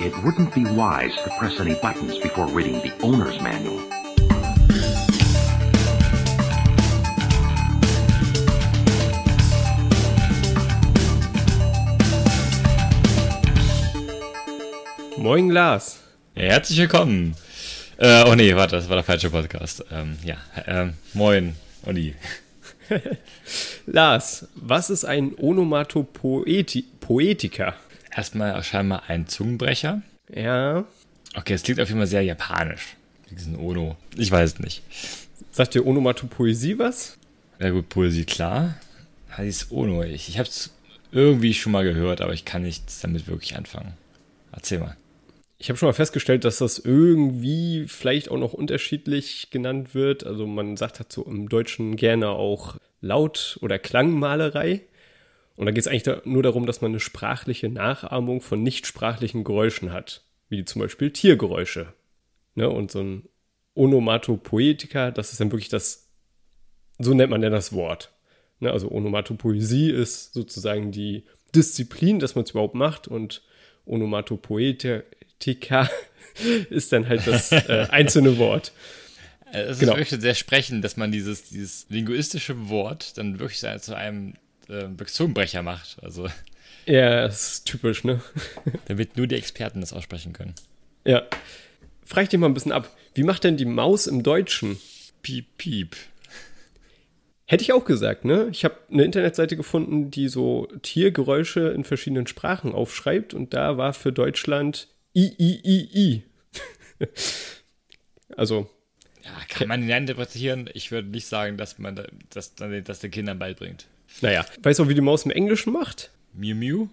it wouldn't be wise to press any buttons before reading the owner's manual. Moin Lars. Herzlich willkommen. Äh, oh nee, warte, das war der falsche Podcast. Ähm, ja, ähm, moin, Olli. Lars, was ist ein Onomatopoetiker? Erstmal scheinbar ein Zungenbrecher. Ja. Okay, es klingt auf jeden Fall sehr japanisch. Diesen Ono. Ich weiß es nicht. Sagt dir Onomatopoesie was? Ja gut, Poesie, klar. Dieses Ono, ich, ich habe es irgendwie schon mal gehört, aber ich kann nichts damit wirklich anfangen. Erzähl mal. Ich habe schon mal festgestellt, dass das irgendwie vielleicht auch noch unterschiedlich genannt wird. Also man sagt dazu im Deutschen gerne auch Laut- oder Klangmalerei. Und da geht es eigentlich da nur darum, dass man eine sprachliche Nachahmung von nichtsprachlichen Geräuschen hat, wie zum Beispiel Tiergeräusche. Ne? Und so ein Onomatopoetika, das ist dann wirklich das, so nennt man ja das Wort. Ne? Also Onomatopoesie ist sozusagen die Disziplin, dass man es überhaupt macht und Onomatopoetika ist dann halt das äh, einzelne Wort. Es genau. ist wirklich sehr sprechend, dass man dieses, dieses linguistische Wort dann wirklich zu einem äh, Zungenbrecher macht. Also. Ja, das ist typisch, ne? Damit nur die Experten das aussprechen können. Ja. Frag ich dich mal ein bisschen ab. Wie macht denn die Maus im Deutschen? Piep, piep. Hätte ich auch gesagt, ne? Ich habe eine Internetseite gefunden, die so Tiergeräusche in verschiedenen Sprachen aufschreibt und da war für Deutschland I, I, I, I. also. Ja, kann man ihn interpretieren? Ich würde nicht sagen, dass man das, das den Kindern beibringt. Naja, weißt du, wie die Maus im Englischen macht? Mew Mew?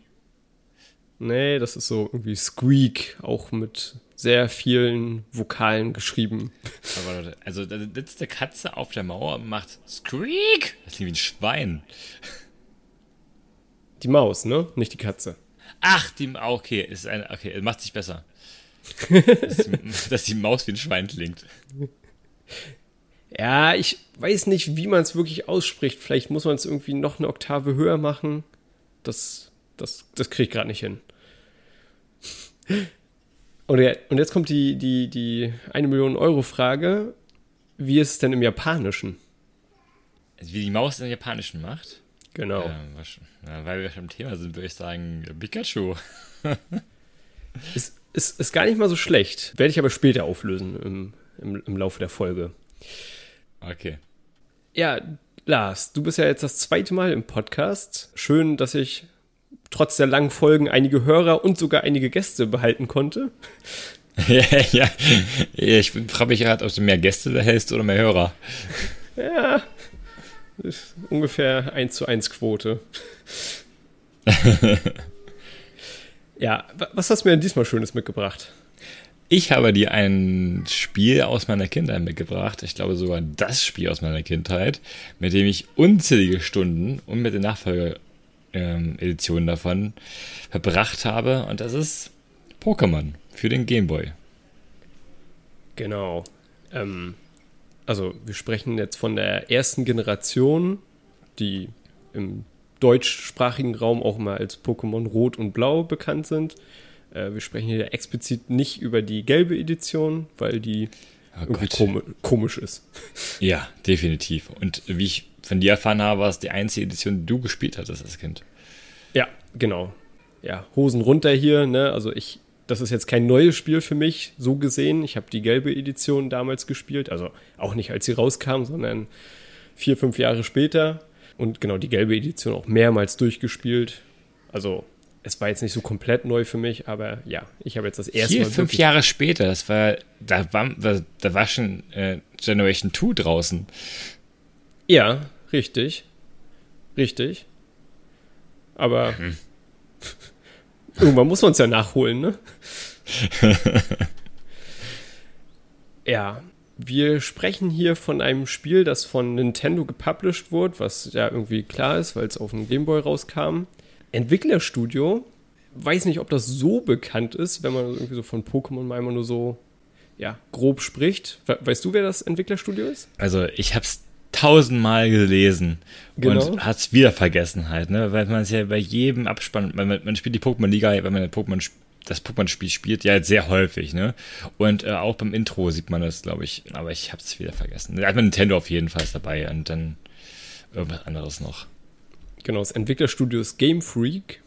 Nee, das ist so irgendwie Squeak, auch mit sehr vielen Vokalen geschrieben. Aber, also da sitzt eine Katze auf der Mauer macht Squeak. Das klingt wie ein Schwein. Die Maus, ne? Nicht die Katze. Ach, die okay, ist eine, okay, macht sich besser. dass, die, dass die Maus wie ein Schwein klingt. Ja, ich weiß nicht, wie man es wirklich ausspricht. Vielleicht muss man es irgendwie noch eine Oktave höher machen. Das, das, das kriege ich gerade nicht hin. Und, jetzt kommt die, die, die 1 Million Euro Frage. Wie ist es denn im Japanischen? Also wie die Maus im Japanischen macht? Genau. Ähm, weil wir schon im Thema sind, würde ich sagen, Pikachu. ist, ist, ist gar nicht mal so schlecht. Werde ich aber später auflösen im, im, im Laufe der Folge. Okay. Ja, Lars, du bist ja jetzt das zweite Mal im Podcast. Schön, dass ich trotz der langen Folgen einige Hörer und sogar einige Gäste behalten konnte. ja, ja. Ich frage mich gerade, ob du mehr Gäste behältst oder mehr Hörer. Ja, ungefähr 1 zu 1 Quote. ja, was hast du mir denn diesmal Schönes mitgebracht? Ich habe dir ein Spiel aus meiner Kindheit mitgebracht. Ich glaube sogar das Spiel aus meiner Kindheit, mit dem ich unzählige Stunden und mit den Nachfolgeeditionen ähm, davon verbracht habe. Und das ist Pokémon für den Gameboy. Genau. Ähm, also wir sprechen jetzt von der ersten Generation, die im deutschsprachigen Raum auch mal als Pokémon Rot und Blau bekannt sind. Äh, wir sprechen hier explizit nicht über die gelbe Edition, weil die oh irgendwie kom komisch ist. Ja, definitiv. Und wie ich von dir erfahren habe, war es die einzige Edition, die du gespielt hattest als Kind. Ja, genau. Ja, Hosen runter hier, ne? Also ich, das ist jetzt kein neues Spiel für mich, so gesehen. Ich habe die gelbe Edition damals gespielt, also auch nicht als sie rauskam, sondern vier, fünf Jahre später. Und genau die gelbe Edition auch mehrmals durchgespielt. Also es war jetzt nicht so komplett neu für mich, aber ja, ich habe jetzt das erste Vier, Mal. fünf Jahre später, das war, da war, da war schon äh, Generation 2 draußen. Ja, richtig. Richtig. Aber hm. irgendwann muss man es ja nachholen, ne? ja, wir sprechen hier von einem Spiel, das von Nintendo gepublished wurde, was ja irgendwie klar ist, weil es auf dem Gameboy rauskam. Entwicklerstudio, weiß nicht, ob das so bekannt ist, wenn man irgendwie so von Pokémon mal immer nur so ja, grob spricht. Weißt du, wer das Entwicklerstudio ist? Also, ich habe es tausendmal gelesen genau. und hat es wieder vergessen halt, ne? Weil man es ja bei jedem Abspann, man, man spielt die Pokémon-Liga, wenn man Pokémon das Pokémon-Spiel spielt, ja sehr häufig, ne? Und äh, auch beim Intro sieht man das, glaube ich, aber ich habe es wieder vergessen. Da hat man Nintendo auf jeden Fall dabei und dann irgendwas anderes noch. Genau, das Entwicklerstudio ist Game Freak.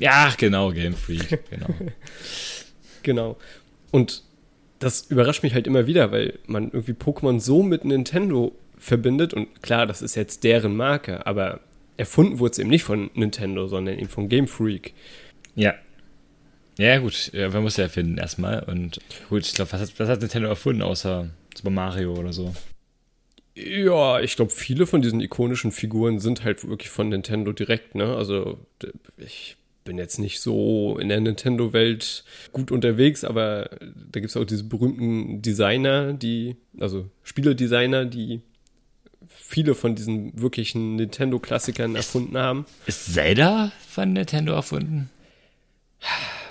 Ja, genau, Game Freak, genau. genau. Und das überrascht mich halt immer wieder, weil man irgendwie Pokémon so mit Nintendo verbindet und klar, das ist jetzt deren Marke, aber erfunden wurde es eben nicht von Nintendo, sondern eben von Game Freak. Ja. Ja, gut, ja, man muss ja erfinden erstmal. Und gut, ich glaube, was was hat Nintendo erfunden, außer Super Mario oder so? Ja, ich glaube, viele von diesen ikonischen Figuren sind halt wirklich von Nintendo direkt, ne? Also, ich bin jetzt nicht so in der Nintendo-Welt gut unterwegs, aber da gibt es auch diese berühmten Designer, die, also Spieledesigner, die viele von diesen wirklichen Nintendo-Klassikern erfunden haben. Ist Zelda von Nintendo erfunden?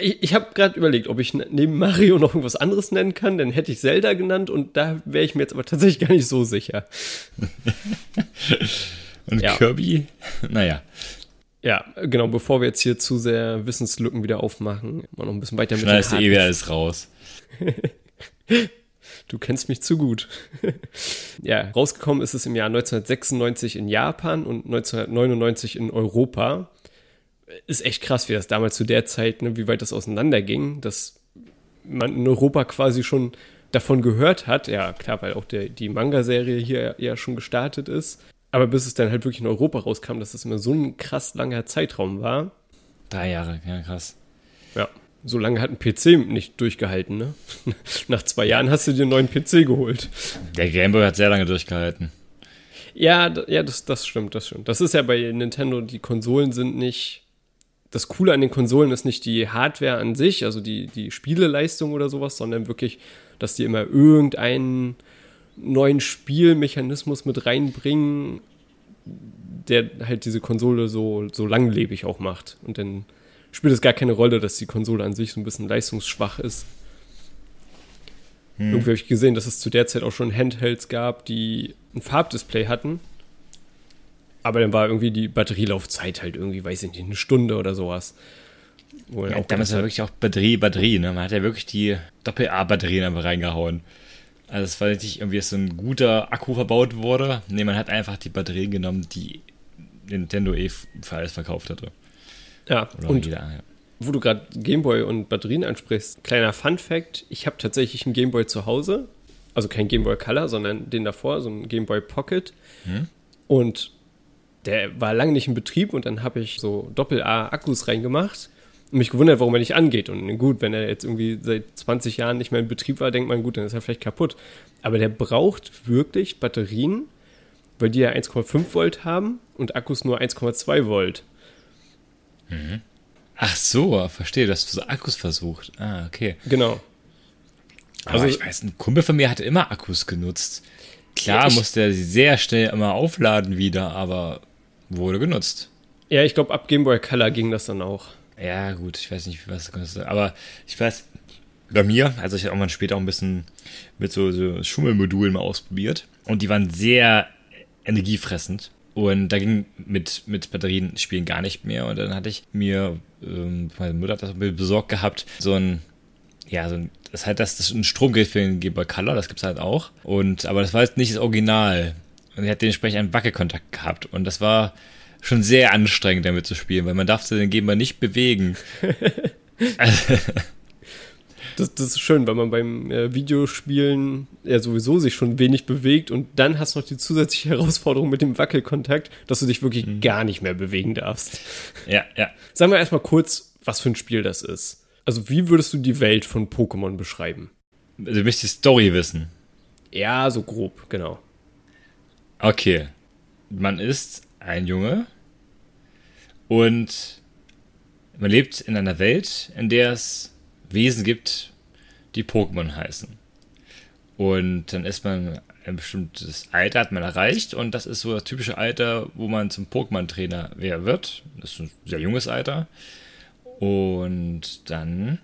Ich, ich habe gerade überlegt, ob ich neben Mario noch irgendwas anderes nennen kann, dann hätte ich Zelda genannt und da wäre ich mir jetzt aber tatsächlich gar nicht so sicher. und ja. Kirby? Naja. Ja, genau, bevor wir jetzt hier zu sehr Wissenslücken wieder aufmachen, mal noch ein bisschen weiter mit Schneidest du eh wieder alles raus. Du kennst mich zu gut. ja, rausgekommen ist es im Jahr 1996 in Japan und 1999 in Europa. Ist echt krass, wie das damals zu der Zeit, ne, wie weit das auseinanderging, dass man in Europa quasi schon davon gehört hat. Ja, klar, weil auch der, die Manga-Serie hier ja schon gestartet ist. Aber bis es dann halt wirklich in Europa rauskam, dass das immer so ein krass langer Zeitraum war. Drei Jahre, ja, krass. Ja so lange hat ein PC nicht durchgehalten, ne? Nach zwei Jahren hast du dir einen neuen PC geholt. Der Gameboy hat sehr lange durchgehalten. Ja, ja, das, das stimmt, das stimmt. Das ist ja bei Nintendo, die Konsolen sind nicht. Das Coole an den Konsolen ist nicht die Hardware an sich, also die, die Spieleleistung oder sowas, sondern wirklich, dass die immer irgendeinen neuen Spielmechanismus mit reinbringen, der halt diese Konsole so, so langlebig auch macht. Und dann spielt es gar keine Rolle, dass die Konsole an sich so ein bisschen leistungsschwach ist. Hm. Irgendwie habe ich gesehen, dass es zu der Zeit auch schon Handhelds gab, die ein Farbdisplay hatten. Aber dann war irgendwie die Batterielaufzeit halt irgendwie, weiß ich nicht, eine Stunde oder sowas. Wo ja, damals war wirklich auch Batterie, Batterie, ne? Man hat ja wirklich die Doppel-A-Batterien einfach reingehauen. Also es war nicht irgendwie, dass so ein guter Akku verbaut wurde. Ne, man hat einfach die Batterien genommen, die Nintendo eh für alles verkauft hatte. Ja, Oder und jeder, ja. wo du gerade Gameboy und Batterien ansprichst, kleiner Fun Fact, ich habe tatsächlich einen Gameboy zu Hause, also kein Gameboy Color, sondern den davor, so ein Gameboy Pocket. Hm? Und der war lange nicht in Betrieb und dann habe ich so Doppel-A-Akkus reingemacht und mich gewundert, warum er nicht angeht. Und gut, wenn er jetzt irgendwie seit 20 Jahren nicht mehr in Betrieb war, denkt man, gut, dann ist er vielleicht kaputt. Aber der braucht wirklich Batterien, weil die ja 1,5 Volt haben und Akkus nur 1,2 Volt. Mhm. Ach so, verstehe, du hast so Akkus versucht. Ah, okay. Genau. Aber also, ich weiß, ein Kumpel von mir hatte immer Akkus genutzt. Klar musste er sie sehr schnell immer aufladen wieder, aber wurde genutzt. Ja, ich glaube, ab Game Boy Color ging das dann auch. Ja, gut, ich weiß nicht, was das kostet. Aber ich weiß, bei mir, also ich habe irgendwann später auch ein bisschen mit so, so Schummelmodulen mal ausprobiert. Und die waren sehr energiefressend. Und da ging mit, mit Batterien spielen gar nicht mehr. Und dann hatte ich mir, ähm, meine Mutter hat das besorgt gehabt, so ein, ja, so ein, das halt das, das ist ein Stromgerät für den Game Boy Color, das gibt es halt auch. Und, aber das war jetzt nicht das Original. Und er hat dementsprechend einen Wackelkontakt gehabt. Und das war schon sehr anstrengend, damit zu spielen, weil man darf den Game Boy nicht bewegen. also, das, das ist schön, weil man beim äh, Videospielen ja sowieso sich schon wenig bewegt und dann hast du noch die zusätzliche Herausforderung mit dem Wackelkontakt, dass du dich wirklich mhm. gar nicht mehr bewegen darfst. Ja, ja. Sagen wir erstmal kurz, was für ein Spiel das ist. Also, wie würdest du die Welt von Pokémon beschreiben? Also, du möchtest die Story wissen. Ja, so grob, genau. Okay. Man ist ein Junge und man lebt in einer Welt, in der es Wesen gibt, die Pokémon heißen. Und dann ist man ein bestimmtes Alter hat man erreicht und das ist so das typische Alter, wo man zum Pokémon-Trainer wird. Das ist ein sehr junges Alter. Und dann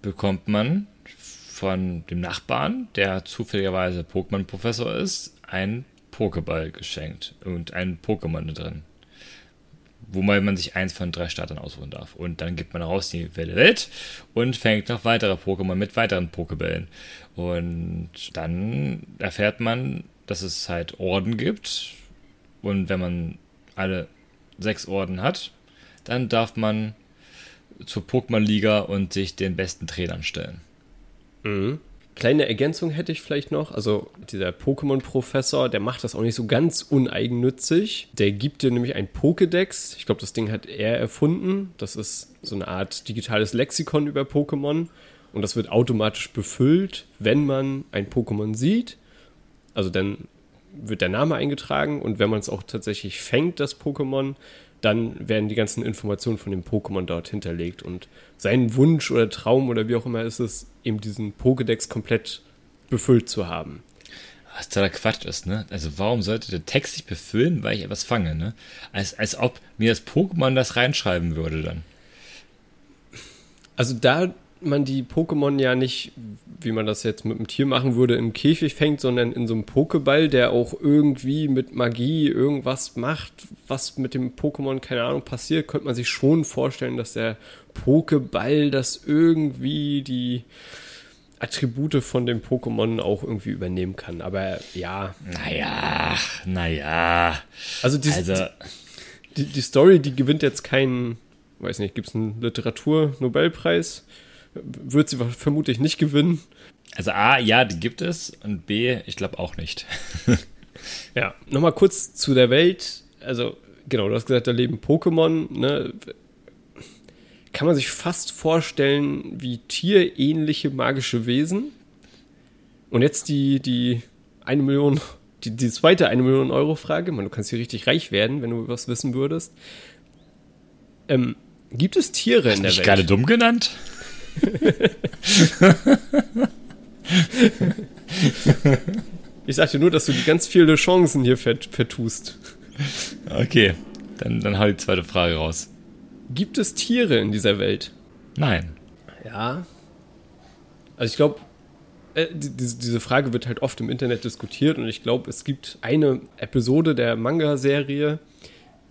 bekommt man von dem Nachbarn, der zufälligerweise Pokémon-Professor ist, einen Pokéball geschenkt und ein Pokémon drin. wo man sich eins von drei Startern aussuchen darf. Und dann gibt man raus die Welt und fängt noch weitere Pokémon mit weiteren Pokebällen. Und dann erfährt man, dass es halt Orden gibt. Und wenn man alle sechs Orden hat, dann darf man zur Pokémon-Liga und sich den besten Trainern stellen. Mhm. Kleine Ergänzung hätte ich vielleicht noch. Also dieser Pokémon-Professor, der macht das auch nicht so ganz uneigennützig. Der gibt dir nämlich ein Pokédex. Ich glaube, das Ding hat er erfunden. Das ist so eine Art digitales Lexikon über Pokémon. Und das wird automatisch befüllt, wenn man ein Pokémon sieht. Also dann wird der Name eingetragen und wenn man es auch tatsächlich fängt, das Pokémon, dann werden die ganzen Informationen von dem Pokémon dort hinterlegt. Und sein Wunsch oder Traum oder wie auch immer ist es, eben diesen Pokédex komplett befüllt zu haben. Was totaler Quatsch ist, ne? Also warum sollte der Text sich befüllen, weil ich etwas fange, ne? Als, als ob mir das Pokémon das reinschreiben würde dann. Also da man die Pokémon ja nicht, wie man das jetzt mit dem Tier machen würde, im Käfig fängt, sondern in so einem Pokéball, der auch irgendwie mit Magie irgendwas macht, was mit dem Pokémon, keine Ahnung, passiert, könnte man sich schon vorstellen, dass der Pokéball das irgendwie die Attribute von dem Pokémon auch irgendwie übernehmen kann. Aber ja. Naja, naja. Also, die, also die, die Story, die gewinnt jetzt keinen, weiß nicht, gibt es einen Literatur-Nobelpreis? Wird sie vermutlich nicht gewinnen. Also A, ja, die gibt es und B, ich glaube auch nicht. ja, nochmal kurz zu der Welt. Also, genau, du hast gesagt, da leben Pokémon. Ne? Kann man sich fast vorstellen wie tierähnliche magische Wesen. Und jetzt die, die eine Million, die, die zweite eine Million Euro Frage. Man, du kannst hier richtig reich werden, wenn du was wissen würdest. Ähm, gibt es Tiere Hast in der Welt? gerade dumm genannt? Ich sagte nur, dass du die ganz viele Chancen hier vertust. Okay, dann, dann hau die zweite Frage raus. Gibt es Tiere in dieser Welt? Nein. Ja. Also ich glaube, äh, die, diese Frage wird halt oft im Internet diskutiert und ich glaube, es gibt eine Episode der Manga-Serie,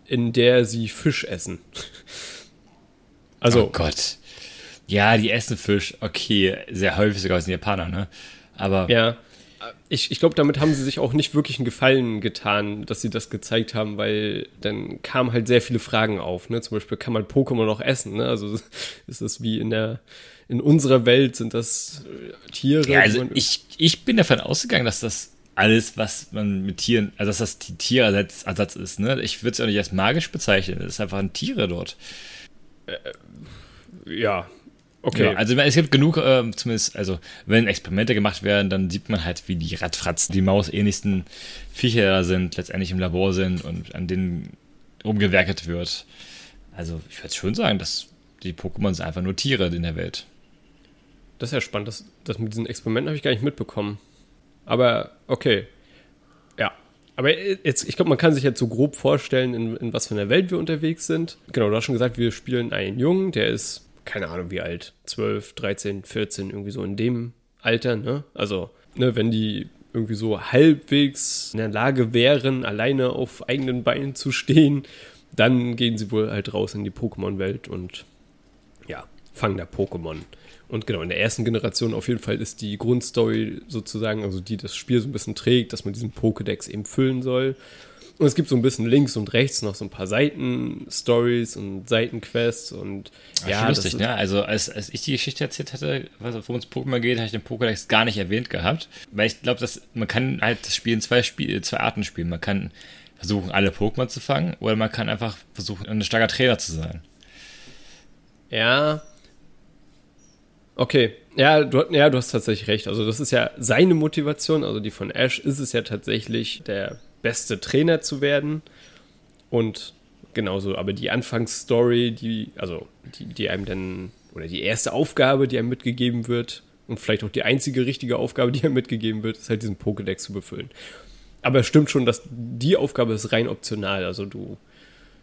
in der sie Fisch essen. Also, oh Gott. Ja, die essen Fisch, okay, sehr häufig sogar sind Japaner, ne? Aber. Ja. Ich, ich glaube, damit haben sie sich auch nicht wirklich einen Gefallen getan, dass sie das gezeigt haben, weil dann kamen halt sehr viele Fragen auf. Ne? Zum Beispiel, kann man Pokémon noch essen? Ne? Also ist das wie in der in unserer Welt sind das äh, Tiere. Ja, also ich, ich bin davon ausgegangen, dass das alles, was man mit Tieren, also dass das die Tierersatz ist. Ne? Ich würde es auch nicht als magisch bezeichnen. Es ist einfach ein Tiere dort. Äh, ja, Okay. Ja, also es gibt genug, äh, zumindest, also wenn Experimente gemacht werden, dann sieht man halt, wie die Radfratzen, die Maus-ähnlichsten Viecher sind, letztendlich im Labor sind und an denen rumgewerkelt wird. Also ich würde schon sagen, dass die Pokémon sind einfach nur Tiere in der Welt. Das ist ja spannend. Das, das mit diesen Experimenten habe ich gar nicht mitbekommen. Aber okay. Ja. Aber jetzt, ich glaube, man kann sich jetzt so grob vorstellen, in, in was für einer Welt wir unterwegs sind. Genau, du hast schon gesagt, wir spielen einen Jungen, der ist keine Ahnung wie alt, 12, 13, 14, irgendwie so in dem Alter, ne? Also, ne, wenn die irgendwie so halbwegs in der Lage wären, alleine auf eigenen Beinen zu stehen, dann gehen sie wohl halt raus in die Pokémon-Welt und ja, fangen da Pokémon. Und genau, in der ersten Generation auf jeden Fall ist die Grundstory sozusagen, also die das Spiel so ein bisschen trägt, dass man diesen Pokédex eben füllen soll. Und es gibt so ein bisschen links und rechts noch so ein paar Seiten-Stories und Seitenquests und Ach, ja. Lustig, ne? Also als, als ich die Geschichte erzählt hatte, was worum uns Pokémon geht, habe ich den Pokédex gar nicht erwähnt gehabt. Weil ich glaube, dass man kann halt das Spiel in zwei, Spiel, zwei Arten spielen. Man kann versuchen, alle Pokémon zu fangen, oder man kann einfach versuchen, ein starker Trainer zu sein. Ja. Okay. Ja du, ja, du hast tatsächlich recht. Also, das ist ja seine Motivation. Also, die von Ash ist es ja tatsächlich der beste Trainer zu werden. Und genauso, aber die Anfangsstory, die, also die, die einem dann, oder die erste Aufgabe, die einem mitgegeben wird, und vielleicht auch die einzige richtige Aufgabe, die einem mitgegeben wird, ist halt diesen Pokédex zu befüllen. Aber es stimmt schon, dass die Aufgabe ist rein optional. Also du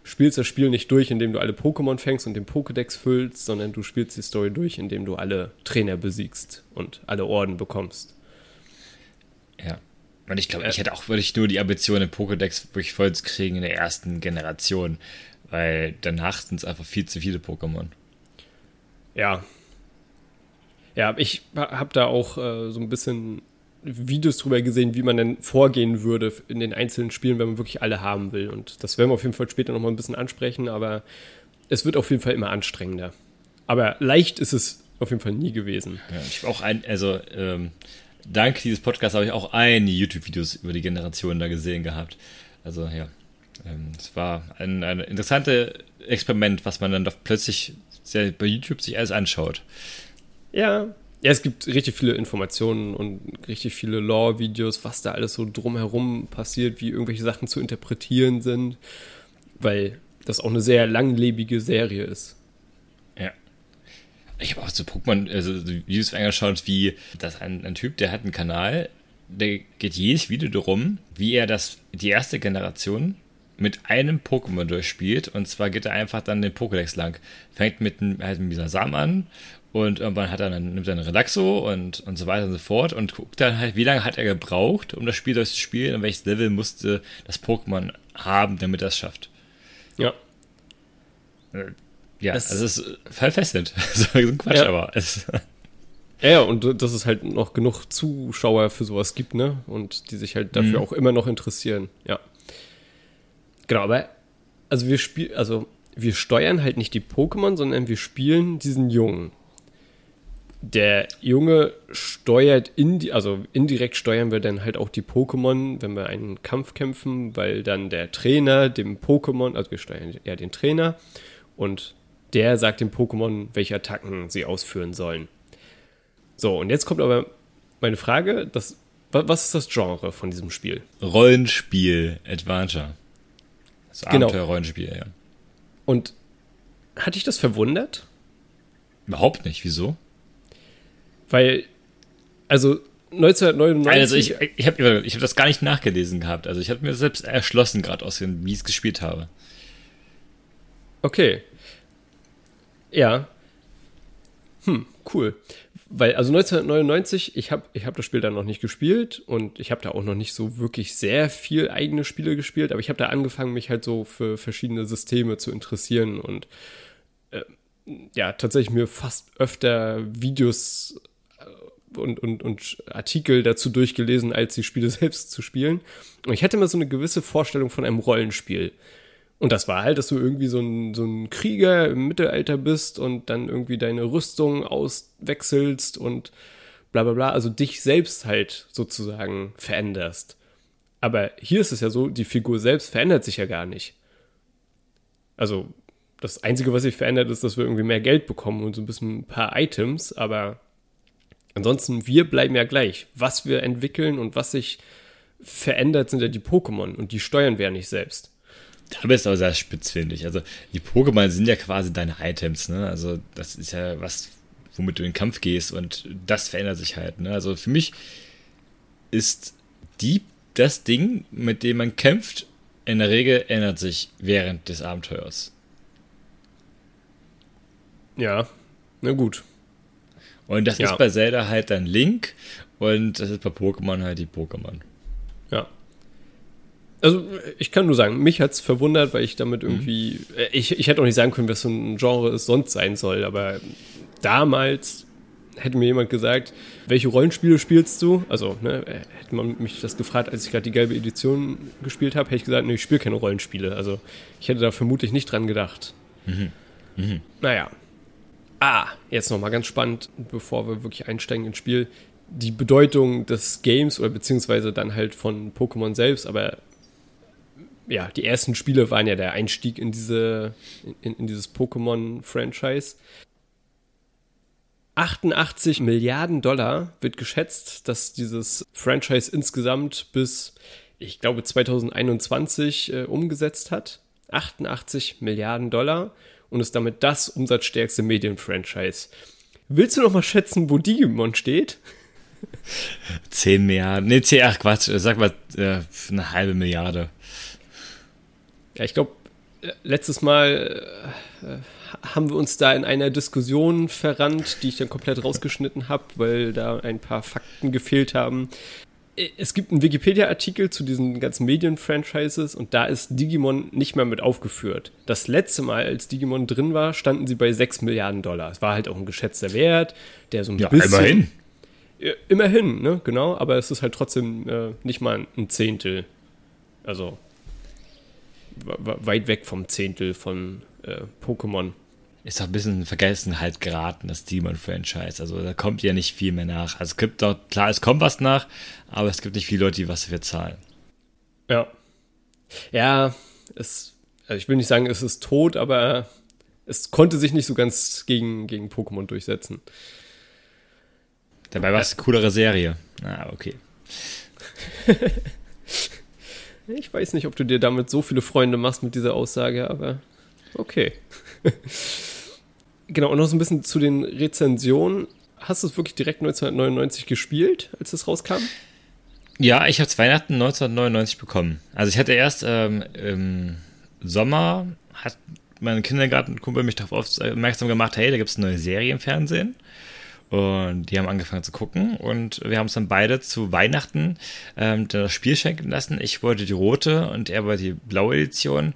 spielst das Spiel nicht durch, indem du alle Pokémon fängst und den Pokédex füllst, sondern du spielst die Story durch, indem du alle Trainer besiegst und alle Orden bekommst. Ja, und ich glaube, ich hätte auch wirklich nur die Ambition, den Pokédex wirklich voll zu kriegen in der ersten Generation. Weil danach sind es einfach viel zu viele Pokémon. Ja. Ja, ich habe da auch äh, so ein bisschen Videos drüber gesehen, wie man denn vorgehen würde in den einzelnen Spielen, wenn man wirklich alle haben will. Und das werden wir auf jeden Fall später nochmal ein bisschen ansprechen, aber es wird auf jeden Fall immer anstrengender. Aber leicht ist es auf jeden Fall nie gewesen. Ja, ich habe auch ein, also ähm, dank dieses Podcasts habe ich auch einige YouTube-Videos über die Generation da gesehen gehabt. Also ja, ähm, es war ein, ein interessantes Experiment, was man dann doch plötzlich sehr bei YouTube sich alles anschaut. Ja, ja, es gibt richtig viele Informationen und richtig viele Lore-Videos, was da alles so drumherum passiert, wie irgendwelche Sachen zu interpretieren sind, weil das auch eine sehr langlebige Serie ist. Ich habe auch so Pokémon, also Videos angeschaut, wie das ein, ein Typ, der hat einen Kanal, der geht jedes Video darum, wie er das, die erste Generation mit einem Pokémon durchspielt. Und zwar geht er einfach dann den Pokédex lang. Fängt mit, halt mit dieser Samen an und irgendwann hat er dann, nimmt er einen Relaxo und, und so weiter und so fort und guckt dann halt, wie lange hat er gebraucht, um das Spiel durchzuspielen und welches Level musste das Pokémon haben, damit er es schafft. Ja. Ja, es also es ist voll fesselnd. so ein Quatsch, ja. aber es. Ja, und dass es halt noch genug Zuschauer für sowas gibt, ne? Und die sich halt dafür mhm. auch immer noch interessieren. Ja. Genau, aber also wir spielen, also wir steuern halt nicht die Pokémon, sondern wir spielen diesen Jungen der Junge steuert, indi also indirekt steuern wir dann halt auch die Pokémon, wenn wir einen Kampf kämpfen, weil dann der Trainer dem Pokémon, also wir steuern ja den Trainer und der sagt dem Pokémon, welche Attacken sie ausführen sollen. So, und jetzt kommt aber meine Frage, das, was ist das Genre von diesem Spiel? Rollenspiel, Adventure. Das genau. Abenteuer-Rollenspiel, ja. Und hat dich das verwundert? Überhaupt nicht, wieso? Weil, also 1999. Also ich, ich habe ich hab das gar nicht nachgelesen gehabt. Also ich habe mir selbst erschlossen, gerade aus dem, wie ich es gespielt habe. Okay. Ja. Hm, cool. Weil, also 1999, ich habe ich hab das Spiel dann noch nicht gespielt und ich habe da auch noch nicht so wirklich sehr viel eigene Spiele gespielt, aber ich habe da angefangen, mich halt so für verschiedene Systeme zu interessieren und äh, ja, tatsächlich mir fast öfter Videos und, und, und Artikel dazu durchgelesen, als die Spiele selbst zu spielen. Und ich hatte immer so eine gewisse Vorstellung von einem Rollenspiel. Und das war halt, dass du irgendwie so ein, so ein Krieger im Mittelalter bist und dann irgendwie deine Rüstung auswechselst und bla bla bla, also dich selbst halt sozusagen veränderst. Aber hier ist es ja so, die Figur selbst verändert sich ja gar nicht. Also das Einzige, was sich verändert, ist, dass wir irgendwie mehr Geld bekommen und so ein bisschen ein paar Items, aber Ansonsten, wir bleiben ja gleich. Was wir entwickeln und was sich verändert, sind ja die Pokémon und die steuern wir ja nicht selbst. Da bist du aber sehr spitzfindig. Also, die Pokémon sind ja quasi deine Items, ne? Also, das ist ja was, womit du in den Kampf gehst und das verändert sich halt, ne? Also, für mich ist die das Ding, mit dem man kämpft, in der Regel ändert sich während des Abenteuers. Ja, na gut. Und das ja. ist bei Zelda halt dann Link und das ist bei Pokémon halt die Pokémon. Also ich kann nur sagen, mich hat es verwundert, weil ich damit mhm. irgendwie, mhm. ich, ich hätte auch nicht sagen können, was so ein Genre es sonst sein soll, aber damals hätte mir jemand gesagt, welche Rollenspiele spielst du? Also, ne, hätte man mich das gefragt, als ich gerade die gelbe Edition gespielt habe, hätte ich gesagt, nee, ich spiele keine Rollenspiele. Also, ich hätte da vermutlich nicht dran gedacht. Mhm. Mhm. Naja, Ah, jetzt nochmal ganz spannend, bevor wir wirklich einsteigen ins Spiel. Die Bedeutung des Games oder beziehungsweise dann halt von Pokémon selbst, aber ja, die ersten Spiele waren ja der Einstieg in diese, in, in dieses Pokémon-Franchise. 88 Milliarden Dollar wird geschätzt, dass dieses Franchise insgesamt bis, ich glaube, 2021 äh, umgesetzt hat. 88 Milliarden Dollar und ist damit das umsatzstärkste Medienfranchise. Willst du noch mal schätzen, wo Digimon steht? 10 Milliarden. Nee, 10, ach Quatsch, sag mal äh, eine halbe Milliarde. Ja, ich glaube, äh, letztes Mal äh, haben wir uns da in einer Diskussion verrannt, die ich dann komplett rausgeschnitten habe, weil da ein paar Fakten gefehlt haben. es gibt einen Wikipedia-Artikel zu diesen ganzen Medien-Franchises und da ist Digimon nicht mehr mit aufgeführt. Das letzte Mal, als Digimon drin war, standen sie bei 6 Milliarden Dollar. Es war halt auch ein geschätzter Wert, der so ein Ja, bisschen. immerhin. Ja, Immerhin, ne, genau, aber es ist halt trotzdem äh, nicht mal ein Zehntel. Also weit weg vom Zehntel von äh, Pokémon. Ist doch ein bisschen in Vergessenheit geraten, das Demon-Franchise. Also da kommt ja nicht viel mehr nach. Also es gibt doch, klar, es kommt was nach, aber es gibt nicht viele Leute, die was dafür zahlen. Ja. Ja, es, also ich will nicht sagen, es ist tot, aber es konnte sich nicht so ganz gegen, gegen Pokémon durchsetzen. Dabei war es eine coolere Serie. Ah, okay. Ich weiß nicht, ob du dir damit so viele Freunde machst mit dieser Aussage, aber okay. genau, und noch so ein bisschen zu den Rezensionen. Hast du es wirklich direkt 1999 gespielt, als es rauskam? Ja, ich habe es Weihnachten 1999 bekommen. Also ich hatte erst ähm, im Sommer, hat mein Kindergartenkumpel mich darauf aufmerksam gemacht, hey, da gibt es eine neue Serie im Fernsehen. Und die haben angefangen zu gucken und wir haben uns dann beide zu Weihnachten ähm, das Spiel schenken lassen. Ich wollte die rote und er wollte die blaue Edition.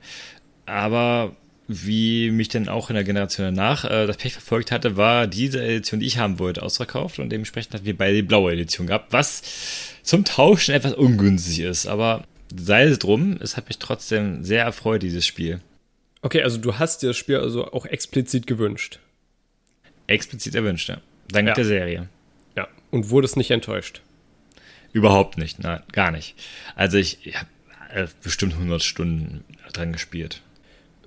Aber wie mich dann auch in der Generation danach äh, das Pech verfolgt hatte, war diese Edition, die ich haben wollte, ausverkauft und dementsprechend hatten wir beide die blaue Edition gehabt, was zum Tauschen etwas ungünstig ist. Aber sei es drum, es hat mich trotzdem sehr erfreut, dieses Spiel. Okay, also du hast dir das Spiel also auch explizit gewünscht. Explizit erwünscht, ja. Dank Ja. der Serie. Ja. Und wurdest nicht enttäuscht. Überhaupt nicht, nein, gar nicht. Also ich, ich habe äh, bestimmt 100 Stunden dran gespielt.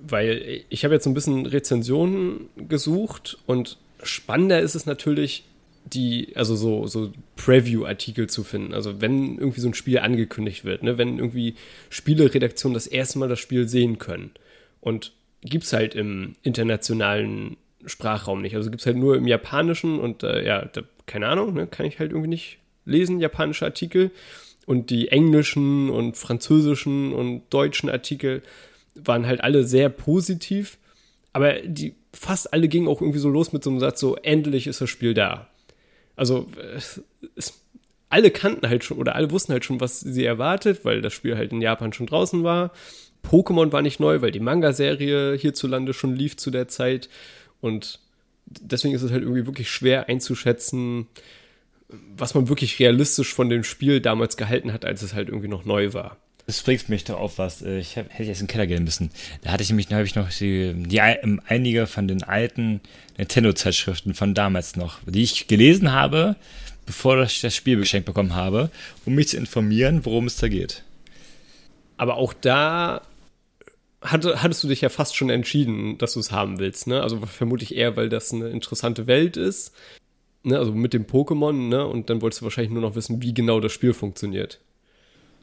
weil ich habe jetzt so ein bisschen Rezensionen gesucht und spannender ist es natürlich, die, also so, so Preview-Artikel zu finden. Also wenn irgendwie so ein Spiel angekündigt wird, ne? wenn irgendwie Spieleredaktionen das erste Mal das Spiel sehen können. Und gibt es halt im internationalen Sprachraum nicht. Also gibt es halt nur im Japanischen und äh, ja, da, keine Ahnung, ne? kann ich halt irgendwie nicht lesen, japanische Artikel. Und die englischen und französischen und deutschen Artikel waren halt alle sehr positiv, aber die fast alle gingen auch irgendwie so los mit so einem Satz, so endlich ist das Spiel da. Also es, es, alle kannten halt schon oder alle wussten halt schon, was sie erwartet, weil das Spiel halt in Japan schon draußen war. Pokémon war nicht neu, weil die Manga-Serie hierzulande schon lief zu der Zeit und deswegen ist es halt irgendwie wirklich schwer einzuschätzen, was man wirklich realistisch von dem Spiel damals gehalten hat, als es halt irgendwie noch neu war. Das bringt mich doch auf was. äh, Ich hab, hätte jetzt in den Keller gehen müssen. Da hatte ich nämlich, da habe ich noch die, die ähm, einige von den alten Nintendo-Zeitschriften von damals noch, die ich gelesen habe, bevor ich das Spiel geschenkt bekommen habe, um mich zu informieren, worum es da geht. Aber auch da hatte, hattest du dich ja fast schon entschieden, dass du es haben willst, ne? Also vermutlich eher, weil das eine interessante Welt ist, ne? Also mit dem Pokémon, ne? Und dann wolltest du wahrscheinlich nur noch wissen, wie genau das Spiel funktioniert.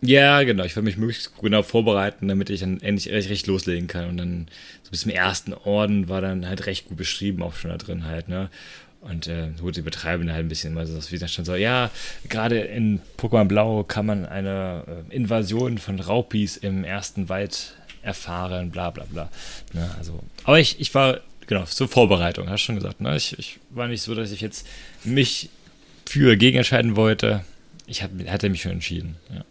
Ja, genau. Ich will mich möglichst genau vorbereiten, damit ich dann endlich recht, recht loslegen kann. Und dann so bis zum ersten Orden war dann halt recht gut beschrieben, auch schon da drin halt, ne? Und äh, gut, die betreiben halt ein bisschen immer so, wie das schon so, ja, gerade in Pokémon Blau kann man eine äh, Invasion von Raupis im ersten Wald erfahren, bla bla bla. Ne? Also, aber ich, ich war, genau, zur Vorbereitung, hast du schon gesagt, ne? Ich, ich war nicht so, dass ich jetzt mich für gegen entscheiden wollte. Ich hab, hatte mich schon entschieden, ja.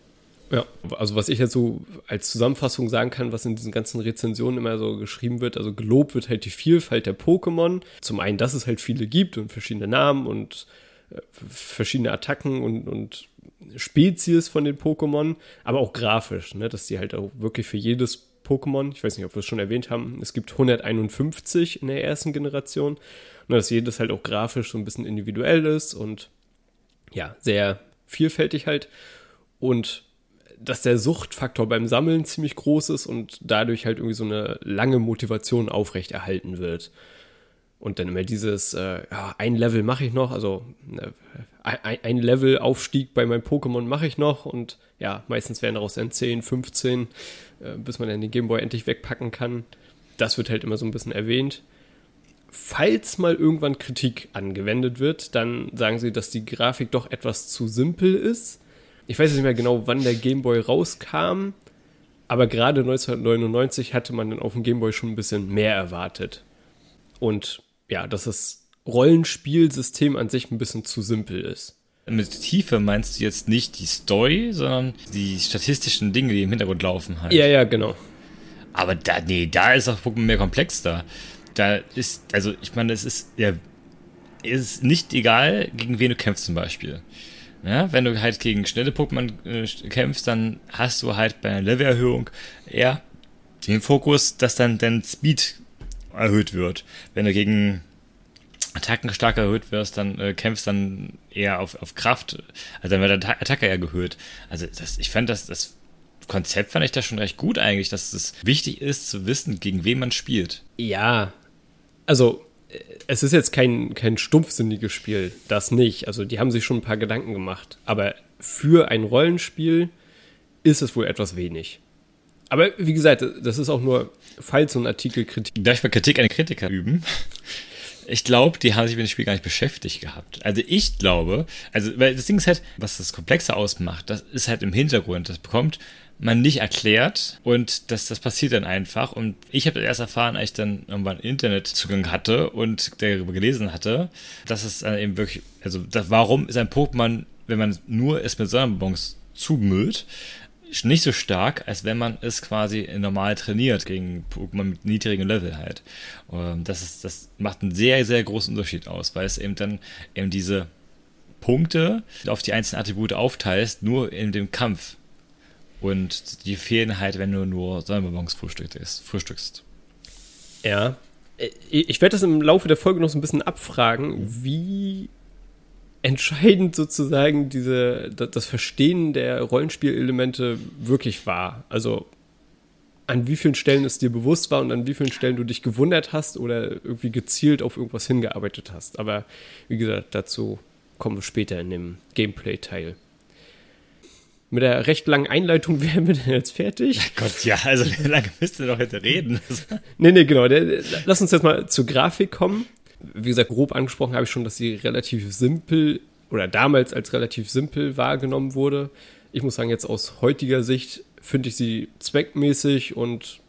Ja, also was ich jetzt so als Zusammenfassung sagen kann, was in diesen ganzen Rezensionen immer so geschrieben wird, also gelobt wird halt die Vielfalt der Pokémon. Zum einen, dass es halt viele gibt und verschiedene Namen und äh, verschiedene Attacken und, und Spezies von den Pokémon, aber auch grafisch, ne, dass die halt auch wirklich für jedes Pokémon, ich weiß nicht, ob wir es schon erwähnt haben, es gibt 151 in der ersten Generation, und dass jedes halt auch grafisch so ein bisschen individuell ist und ja, sehr vielfältig halt. Und dass der Suchtfaktor beim Sammeln ziemlich groß ist und dadurch halt irgendwie so eine lange Motivation aufrechterhalten wird. Und dann immer dieses, äh, ja, ein Level mache ich noch, also äh, ein, ein Level-Aufstieg bei meinem Pokémon mache ich noch und ja, meistens werden daraus dann 10, 15, äh, bis man dann den Gameboy endlich wegpacken kann. Das wird halt immer so ein bisschen erwähnt. Falls mal irgendwann Kritik angewendet wird, dann sagen sie, dass die Grafik doch etwas zu simpel ist ich weiß nicht mehr genau, wann der Gameboy rauskam, aber gerade 1999 hatte man dann auf dem Gameboy schon ein bisschen mehr erwartet. Und ja, dass das Rollenspielsystem an sich ein bisschen zu simpel ist. Mit Tiefe meinst du jetzt nicht die Story, sondern die statistischen Dinge, die im Hintergrund laufen halt. Ja, ja, genau. Aber da, nee, da ist auch Pokémon mehr komplex da. Da ist, also ich meine, es ist ja, es ist nicht egal, gegen wen du kämpfst zum Beispiel. Ja, wenn du halt gegen schnelle Pokémon äh, kämpfst, dann hast du halt bei einer Levelerhöhung eher den Fokus, dass dann dein Speed erhöht wird. Wenn du gegen Attacken stark erhöht wirst, dann äh, kämpfst dann eher auf, auf Kraft, also dann wird der Attacke eher erhöht. Also das, ich fand das, das Konzept fand ich da schon recht gut eigentlich, dass es wichtig ist zu wissen, gegen wen man spielt. Ja, also äh, es ist jetzt kein, kein stumpfsinniges Spiel, das nicht. Also die haben sich schon ein paar Gedanken gemacht. Aber für ein Rollenspiel ist es wohl etwas wenig. Aber wie gesagt, das ist auch nur, falls so ein Artikel Kritik. Darf ich mal Kritik an Kritiker üben? Ich glaube, die haben sich mit dem Spiel gar nicht beschäftigt gehabt. Also ich glaube, also weil das Ding ist halt, was das Komplexe ausmacht, das ist halt im Hintergrund. Das bekommt man nicht erklärt und das, das passiert dann einfach. Und ich habe das erst erfahren, als ich dann irgendwann Internetzugang hatte und darüber gelesen hatte, dass es dann eben wirklich, also das, warum ist ein Pokémon, wenn man nur es mit Sonnenbonbons zumüllt, nicht so stark, als wenn man es quasi normal trainiert gegen Pokémon mit niedrigem Level halt. Und das, ist, das macht einen sehr, sehr großen Unterschied aus, weil es eben dann eben diese Punkte auf die einzelnen Attribute aufteilst, nur in dem Kampf. Und die fehlen halt, wenn du nur Sonnenbonbons frühstückst. frühstückst. Ja. Ich werde das im Laufe der Folge noch so ein bisschen abfragen, wie entscheidend sozusagen diese, das Verstehen der Rollenspielelemente wirklich war. Also an wie vielen Stellen es dir bewusst war und an wie vielen Stellen du dich gewundert hast oder irgendwie gezielt auf irgendwas hingearbeitet hast. Aber wie gesagt, dazu kommen wir später in dem Gameplay-Teil. Mit der recht langen Einleitung wären wir denn jetzt fertig. Ach Gott, ja, also wie lange müsst ihr doch heute reden? nee, nee, genau. Lass uns jetzt mal zur Grafik kommen wie gesagt, grob angesprochen habe ich schon, dass sie relativ simpel oder damals als relativ simpel wahrgenommen wurde. Ich muss sagen, jetzt aus heutiger Sicht finde ich sie zweckmäßig und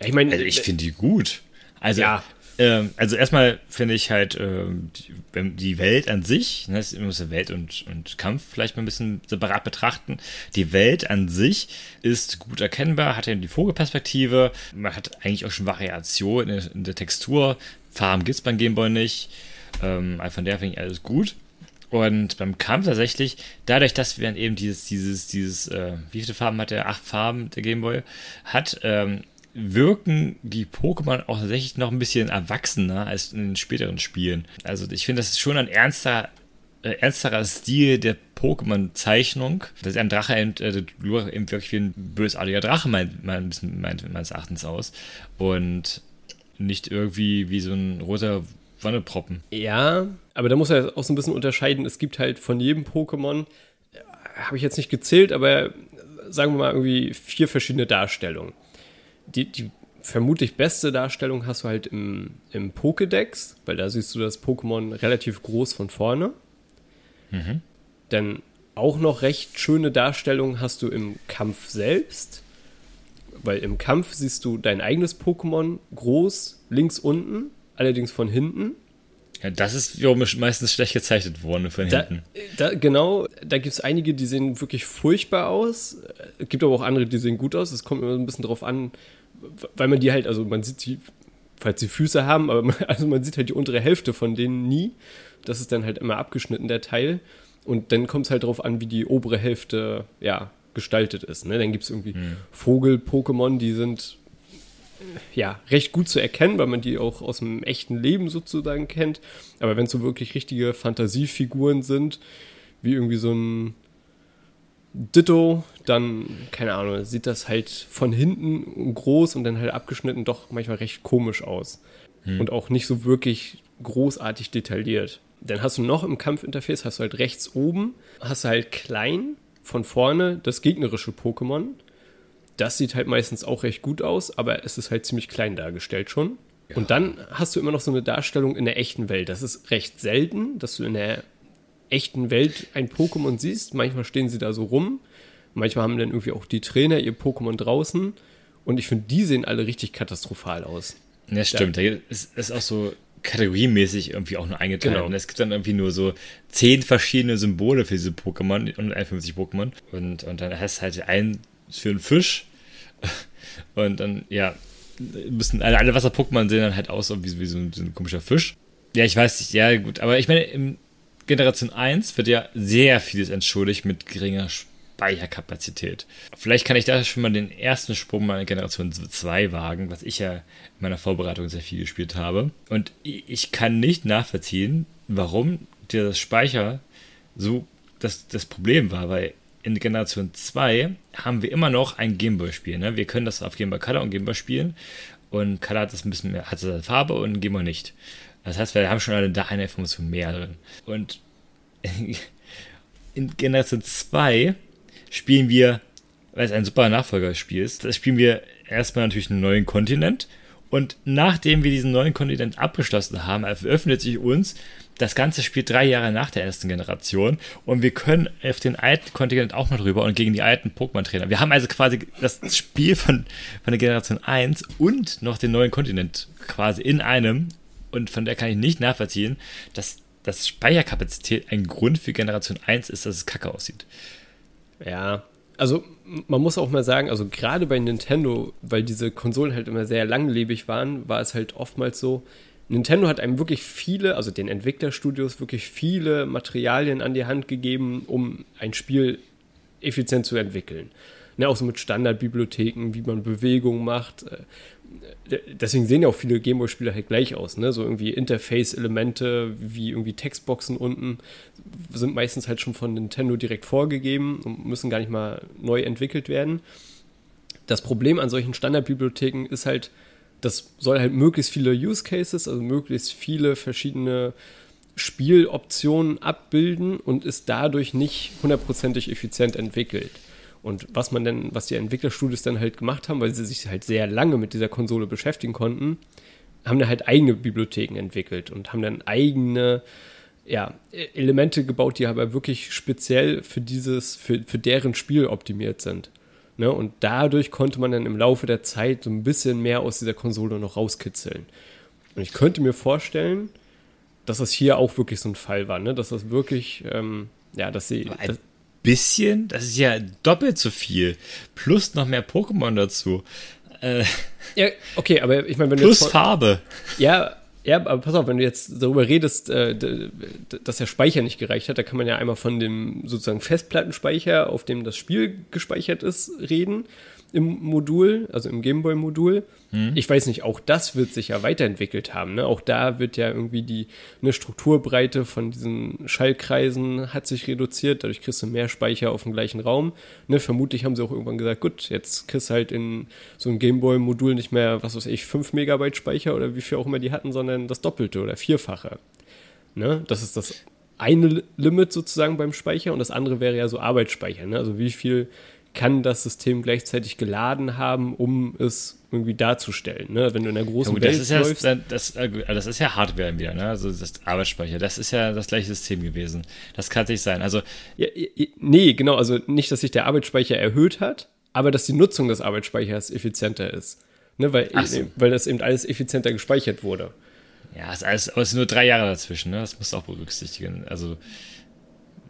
ja, ich meine. Also ich finde die gut. Also ja. Ähm, also erstmal finde ich halt ähm, die, Welt an sich, ne, man muss Welt und, und Kampf vielleicht mal ein bisschen separat betrachten. Die Welt an sich ist gut erkennbar, hat eben die Vogelperspektive, man hat eigentlich auch schon Variation in der, in der Textur. Farben gibt es beim Gameboy nicht. Ähm, von der finde ich alles gut. Und beim Kampf tatsächlich, dadurch, dass wir dann eben dieses, dieses, dieses, äh, wie viele Farben hat der? Acht Farben der Gameboy hat, ähm, wirken die Pokémon auch tatsächlich noch ein bisschen erwachsener als in den späteren Spielen. Also ich finde, das ist schon ein ernster, äh, ernsterer Stil der Pokémon-Zeichnung. Das ist ein Drache eben, äh, eben wirklich wie ein bösartiger Drache meint, meint, meint, meines Erachtens aus. Und nicht irgendwie wie so ein roter Wanneproppen. Ja, aber da muss er auch so ein bisschen unterscheiden. Es gibt halt von jedem Pokémon, äh, habe ich jetzt nicht gezählt, aber sagen wir mal irgendwie vier verschiedene Darstellungen die, die vermutlich beste Darstellung hast du halt im, im Pokédex, weil da siehst du das Pokémon relativ groß von vorne. Mhm. Dann auch noch recht schöne Darstellung hast du im Kampf selbst, weil im Kampf siehst du dein eigenes Pokémon groß links unten, allerdings von hinten. Ja, das ist wiederum meistens schlecht gezeichnet worden von hinten. Da, genau, da gibt es einige, die sehen wirklich furchtbar aus. Es gibt aber auch andere, die sehen gut aus. Es kommt immer ein bisschen drauf an, weil man die halt, also man sieht die, falls sie Füße haben, aber man, also man sieht halt die untere Hälfte von denen nie. Das ist dann halt immer abgeschnitten, der Teil. Und dann kommt es halt darauf an, wie die obere Hälfte, ja, gestaltet ist. Ne? Dann gibt es irgendwie hm. Vogel-Pokémon, die sind ja recht gut zu erkennen, weil man die auch aus dem echten Leben sozusagen kennt. Aber wenn es so wirklich richtige Fantasiefiguren sind, wie irgendwie so ein Ditto, dann, keine Ahnung, sieht das halt von hinten groß und dann halt abgeschnitten doch manchmal recht komisch aus. Hm. Und auch nicht so wirklich großartig detailliert. Dann hast du noch im Kampfinterface, hast du halt rechts oben, hast du halt klein von vorne das gegnerische Pokémon. Das sieht halt meistens auch recht gut aus, aber es ist halt ziemlich klein dargestellt schon. Ja. Und dann hast du immer noch so eine Darstellung in der echten Welt. Das ist recht selten, dass du in der echten Welt ein Pokémon siehst. Manchmal stehen sie da so rum. Manchmal haben dann irgendwie auch die Trainer ihr Pokémon draußen. Und ich finde, die sehen alle richtig katastrophal aus. Ja, stimmt. Da ist, ist auch so kategoriemäßig irgendwie auch nur eingeteilt. Genau. Und es gibt dann irgendwie nur so zehn verschiedene Symbole für diese Pokémon und 51 Pokémon. Und, und dann heißt es halt ein für einen Fisch. Und dann, ja, müssen alle, alle Wasser-Pokémon sehen dann halt aus wie, wie so, ein, so ein komischer Fisch. Ja, ich weiß nicht, ja, gut, aber ich meine, in Generation 1 wird ja sehr vieles entschuldigt mit geringer Speicherkapazität. Vielleicht kann ich da schon mal den ersten Sprung in Generation 2 wagen, was ich ja in meiner Vorbereitung sehr viel gespielt habe. Und ich kann nicht nachvollziehen, warum der Speicher so das, das Problem war, weil in Generation 2 haben wir immer noch ein Gameboy-Spiel. Ne? Wir können das auf Gameboy Color und Gameboy spielen. Und Color hat das ein bisschen mehr, hat seine Farbe und Gameboy nicht. Das heißt, wir haben schon alle da eine Information mehr drin. Und in Generation 2 spielen wir, weil es ein super Nachfolgerspiel ist, das spielen wir erstmal natürlich einen neuen Kontinent. Und nachdem wir diesen neuen Kontinent abgeschlossen haben, eröffnet sich uns das ganze Spiel drei Jahre nach der ersten Generation und wir können auf den alten Kontinent auch mal drüber und gegen die alten Pokémon-Trainer. Wir haben also quasi das Spiel von, von der Generation 1 und noch den neuen Kontinent quasi in einem und von der kann ich nicht nachvollziehen, dass das Speicherkapazität ein Grund für Generation 1 ist, dass es kacke aussieht. Ja, also man muss auch mal sagen, also gerade bei Nintendo, weil diese Konsolen halt immer sehr langlebig waren, war es halt oftmals so, Nintendo hat einem wirklich viele, also den Entwicklerstudios wirklich viele Materialien an die Hand gegeben, um ein Spiel effizient zu entwickeln. Ne, auch so mit Standardbibliotheken, wie man Bewegung macht. Deswegen sehen ja auch viele Gameboy-Spiele halt gleich aus. Ne? So irgendwie Interface-Elemente wie irgendwie Textboxen unten sind meistens halt schon von Nintendo direkt vorgegeben und müssen gar nicht mal neu entwickelt werden. Das Problem an solchen Standardbibliotheken ist halt, das soll halt möglichst viele Use Cases, also möglichst viele verschiedene Spieloptionen abbilden und ist dadurch nicht hundertprozentig effizient entwickelt. Und was man denn, was die Entwicklerstudios dann halt gemacht haben, weil sie sich halt sehr lange mit dieser Konsole beschäftigen konnten, haben dann halt eigene Bibliotheken entwickelt und haben dann eigene ja, Elemente gebaut, die aber wirklich speziell für dieses, für, für deren Spiel optimiert sind. Ne? Und dadurch konnte man dann im Laufe der Zeit so ein bisschen mehr aus dieser Konsole noch rauskitzeln. Und ich könnte mir vorstellen, dass das hier auch wirklich so ein Fall war, ne? dass das wirklich, ähm, ja, dass sie. Ein bisschen, das ist ja doppelt so viel. Plus noch mehr Pokémon dazu. Äh, ja, okay, aber ich meine, wenn du. Plus Farbe. Ja, ja, aber pass auf, wenn du jetzt darüber redest, äh, dass der Speicher nicht gereicht hat, da kann man ja einmal von dem sozusagen Festplattenspeicher, auf dem das Spiel gespeichert ist, reden im Modul, also im Gameboy-Modul. Hm. Ich weiß nicht, auch das wird sich ja weiterentwickelt haben. Ne? Auch da wird ja irgendwie die eine Strukturbreite von diesen Schallkreisen hat sich reduziert. Dadurch kriegst du mehr Speicher auf dem gleichen Raum. Ne? Vermutlich haben sie auch irgendwann gesagt, gut, jetzt kriegst du halt in so ein Gameboy-Modul nicht mehr, was weiß ich, 5 Megabyte Speicher oder wie viel auch immer die hatten, sondern das Doppelte oder Vierfache. Ne? Das ist das eine Limit sozusagen beim Speicher und das andere wäre ja so Arbeitsspeicher. Ne? Also wie viel kann das System gleichzeitig geladen haben, um es irgendwie darzustellen. Ne? Wenn du in einer großen ja, Welt das ist ja, läufst. Das, das, ist ja Hardware wieder, ne? also das Arbeitsspeicher. Das ist ja das gleiche System gewesen. Das kann nicht sein. Also ja, nee, genau. Also nicht, dass sich der Arbeitsspeicher erhöht hat, aber dass die Nutzung des Arbeitsspeichers effizienter ist. Ne? Weil, so. weil das eben alles effizienter gespeichert wurde. Ja, es ist, alles, aber es sind nur drei Jahre dazwischen. Ne? Das musst du auch berücksichtigen. Also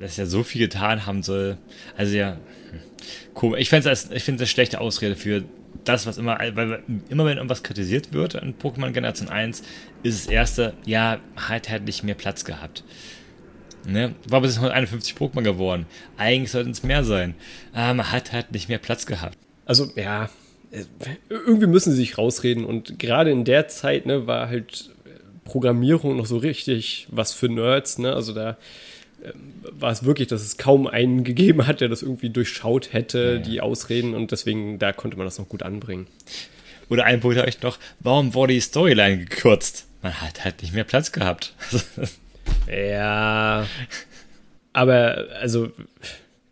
dass ja so viel getan haben soll. Also ja, hm. ich finde ich finde das schlechte Ausrede für das, was immer, weil immer wenn irgendwas kritisiert wird an Pokémon Generation 1, ist das erste, ja, hat halt nicht mehr Platz gehabt. Ne? War bis 151 Pokémon geworden. Eigentlich sollten es mehr sein. Aber man hat halt nicht mehr Platz gehabt. Also, ja, äh, irgendwie müssen sie sich rausreden und gerade in der Zeit, ne, war halt Programmierung noch so richtig was für Nerds, ne? Also da war es wirklich, dass es kaum einen gegeben hat, der das irgendwie durchschaut hätte, ja. die Ausreden, und deswegen, da konnte man das noch gut anbringen. Oder ein Punkt euch noch, warum wurde die Storyline gekürzt? Man hat halt nicht mehr Platz gehabt. ja. Aber, also,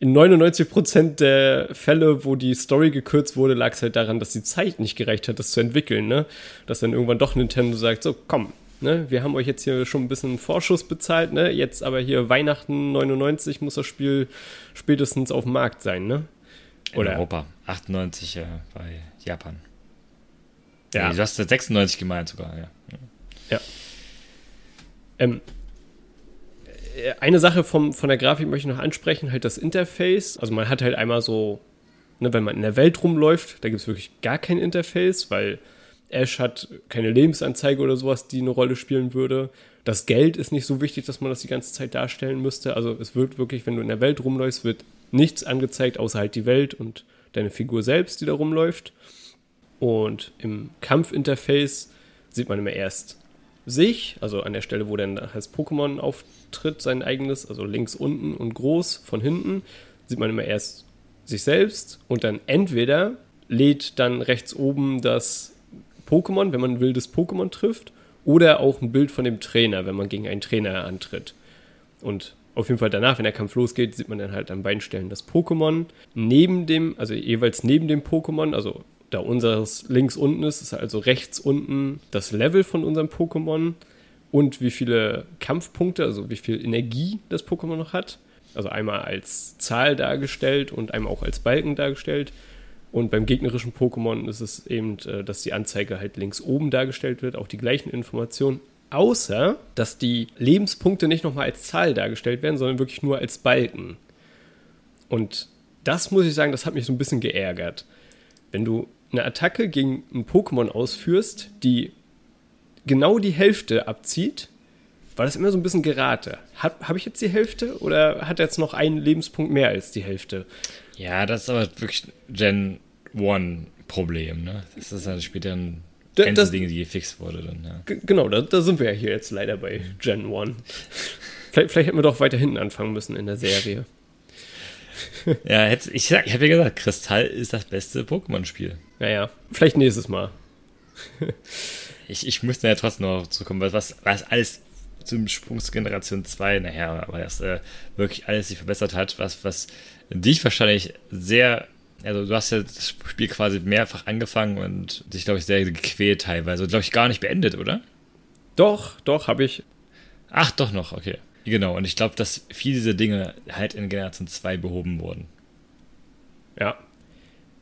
in 99% der Fälle, wo die Story gekürzt wurde, lag es halt daran, dass die Zeit nicht gereicht hat, das zu entwickeln, ne? Dass dann irgendwann doch Nintendo sagt, so, komm, Ne, wir haben euch jetzt hier schon ein bisschen Vorschuss bezahlt, ne? Jetzt aber hier Weihnachten 99 muss das Spiel spätestens auf dem Markt sein, ne? Oder? In Europa. 98 äh, bei Japan. Ja. Nee, du hast 96 gemeint sogar, ja. Ja. Ähm, äh, eine Sache vom, von der Grafik möchte ich noch ansprechen, halt das Interface. Also man hat halt einmal so, ne, wenn man in der Welt rumläuft, da gibt es wirklich gar kein Interface, weil Ash hat keine Lebensanzeige oder sowas, die eine Rolle spielen würde. Das Geld ist nicht so wichtig, dass man das die ganze Zeit darstellen müsste. Also es wird wirklich, wenn du in der Welt rumläufst, wird nichts angezeigt, außer halt die Welt und deine Figur selbst, die da rumläuft. Und im Kampfinterface sieht man immer erst sich, also an der Stelle, wo dann das Pokémon auftritt, sein eigenes, also links unten und groß von hinten, sieht man immer erst sich selbst und dann entweder lädt dann rechts oben das Pokémon, wenn man ein wildes Pokémon trifft, oder auch ein Bild von dem Trainer, wenn man gegen einen Trainer antritt. Und auf jeden Fall danach, wenn der Kampf losgeht, sieht man dann halt an beiden Stellen das Pokémon. Neben dem, also jeweils neben dem Pokémon, also da unseres links unten ist, ist also rechts unten das Level von unserem Pokémon und wie viele Kampfpunkte, also wie viel Energie das Pokémon noch hat. Also einmal als Zahl dargestellt und einmal auch als Balken dargestellt. Und beim gegnerischen Pokémon ist es eben, äh, dass die Anzeige halt links oben dargestellt wird, auch die gleichen Informationen. Außer, dass die Lebenspunkte nicht nochmal als Zahl dargestellt werden, sondern wirklich nur als Balken. Und das muss ich sagen, das hat mich so ein bisschen geärgert. Wenn du eine Attacke gegen ein Pokémon ausführst, die genau die Hälfte abzieht, war das immer so ein bisschen gerate. Habe hab ich jetzt die Hälfte oder hat er jetzt noch einen Lebenspunkt mehr als die Hälfte? Ja, das ist aber wirklich Gen 1 Problem, ne? Das ist halt später ein das, Dinge, die gefixt wurde dann, ja. Genau, da, da, sind wir ja hier jetzt leider bei Gen 1. vielleicht, vielleicht hätten wir doch weiter hinten anfangen müssen in der Serie. ja, jetzt, ich, ich habe ja gesagt, Kristall ist das beste Pokémon-Spiel. Naja, vielleicht nächstes Mal. ich, ich müsste ja trotzdem noch zukommen, was, was alles zum Sprung zur Generation 2 nachher, weil das äh, wirklich alles sich verbessert hat, was, was dich wahrscheinlich sehr, also du hast ja das Spiel quasi mehrfach angefangen und dich, glaube ich, sehr gequält teilweise. Glaube ich, gar nicht beendet, oder? Doch, doch, habe ich. Ach, doch noch, okay. Genau, und ich glaube, dass viele dieser Dinge halt in Generation 2 behoben wurden. Ja.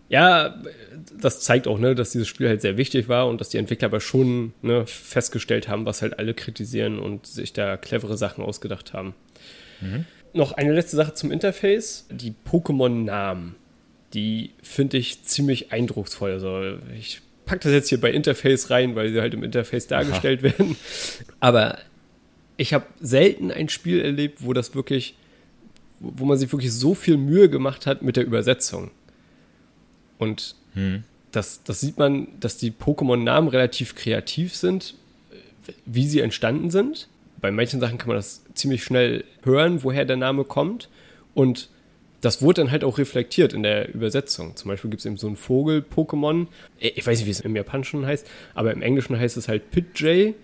Ja, das zeigt auch, ne, dass dieses Spiel halt sehr wichtig war und dass die Entwickler aber schon ne, festgestellt haben, was halt alle kritisieren und sich da clevere Sachen ausgedacht haben. Mhm noch eine letzte Sache zum Interface. Die Pokémon-Namen, die finde ich ziemlich eindrucksvoll. Also ich packe das jetzt hier bei Interface rein, weil sie halt im Interface dargestellt Aha. werden. Aber ich habe selten ein Spiel erlebt, wo das wirklich, wo man sich wirklich so viel Mühe gemacht hat mit der Übersetzung. Und hm. das, das sieht man, dass die Pokémon-Namen relativ kreativ sind, wie sie entstanden sind bei manchen Sachen kann man das ziemlich schnell hören, woher der Name kommt. Und das wurde dann halt auch reflektiert in der Übersetzung. Zum Beispiel gibt es eben so einen Vogel-Pokémon. Ich weiß nicht, wie es im Japanischen heißt, aber im Englischen heißt es halt Pidgey,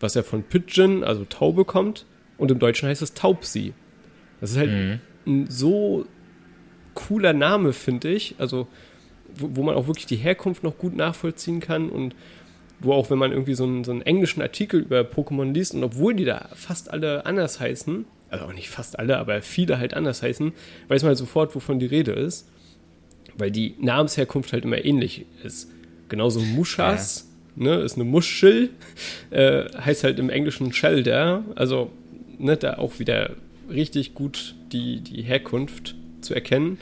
was ja von Pigeon, also Taube, kommt. Und im Deutschen heißt es Taubsi. Das ist halt mhm. ein so cooler Name, finde ich. Also, wo, wo, man auch wirklich die Herkunft noch gut nachvollziehen kann und wo auch wenn man irgendwie so einen, so einen englischen Artikel über Pokémon liest und obwohl die da fast alle anders heißen, also auch nicht fast alle, aber viele halt anders heißen, weiß man halt sofort, wovon die Rede ist, weil die Namensherkunft halt immer ähnlich ist. Genauso Muschas, ja. ne, ist eine Muschel, äh, heißt halt im Englischen Shelder, also ne, da auch wieder richtig gut die, die Herkunft zu erkennen.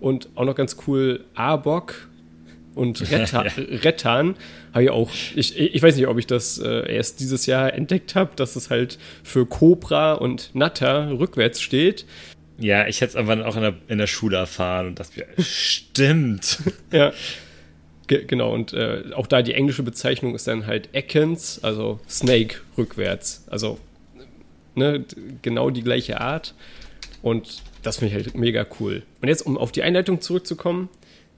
Und auch noch ganz cool, Arbok und Rettan, ja. Rettan habe ich auch, ich, ich weiß nicht, ob ich das äh, erst dieses Jahr entdeckt habe, dass es halt für Cobra und Natter rückwärts steht. Ja, ich hätte es aber auch in der, in der Schule erfahren und das stimmt. ja. Ge genau, und äh, auch da die englische Bezeichnung ist dann halt Ekans, also Snake rückwärts. Also ne, genau die gleiche Art. Und das finde ich halt mega cool. Und jetzt, um auf die Einleitung zurückzukommen,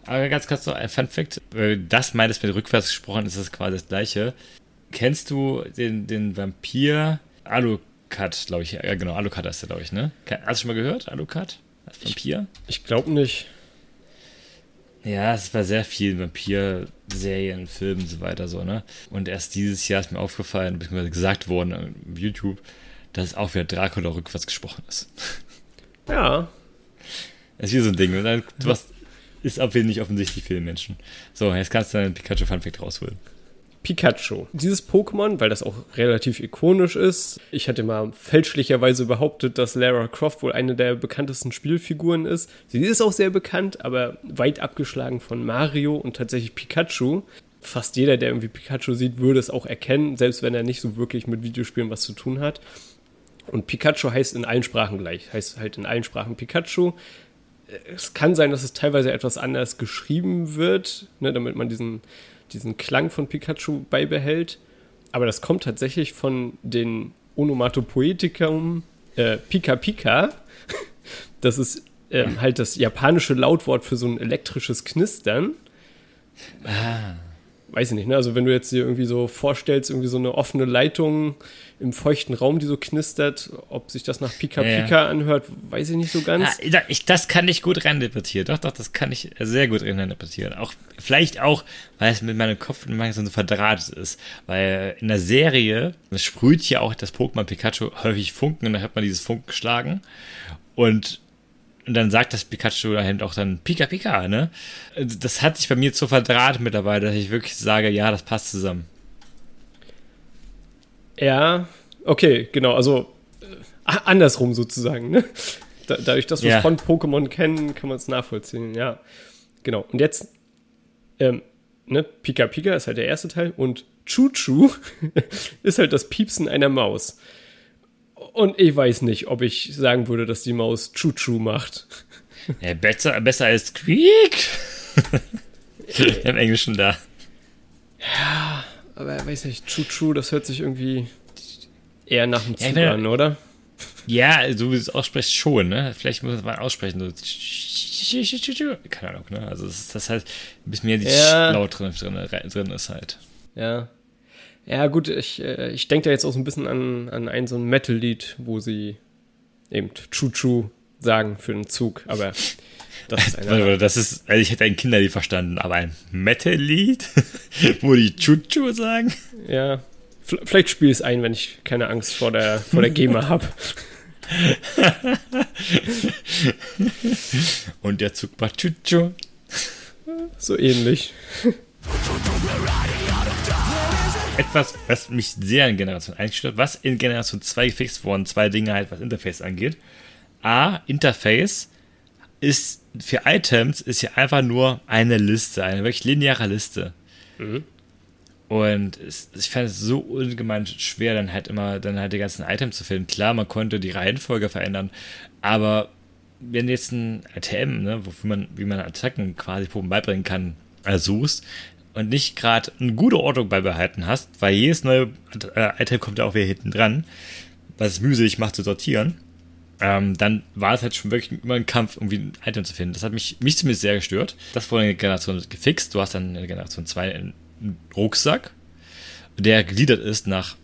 aber ganz kurz noch ein Fun Fact. Das meintest mit rückwärts gesprochen, ist das quasi das gleiche. Kennst du den, den Vampir Alucard, glaube ich? Ja, genau, Alucard ist der, glaube ich, ne? Hast du schon mal gehört, Alucard? Als Vampir? Ich, ich glaube nicht. Ja, es war sehr viel Vampir-Serien, Filmen und so weiter, so, ne? Und erst dieses Jahr ist mir aufgefallen, beziehungsweise gesagt worden auf YouTube, dass auch wieder Dracula rückwärts gesprochen ist. Ja. Das ist wie so ein Ding. Ne? Du hast ist nicht offensichtlich für den Menschen. So, jetzt kannst du deinen Pikachu Funfact rausholen. Pikachu. Dieses Pokémon, weil das auch relativ ikonisch ist, ich hatte mal fälschlicherweise behauptet, dass Lara Croft wohl eine der bekanntesten Spielfiguren ist. Sie ist auch sehr bekannt, aber weit abgeschlagen von Mario und tatsächlich Pikachu. Fast jeder, der irgendwie Pikachu sieht, würde es auch erkennen, selbst wenn er nicht so wirklich mit Videospielen was zu tun hat. Und Pikachu heißt in allen Sprachen gleich, heißt halt in allen Sprachen Pikachu. Es kann sein, dass es teilweise etwas anders geschrieben wird, ne, damit man diesen diesen Klang von Pikachu beibehält. Aber das kommt tatsächlich von den Onomatopoetikum äh, Pika Pika. Das ist ähm, halt das japanische Lautwort für so ein elektrisches Knistern. Ah weiß ich nicht, ne? Also wenn du jetzt dir irgendwie so vorstellst, irgendwie so eine offene Leitung im feuchten Raum, die so knistert, ob sich das nach Pika ja, Pika anhört, weiß ich nicht so ganz. Ja, ah, ich, das kann ich gut reininterpretieren. Doch, doch, das kann ich sehr gut reininterpretieren. Auch, vielleicht auch, weil es mit meinem Kopf so verdrahtet ist. Weil in der Serie, sprüht ja auch das Pokémon Pikachu häufig Funken und da hat man dieses Funken geschlagen. Und und dann sagt das Pikachu dahin auch dann Pika Pika, ne? Das hat sich bei mir zu verdraht mittlerweile, dass ich wirklich sage, ja, das passt zusammen. Ja, okay, genau, also äh, andersrum sozusagen, ne? Da, dadurch, dass wir es ja. von Pokémon kennen, kann man es nachvollziehen, ja. Genau. Und jetzt, ähm, ne, Pika Pika ist halt der erste Teil und Chuchu ist halt das Piepsen einer Maus. Und ich weiß nicht, ob ich sagen würde, dass die Maus Chuchu macht. Ja, besser, besser als Squeak. Im Englischen da. Ja, aber ich weiß nicht, Chuchu, das hört sich irgendwie eher nach dem Zug ja, an, oder? Ja, so wie du es aussprichst, schon, ne? Vielleicht muss man aussprechen. So. Keine Ahnung, ne? Also, das, ist, das heißt, ein bisschen mehr die ja. laut drin, drin, drin ist halt. Ja. Ja, gut, ich, äh, ich denke da jetzt auch so ein bisschen an, an ein so ein Metal-Lied, wo sie eben Chuchu sagen für den Zug, aber das ist eine. das ist, also ich hätte ein Kinderlied verstanden, aber ein Metal-Lied, wo die Chuchu sagen? Ja, vielleicht spiele ich es ein, wenn ich keine Angst vor der, vor der GEMA habe. Und der Zug macht Chuchu. So ähnlich etwas, was mich sehr in Generation 1 stört, was in Generation 2 gefixt worden, zwei Dinge halt, was Interface angeht. A, Interface ist für Items ist ja einfach nur eine Liste, eine wirklich lineare Liste. Mhm. Und es, ich fand es so ungemein schwer, dann halt immer dann halt die ganzen Items zu finden. Klar, man konnte die Reihenfolge verändern, aber wenn du jetzt ein ATM, ne, wofür man, wie man Attacken quasi beibringen kann, suchst, und nicht gerade eine gute Ordnung beibehalten hast, weil jedes neue äh, Item kommt ja auch wieder hinten dran, was es mühselig macht zu sortieren, ähm, dann war es halt schon wirklich immer ein Kampf, irgendwie ein Item zu finden. Das hat mich, mich zumindest sehr gestört. Das wurde in der Generation gefixt. Du hast dann in der Generation 2 einen Rucksack, der gegliedert ist nach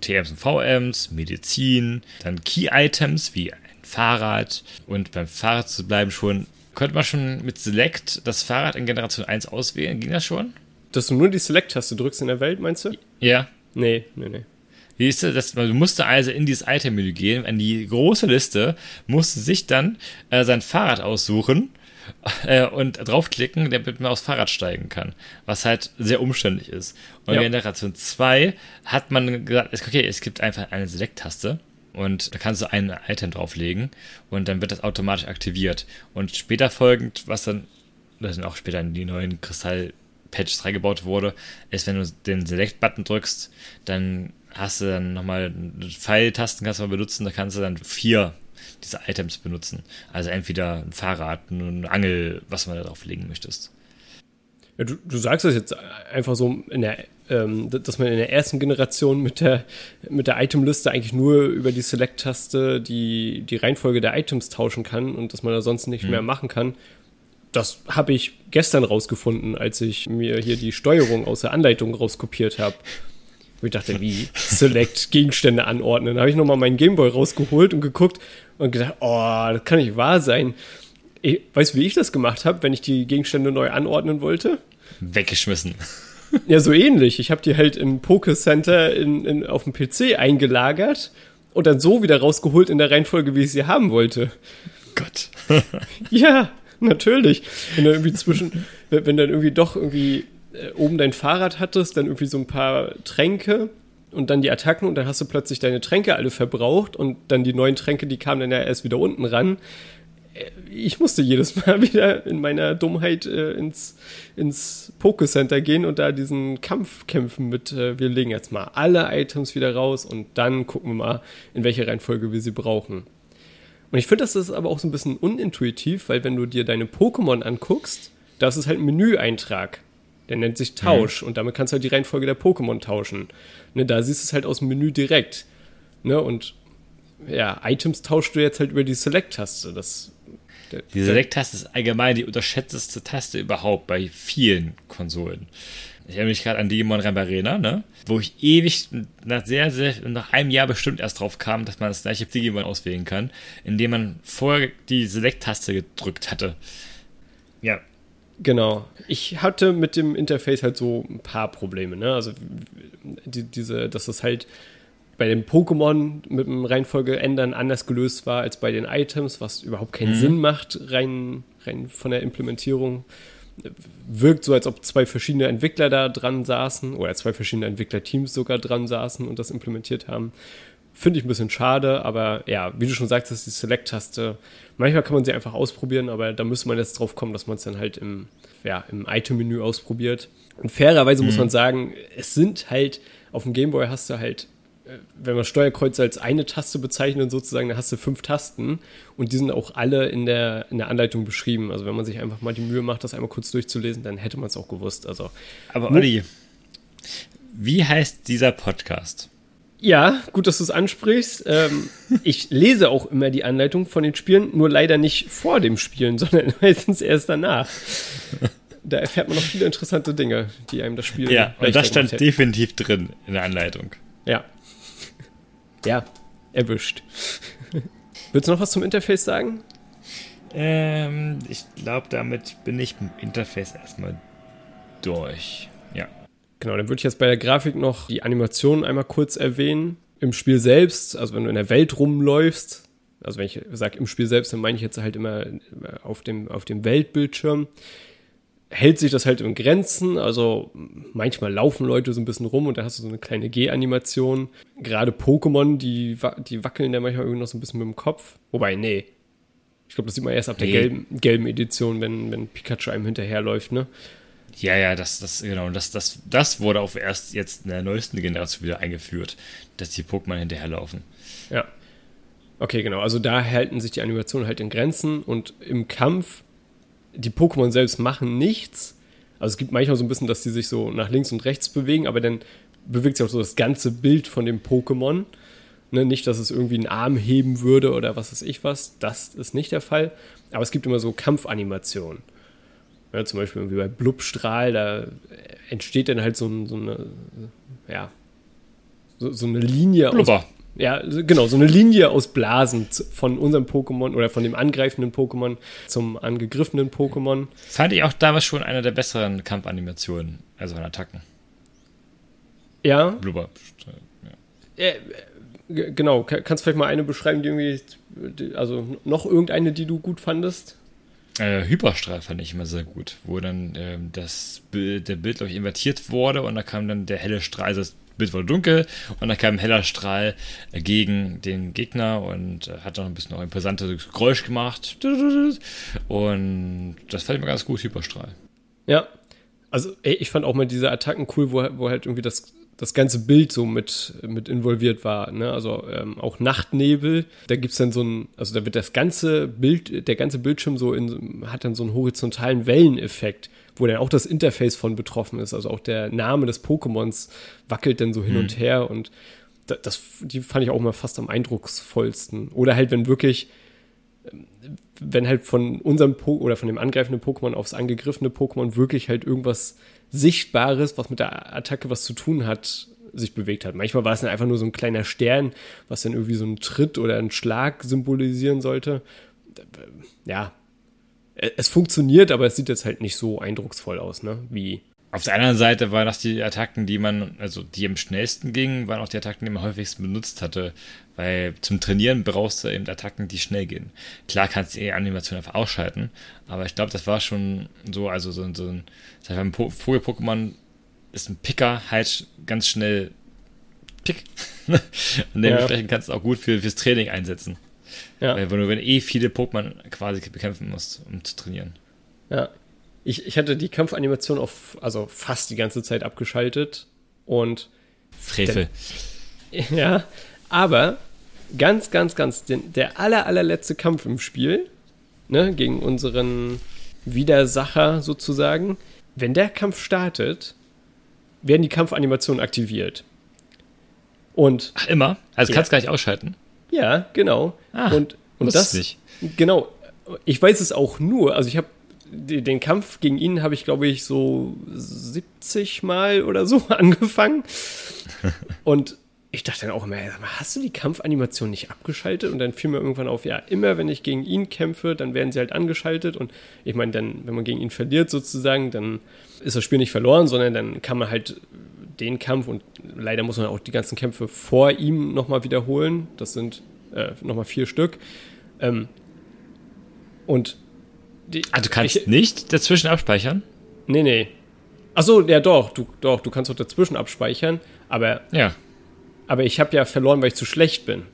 TMs und VMs, Medizin, dann Key-Items wie ein Fahrrad und beim Fahrrad zu bleiben schon könnte man schon mit Select das Fahrrad in Generation 1 auswählen? Ging das schon? Dass du nur die Select-Taste drückst in der Welt, meinst du? Ja. Nee, nee, nee. Wie ist das? Du musst also in dieses Item-Menü gehen, in die große Liste, musst sich dann äh, sein Fahrrad aussuchen äh, und draufklicken, damit man aufs Fahrrad steigen kann. Was halt sehr umständlich ist. Und ja. in Generation 2 hat man gesagt, okay, es gibt einfach eine Select-Taste und da kannst du ein Item drauflegen und dann wird das automatisch aktiviert. Und später folgend, was dann, das sind auch später die neuen Kristall-Patches reingebaut wurde, ist, wenn du den Select-Button drückst, dann hast du dann nochmal Pfeiltasten kannst du mal benutzen, da kannst du dann vier diese Items benutzen. Also entweder ein Fahrrad, eine Angel, was man da drauflegen möchtest. Ja, du, du sagst das jetzt einfach so der ähm, dass man in der ersten Generation mit der, mit der Itemliste eigentlich nur über die Select-Taste die, die Reihenfolge der Items tauschen kann und dass man da sonst nicht mhm. mehr machen kann. Das habe ich gestern rausgefunden, als ich mir hier die Steuerung aus der Anleitung rauskopiert habe. Und ich dachte, wie Select Gegenstände anordnen. Da habe ich nochmal meinen Gameboy rausgeholt und geguckt und gedacht, oh, das kann nicht wahr sein. Ich, weißt du, wie ich das gemacht habe, wenn ich die Gegenstände neu anordnen wollte? Weggeschmissen. Ja, so ähnlich. Ich habe die halt im Poke Center in, in, auf dem PC eingelagert und dann so wieder rausgeholt in der Reihenfolge, wie ich sie haben wollte. Gott. ja, natürlich. Wenn dann irgendwie zwischen, wenn dann irgendwie doch irgendwie äh, oben dein Fahrrad hattest, dann irgendwie so ein paar Tränke und dann die Attacken und dann hast du plötzlich deine Tränke alle verbraucht und dann die neuen Tränke, die kamen dann ja erst wieder unten ran. Äh, ich musste jedes Mal wieder in meiner Dummheit äh, ins, ins Pokécenter gehen und da diesen Kampf kämpfen mit, äh, wir legen jetzt mal alle Items wieder raus und dann gucken wir mal, in welcher Reihenfolge wir sie brauchen. Und ich finde, das ist aber auch so ein bisschen unintuitiv, weil wenn du dir deine Pokémon anguckst, da ist es halt ein Menüeintrag. Der nennt sich Tausch mhm. und damit kannst du halt die Reihenfolge der Pokémon tauschen. Ne, da siehst du es halt aus dem Menü direkt. Ne, und ja, Items tauschst du jetzt halt über die Select-Taste. die Select-Taste ist allgemein die unterschätzteste Taste überhaupt bei vielen Konsolen. Ich erinnere mich gerade an Digimon Arena, ne? Wo ich ewig, nach sehr, sehr, nach einem Jahr bestimmt erst drauf kam, dass man das gleiche Digimon auswählen kann, indem man vorher die Select-Taste gedrückt hatte. Ja. Genau. Ich hatte mit dem Interface halt so ein paar Probleme, ne? Also die, diese, dass das halt bei dem Pokémon mit dem Reihenfolge ändern anders gelöst war als bei den Items, was überhaupt keinen mhm. Sinn macht, rein, rein von der Implementierung wirkt so, als ob zwei verschiedene Entwickler da dran saßen oder zwei verschiedene Entwicklerteams sogar dran saßen und das implementiert haben. Finde ich ein bisschen schade, aber ja, wie du schon sagtest, die Select-Taste, manchmal kann man sie einfach ausprobieren, aber da müsste man jetzt drauf kommen, dass man es dann halt im, ja, im Item-Menü ausprobiert. Und fairerweise mhm. muss man sagen, es sind halt, auf dem Gameboy hast du halt wenn man Steuerkreuz als eine Taste bezeichnet, sozusagen, dann hast du fünf Tasten und die sind auch alle in der, in der Anleitung beschrieben. Also wenn man sich einfach mal die Mühe macht, das einmal kurz durchzulesen, dann hätte man es auch gewusst. Also, Aber Olli, wie heißt dieser Podcast? Ja, gut, dass du es ansprichst. Ähm, ich lese auch immer die Anleitung von den Spielen, nur leider nicht vor dem Spielen, sondern meistens erst danach. Da erfährt man noch viele interessante Dinge, die einem das Spiel. Ja, und das stand definitiv drin in der Anleitung. Ja, ja, erwischt. Willst du noch was zum Interface sagen? Ähm, ich glaube, damit bin ich im Interface erstmal durch. Ja. Genau, dann würde ich jetzt bei der Grafik noch die Animation einmal kurz erwähnen. Im Spiel selbst, also wenn du in der Welt rumläufst, also wenn ich sage im Spiel selbst, dann meine ich jetzt halt immer auf dem, auf dem Weltbildschirm, hält sich das halt in Grenzen. Also manchmal laufen Leute so ein bisschen rum und da hast du so eine kleine G-Animation. Gerade Pokémon, die, die wackeln ja manchmal irgendwie noch so ein bisschen mit dem Kopf. Wobei, nee. Ich glaube, das sieht man erst ab der gelben, gelben Edition, wenn, wenn Pikachu einem hinterherläuft, ne? Ja, ja, das, das, genau, das, das, das wurde auch erst jetzt in der neuesten Generation wieder eingeführt, dass die Pokémon hinterherlaufen. Ja. Okay, genau. Also da halten sich die Animationen halt in Grenzen und im Kampf die Pokémon selbst machen nichts. Also es gibt manchmal so ein bisschen, dass die sich so nach links und rechts bewegen, aber dann bewegt sich auch so das ganze Bild von dem Pokémon. Ne, nicht, dass es irgendwie einen Arm heben würde oder was weiß ich was. Das ist nicht der Fall. Aber es gibt immer so Kampfanimationen. Ja, zum Beispiel irgendwie bei Blubstrahl, da entsteht dann halt so, so eine, ja, so, so eine Linie Blubber. Ja, genau, so eine Linie aus Blasen von unserem Pokémon oder von dem angreifenden Pokémon zum angegriffenen Pokémon. Fand ich auch damals schon eine der besseren Kampfanimationen, also an Attacken. Ja. Blubber. Ja. Äh, genau, kannst du vielleicht mal eine beschreiben, die irgendwie, also noch irgendeine, die du gut fandest? Äh, Hyperstrahl fand ich immer sehr gut, wo dann äh, das Bild, der Bild, glaube ich, invertiert wurde und da kam dann der helle Strahl, also das Bild wurde dunkel und dann kam ein heller Strahl gegen den Gegner und hat dann ein bisschen noch imposantes Geräusch gemacht. Und das fand ich mir ganz gut, Hyperstrahl. Ja, also ey, ich fand auch mal diese Attacken cool, wo, wo halt irgendwie das, das ganze Bild so mit, mit involviert war. Ne? Also ähm, auch Nachtnebel, da gibt es dann so ein, also da wird das ganze Bild, der ganze Bildschirm so in, hat dann so einen horizontalen Welleneffekt wo dann auch das Interface von betroffen ist. Also auch der Name des Pokémons wackelt dann so hin mhm. und her und das, die fand ich auch mal fast am eindrucksvollsten. Oder halt, wenn wirklich, wenn halt von unserem po oder von dem angreifenden Pokémon aufs angegriffene Pokémon wirklich halt irgendwas Sichtbares, was mit der Attacke was zu tun hat, sich bewegt hat. Manchmal war es dann einfach nur so ein kleiner Stern, was dann irgendwie so einen Tritt oder einen Schlag symbolisieren sollte. Ja, es funktioniert, aber es sieht jetzt halt nicht so eindrucksvoll aus, ne? Wie Auf der anderen Seite waren das die Attacken, die man, also die am schnellsten gingen, waren auch die Attacken, die man am häufigsten benutzt hatte. Weil zum Trainieren brauchst du eben Attacken, die schnell gehen. Klar kannst du die Animation einfach ausschalten, aber ich glaube, das war schon so, also so, so ein, sag ich mal, Vogel-Pokémon ist ein Picker halt ganz schnell Pick. Und dementsprechend ja. kannst du auch gut für, fürs Training einsetzen. Ja. Weil du, wenn eh viele Pokémon quasi bekämpfen musst, um zu trainieren. Ja, ich, ich hatte die Kampfanimation auf, also fast die ganze Zeit abgeschaltet und. Frevel. Ja, aber ganz, ganz, ganz, den, der aller, allerletzte Kampf im Spiel, ne, gegen unseren Widersacher sozusagen, wenn der Kampf startet, werden die Kampfanimationen aktiviert. Und. Ach, immer? Also ja. kannst du gar nicht ausschalten? Ja, genau. Ah, und, und das. Nicht. Genau. Ich weiß es auch nur, also ich habe den Kampf gegen ihn habe ich, glaube ich, so 70 Mal oder so angefangen. Und ich dachte dann auch immer, hast du die Kampfanimation nicht abgeschaltet? Und dann fiel mir irgendwann auf, ja, immer wenn ich gegen ihn kämpfe, dann werden sie halt angeschaltet. Und ich meine, dann, wenn man gegen ihn verliert sozusagen, dann ist das Spiel nicht verloren, sondern dann kann man halt den Kampf und leider muss man auch die ganzen Kämpfe vor ihm nochmal wiederholen. Das sind äh, nochmal vier Stück. Ähm, und die, ah, du kannst ich, nicht dazwischen abspeichern? Nee, nee. Achso, ja doch, du, doch, du kannst auch dazwischen abspeichern, aber, ja. aber ich habe ja verloren, weil ich zu schlecht bin.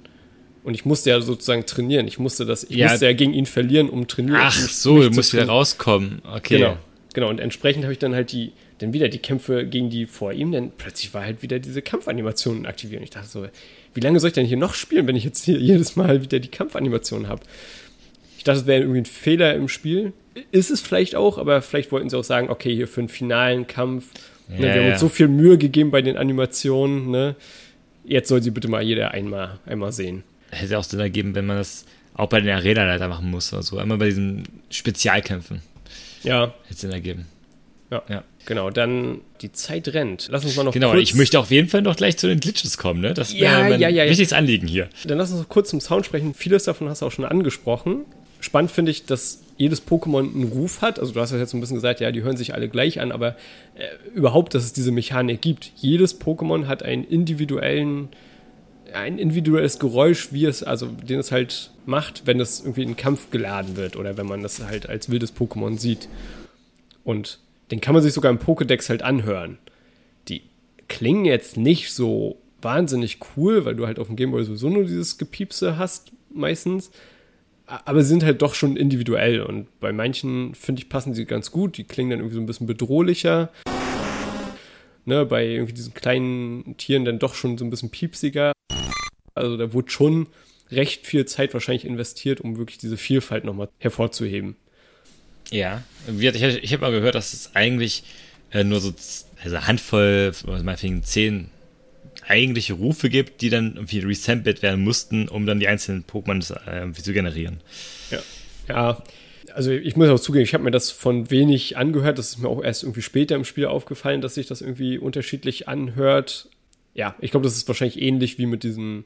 Und ich musste ja sozusagen trainieren. Ich musste das, ich ja. musste ja gegen ihn verlieren, um trainieren. Ach so, du musst wieder rauskommen. Okay. Genau, genau. Und entsprechend habe ich dann halt die, dann wieder die Kämpfe gegen die vor ihm, denn plötzlich war halt wieder diese Kampfanimationen aktiviert. Und ich dachte so, wie lange soll ich denn hier noch spielen, wenn ich jetzt hier jedes Mal wieder die Kampfanimationen habe? Ich dachte, es wäre irgendwie ein Fehler im Spiel. Ist es vielleicht auch, aber vielleicht wollten sie auch sagen, okay, hier für einen finalen Kampf, ja, ne, wir haben uns so viel Mühe gegeben bei den Animationen, ne? Jetzt soll sie bitte mal jeder einmal, einmal sehen. Hätte auch Sinn ergeben, wenn man das auch bei den Arena-Leiter machen muss oder so. Einmal bei diesen Spezialkämpfen. Ja. Hätte Sinn ergeben. Ja. ja. Genau, dann die Zeit rennt. Lass uns mal noch genau, kurz... ich möchte auf jeden Fall noch gleich zu den Glitches kommen, ne? Das wäre ja, mein ja, ja, wichtiges Anliegen hier. Dann lass uns noch kurz zum Sound sprechen. Vieles davon hast du auch schon angesprochen. Spannend finde ich, dass jedes Pokémon einen Ruf hat. Also du hast ja jetzt so ein bisschen gesagt, ja, die hören sich alle gleich an, aber äh, überhaupt, dass es diese Mechanik gibt. Jedes Pokémon hat einen individuellen, ein individuelles Geräusch, wie es, also den es halt macht, wenn es irgendwie in Kampf geladen wird oder wenn man das halt als wildes Pokémon sieht. Und den kann man sich sogar im Pokédex halt anhören. Die klingen jetzt nicht so wahnsinnig cool, weil du halt auf dem Gameboy sowieso nur dieses Gepiepse hast, meistens aber sie sind halt doch schon individuell und bei manchen, finde ich, passen sie ganz gut. Die klingen dann irgendwie so ein bisschen bedrohlicher. Ne, bei irgendwie diesen kleinen Tieren dann doch schon so ein bisschen piepsiger. Also da wurde schon recht viel Zeit wahrscheinlich investiert, um wirklich diese Vielfalt nochmal hervorzuheben. Ja, ich, habe mal gehört, dass es eigentlich äh, nur so also eine Handvoll, meinetwegen zehn eigentliche Rufe gibt, die dann irgendwie resampled werden mussten, um dann die einzelnen Pokémon äh, zu generieren. Ja. Ja, also ich muss auch zugeben, ich habe mir das von wenig angehört. Das ist mir auch erst irgendwie später im Spiel aufgefallen, dass sich das irgendwie unterschiedlich anhört. Ja, ich glaube, das ist wahrscheinlich ähnlich wie mit diesen,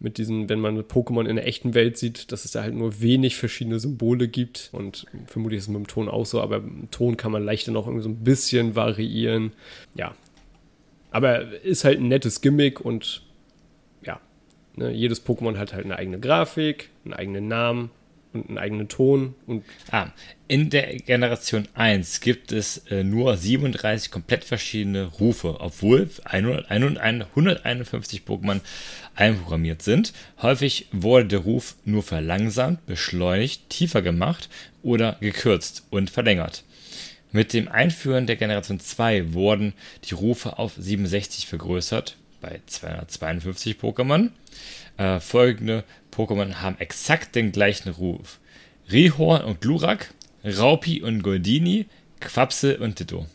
mit diesen, wenn man Pokémon in der echten Welt sieht, dass es da halt nur wenig verschiedene Symbole gibt. Und vermutlich ist es mit dem Ton auch so, aber im Ton kann man leichter noch irgendwie so ein bisschen variieren. Ja, aber ist halt ein nettes Gimmick und ja, ne, jedes Pokémon hat halt eine eigene Grafik, einen eigenen Namen und einen eigenen Ton. Und ah, in der Generation 1 gibt es äh, nur 37 komplett verschiedene Rufe, obwohl 151 Pokémon einprogrammiert sind. Häufig wurde der Ruf nur verlangsamt, beschleunigt, tiefer gemacht oder gekürzt und verlängert. Mit dem Einführen der Generation 2 wurden die Rufe auf 67 vergrößert, bei 252 Pokémon. Äh, folgende Pokémon haben exakt den gleichen Ruf. Rihorn und Glurak, Raupi und Goldini, Quapsel und Ditto.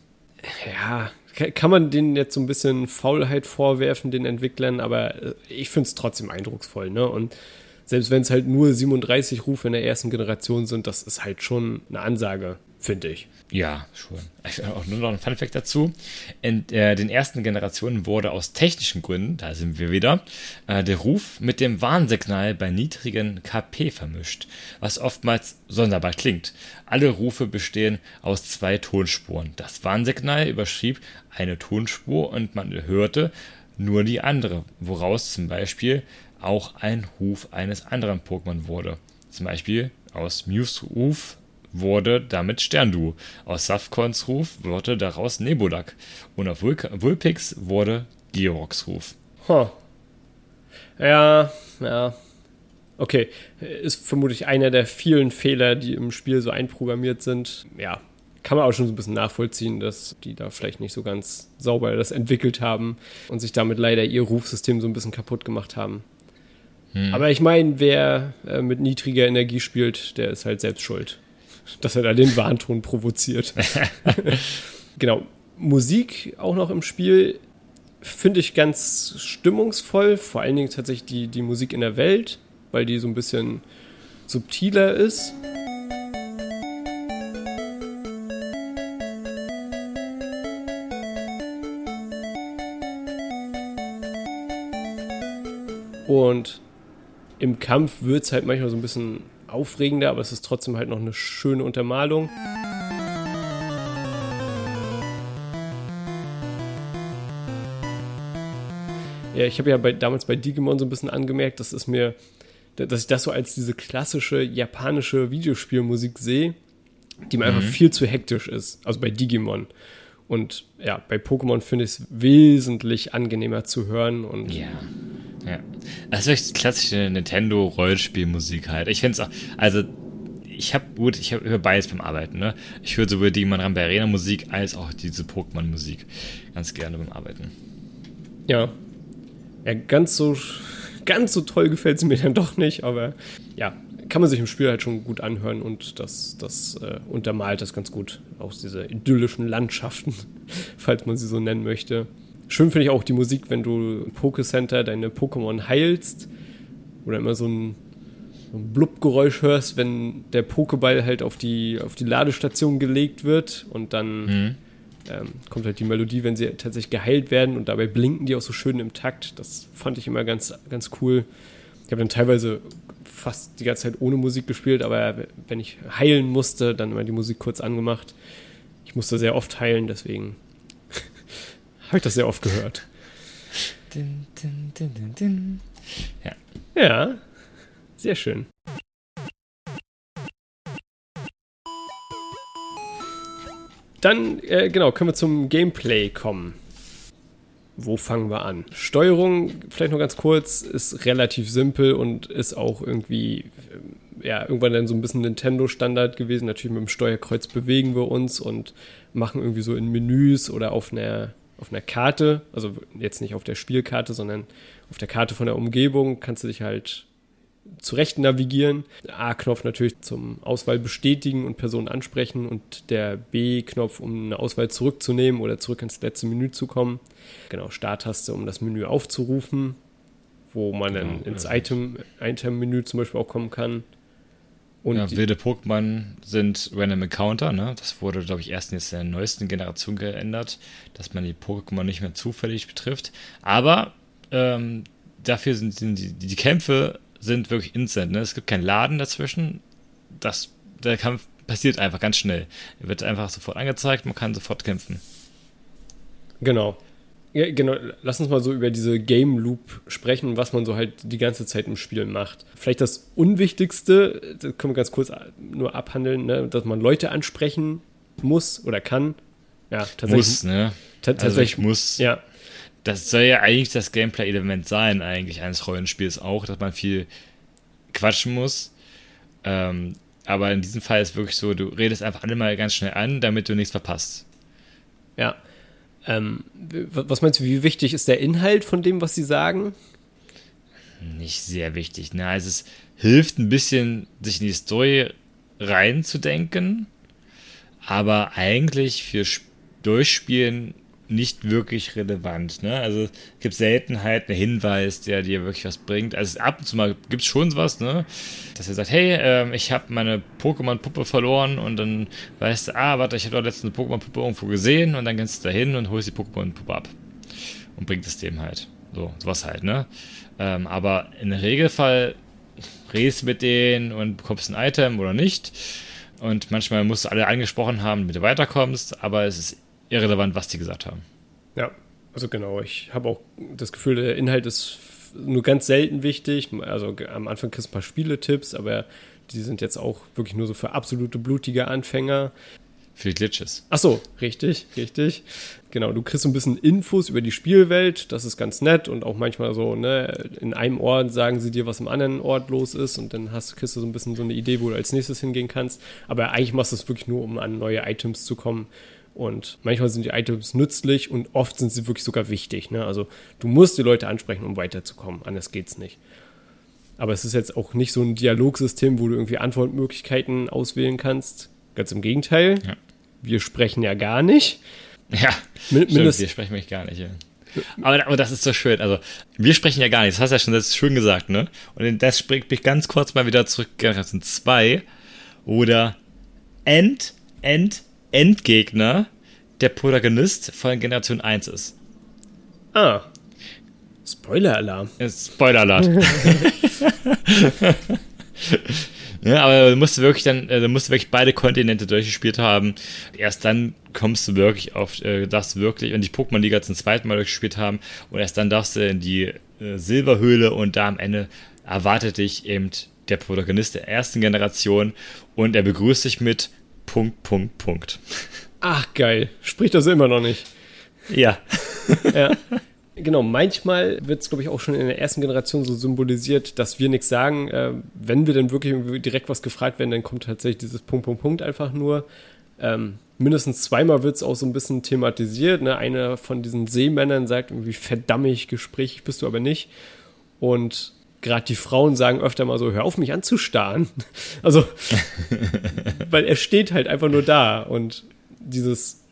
Ja, kann man denen jetzt so ein bisschen Faulheit vorwerfen, den Entwicklern, aber äh, ich finde es trotzdem eindrucksvoll, ne? Und selbst wenn es halt nur 37 Rufe in der ersten Generation sind, das ist halt schon eine Ansage finde ich. Ja, schon. Auch nur noch ein Funfact dazu. In äh, den ersten Generationen wurde aus technischen Gründen, da sind wir wieder, äh, der Ruf mit dem Warnsignal bei niedrigen KP vermischt, was oftmals sonderbar klingt. Alle Rufe bestehen aus zwei Tonspuren. Das Warnsignal überschrieb eine Tonspur und man hörte nur die andere, woraus zum Beispiel auch ein Ruf eines anderen Pokémon wurde. Zum Beispiel aus Mews Ruf wurde damit Sterndu. Aus Safkons Ruf wurde daraus Nebulak. Und auf Vulk Vulpix wurde Georox Ruf. Huh. Ja, ja. Okay, ist vermutlich einer der vielen Fehler, die im Spiel so einprogrammiert sind. Ja, kann man auch schon so ein bisschen nachvollziehen, dass die da vielleicht nicht so ganz sauber das entwickelt haben und sich damit leider ihr Rufsystem so ein bisschen kaputt gemacht haben. Hm. Aber ich meine, wer äh, mit niedriger Energie spielt, der ist halt selbst schuld dass er da den Warnton provoziert. genau. Musik auch noch im Spiel finde ich ganz stimmungsvoll, vor allen Dingen tatsächlich die, die Musik in der Welt, weil die so ein bisschen subtiler ist. Und im Kampf wird es halt manchmal so ein bisschen aufregender, aber es ist trotzdem halt noch eine schöne Untermalung. Ja, ich habe ja bei, damals bei Digimon so ein bisschen angemerkt, dass es mir, dass ich das so als diese klassische japanische Videospielmusik sehe, die mir mhm. einfach viel zu hektisch ist. Also bei Digimon. Und ja, bei Pokémon finde ich es wesentlich angenehmer zu hören und ja. Ja. Das ist wirklich klassische Nintendo-Rollenspielmusik halt. Ich finde es auch, also ich habe gut, ich höre beides beim Arbeiten, ne? Ich höre sowohl die Mann Arena Musik als auch diese Pokémon Musik ganz gerne beim Arbeiten. Ja. Ja, ganz so ganz so toll gefällt es mir dann doch nicht, aber ja, kann man sich im Spiel halt schon gut anhören und das, das äh, untermalt das ganz gut. Auch diese idyllischen Landschaften, falls man sie so nennen möchte. Schön finde ich auch die Musik, wenn du im Pokécenter deine Pokémon heilst oder immer so ein, so ein Blubgeräusch hörst, wenn der Pokéball halt auf die, auf die Ladestation gelegt wird und dann mhm. ähm, kommt halt die Melodie, wenn sie tatsächlich geheilt werden und dabei blinken die auch so schön im Takt. Das fand ich immer ganz, ganz cool. Ich habe dann teilweise fast die ganze Zeit ohne Musik gespielt, aber wenn ich heilen musste, dann immer die Musik kurz angemacht. Ich musste sehr oft heilen, deswegen habe ich das sehr oft gehört. Din, din, din, ja. ja, sehr schön. Dann, äh, genau, können wir zum Gameplay kommen. Wo fangen wir an? Steuerung, vielleicht noch ganz kurz, ist relativ simpel und ist auch irgendwie, äh, ja, irgendwann dann so ein bisschen Nintendo-Standard gewesen. Natürlich mit dem Steuerkreuz bewegen wir uns und machen irgendwie so in Menüs oder auf einer auf einer Karte, also jetzt nicht auf der Spielkarte, sondern auf der Karte von der Umgebung, kannst du dich halt zurecht navigieren. A-Knopf natürlich zum Auswahl bestätigen und Personen ansprechen und der B-Knopf, um eine Auswahl zurückzunehmen oder zurück ins letzte Menü zu kommen. Genau, Starttaste, um das Menü aufzurufen, wo man dann genau, ins Item-Menü zum Beispiel auch kommen kann. Und ja, wilde Pokémon sind Random Encounter, ne? Das wurde, glaube ich, erst jetzt in der neuesten Generation geändert, dass man die Pokémon nicht mehr zufällig betrifft. Aber ähm, dafür sind, sind die, die, Kämpfe sind wirklich instant, ne? Es gibt keinen Laden dazwischen. Das, der Kampf passiert einfach ganz schnell. Er wird einfach sofort angezeigt, man kann sofort kämpfen. Genau. Ja, genau, lass uns mal so über diese Game Loop sprechen, was man so halt die ganze Zeit im Spiel macht. Vielleicht das Unwichtigste, das können wir ganz kurz nur abhandeln, ne, dass man Leute ansprechen muss oder kann. Ja, tatsächlich. Muss, ne? tatsächlich also muss. Ja. Das soll ja eigentlich das Gameplay-Element sein, eigentlich eines Rollenspiels auch, dass man viel quatschen muss. Ähm, aber in diesem Fall ist wirklich so, du redest einfach alle mal ganz schnell an, damit du nichts verpasst. Ja. Ähm, was meinst du, wie wichtig ist der Inhalt von dem, was sie sagen? Nicht sehr wichtig. Ne? Also es hilft ein bisschen, sich in die Story reinzudenken, aber eigentlich für Durchspielen nicht wirklich relevant. Ne? Also es gibt selten halt einen Hinweis, der dir wirklich was bringt. Also ab und zu mal gibt es schon was, ne? dass er sagt, hey, äh, ich habe meine Pokémon-Puppe verloren und dann weißt du, ah, warte, ich habe doch letztens eine Pokémon-Puppe irgendwo gesehen und dann gehst du da hin und holst die Pokémon-Puppe ab und bringt es dem halt. So, sowas halt, ne? Ähm, aber im Regelfall redest du mit denen und bekommst ein Item oder nicht. Und manchmal musst du alle angesprochen haben, damit du weiterkommst, aber es ist irrelevant, was die gesagt haben. Ja, also genau. Ich habe auch das Gefühl, der Inhalt ist nur ganz selten wichtig. Also am Anfang kriegst du ein paar Spieletipps, aber die sind jetzt auch wirklich nur so für absolute blutige Anfänger. Für die Glitches. Ach so, richtig, richtig. Genau, du kriegst so ein bisschen Infos über die Spielwelt, das ist ganz nett und auch manchmal so, ne, in einem Ort sagen sie dir, was im anderen Ort los ist und dann hast, kriegst du so ein bisschen so eine Idee, wo du als nächstes hingehen kannst. Aber eigentlich machst du es wirklich nur, um an neue Items zu kommen. Und manchmal sind die Items nützlich und oft sind sie wirklich sogar wichtig. Ne? Also du musst die Leute ansprechen, um weiterzukommen. Anders geht's nicht. Aber es ist jetzt auch nicht so ein Dialogsystem, wo du irgendwie Antwortmöglichkeiten auswählen kannst. Ganz im Gegenteil. Ja. Wir sprechen ja gar nicht. Ja, Min stimmt, wir sprechen mich gar nicht. Ja. Aber, aber das ist so schön. Also, wir sprechen ja gar nicht. Das hast du ja schon das schön gesagt, ne? Und das bringt mich ganz kurz mal wieder zurück. Das sind zwei. Oder End, End, Endgegner der Protagonist von Generation 1 ist. Ah. Spoiler-Alarm. Spoiler-Alarm. ja, aber du musst wirklich dann, äh, du musst wirklich beide Kontinente durchgespielt haben. Erst dann kommst du wirklich auf, äh, darfst wirklich, und die Pokémon-Liga zum zweiten Mal durchgespielt haben, und erst dann darfst du in die äh, Silberhöhle und da am Ende erwartet dich eben der Protagonist der ersten Generation und er begrüßt dich mit Punkt, Punkt, Punkt. Ach, geil. Spricht das immer noch nicht. Ja. ja. Genau, manchmal wird es, glaube ich, auch schon in der ersten Generation so symbolisiert, dass wir nichts sagen. Äh, wenn wir dann wirklich direkt was gefragt werden, dann kommt tatsächlich dieses Punkt, Punkt, Punkt einfach nur. Ähm, mindestens zweimal wird es auch so ein bisschen thematisiert. Ne? Einer von diesen Seemännern sagt irgendwie, verdammig, gesprächig bist du aber nicht. Und gerade die Frauen sagen öfter mal so, hör auf mich anzustarren. Also, weil er steht halt einfach nur da und dieses,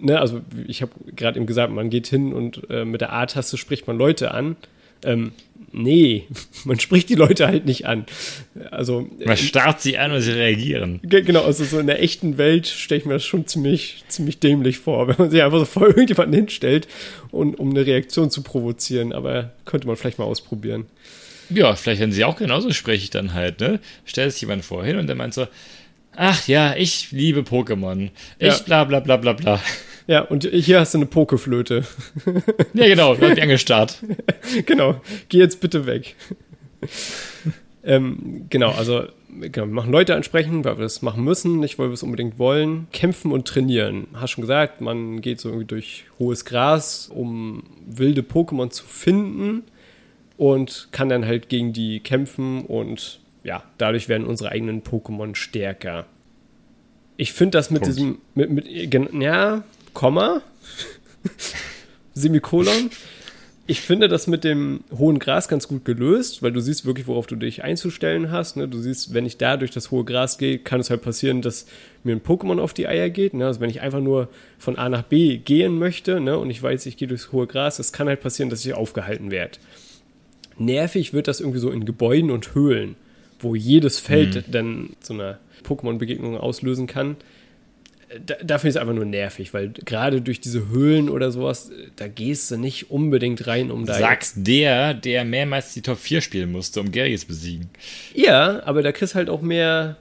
ne, also ich habe gerade eben gesagt, man geht hin und äh, mit der A-Taste spricht man Leute an. Ähm, nee, man spricht die Leute halt nicht an. Also, man starrt sie an und sie reagieren. Genau, also so in der echten Welt stelle ich mir das schon ziemlich, ziemlich dämlich vor, wenn man sich einfach so vor irgendjemanden hinstellt, und, um eine Reaktion zu provozieren. Aber könnte man vielleicht mal ausprobieren. Ja, vielleicht werden sie auch genauso spreche ich dann halt, ne? Stellt sich jemand vorhin und der meint so, ach ja, ich liebe Pokémon. Ich ja. bla bla bla bla bla. Ja, und hier hast du eine Pokeflöte. ja, genau, wird angestarrt. genau, geh jetzt bitte weg. ähm, genau, also genau, wir machen Leute ansprechen, weil wir das machen müssen, nicht weil wir es unbedingt wollen. Kämpfen und trainieren. Hast schon gesagt, man geht so irgendwie durch hohes Gras, um wilde Pokémon zu finden und kann dann halt gegen die kämpfen und ja, dadurch werden unsere eigenen Pokémon stärker. Ich finde das mit Punkt. diesem, mit, mit, ja, Komma, Semikolon. Ich finde das mit dem hohen Gras ganz gut gelöst, weil du siehst wirklich, worauf du dich einzustellen hast. Ne? Du siehst, wenn ich da durch das hohe Gras gehe, kann es halt passieren, dass mir ein Pokémon auf die Eier geht. Ne? Also wenn ich einfach nur von A nach B gehen möchte ne? und ich weiß, ich gehe durchs hohe Gras, es kann halt passieren, dass ich aufgehalten werde nervig wird das irgendwie so in Gebäuden und Höhlen, wo jedes Feld mhm. dann so eine Pokémon-Begegnung auslösen kann. Da, da finde ich es einfach nur nervig, weil gerade durch diese Höhlen oder sowas, da gehst du nicht unbedingt rein, um da. Sagst der, der mehrmals die Top 4 spielen musste, um Gary zu besiegen. Ja, aber da kriegst du halt auch mehr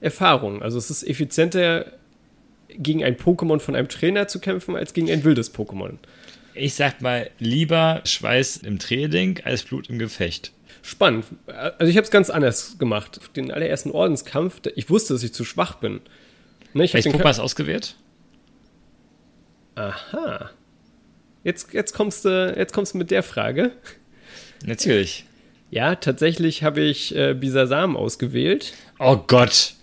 Erfahrung. Also es ist effizienter, gegen ein Pokémon von einem Trainer zu kämpfen, als gegen ein wildes Pokémon ich sag mal, lieber Schweiß im Training als Blut im Gefecht. Spannend. Also ich habe es ganz anders gemacht. Den allerersten Ordenskampf, ich wusste, dass ich zu schwach bin. Ne, ich Welches Puppe ausgewählt? Aha. Jetzt, jetzt, kommst du, jetzt kommst du mit der Frage. Natürlich. Ja, tatsächlich habe ich äh, Bisasam ausgewählt. Oh Gott.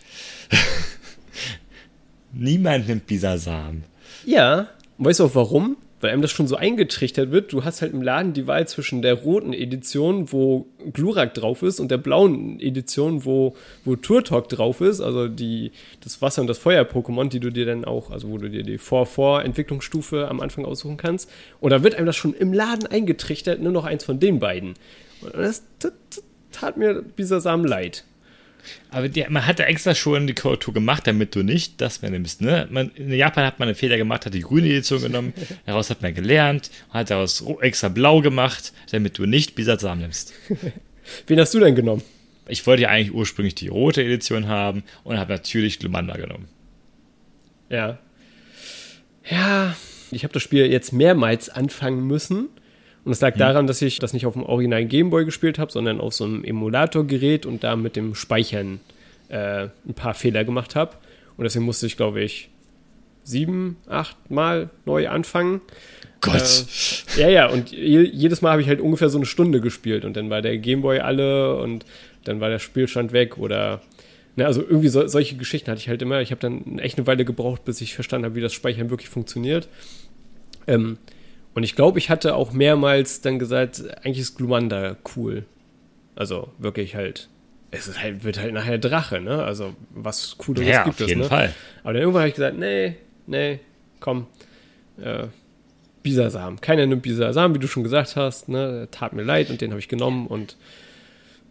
Niemand nimmt Bisasam. Ja, weißt du auch warum? Weil einem das schon so eingetrichtert wird. Du hast halt im Laden die Wahl zwischen der roten Edition, wo Glurak drauf ist, und der blauen Edition, wo, wo Turtok drauf ist, also die, das Wasser- und das Feuer-Pokémon, die du dir dann auch, also wo du dir die Vor-Vor-Entwicklungsstufe am Anfang aussuchen kannst. Und da wird einem das schon im Laden eingetrichtert, nur noch eins von den beiden. Und das, das, das tat mir Bisasam leid. Aber die, man hatte extra schon die Korrektur gemacht, damit du nicht das mehr nimmst. Ne? Man, in Japan hat man einen Fehler gemacht, hat die grüne Edition genommen, daraus hat man gelernt, hat daraus extra blau gemacht, damit du nicht Bisasam nimmst. Wen hast du denn genommen? Ich wollte ja eigentlich ursprünglich die rote Edition haben und habe natürlich Glumanda genommen. Ja. Ja, ich habe das Spiel jetzt mehrmals anfangen müssen und es lag hm. daran, dass ich das nicht auf dem originalen Gameboy gespielt habe, sondern auf so einem Emulatorgerät und da mit dem Speichern äh, ein paar Fehler gemacht habe. Und deswegen musste ich, glaube ich, sieben, acht Mal neu anfangen. Gott. Äh, ja, ja, und je, jedes Mal habe ich halt ungefähr so eine Stunde gespielt und dann war der Gameboy alle und dann war der Spielstand weg oder. Ne, also irgendwie so, solche Geschichten hatte ich halt immer. Ich habe dann echt eine Weile gebraucht, bis ich verstanden habe, wie das Speichern wirklich funktioniert. Ähm, und ich glaube, ich hatte auch mehrmals dann gesagt, eigentlich ist Glumanda cool. Also wirklich halt. Es ist halt, wird halt nachher Drache, ne? Also was Cooleres ja, gibt auf jeden ne? Fall. Aber dann irgendwann habe ich gesagt, nee, nee, komm. Äh, Bisasam. Keiner nimmt Bisasam, wie du schon gesagt hast, ne? Tat mir leid und den habe ich genommen und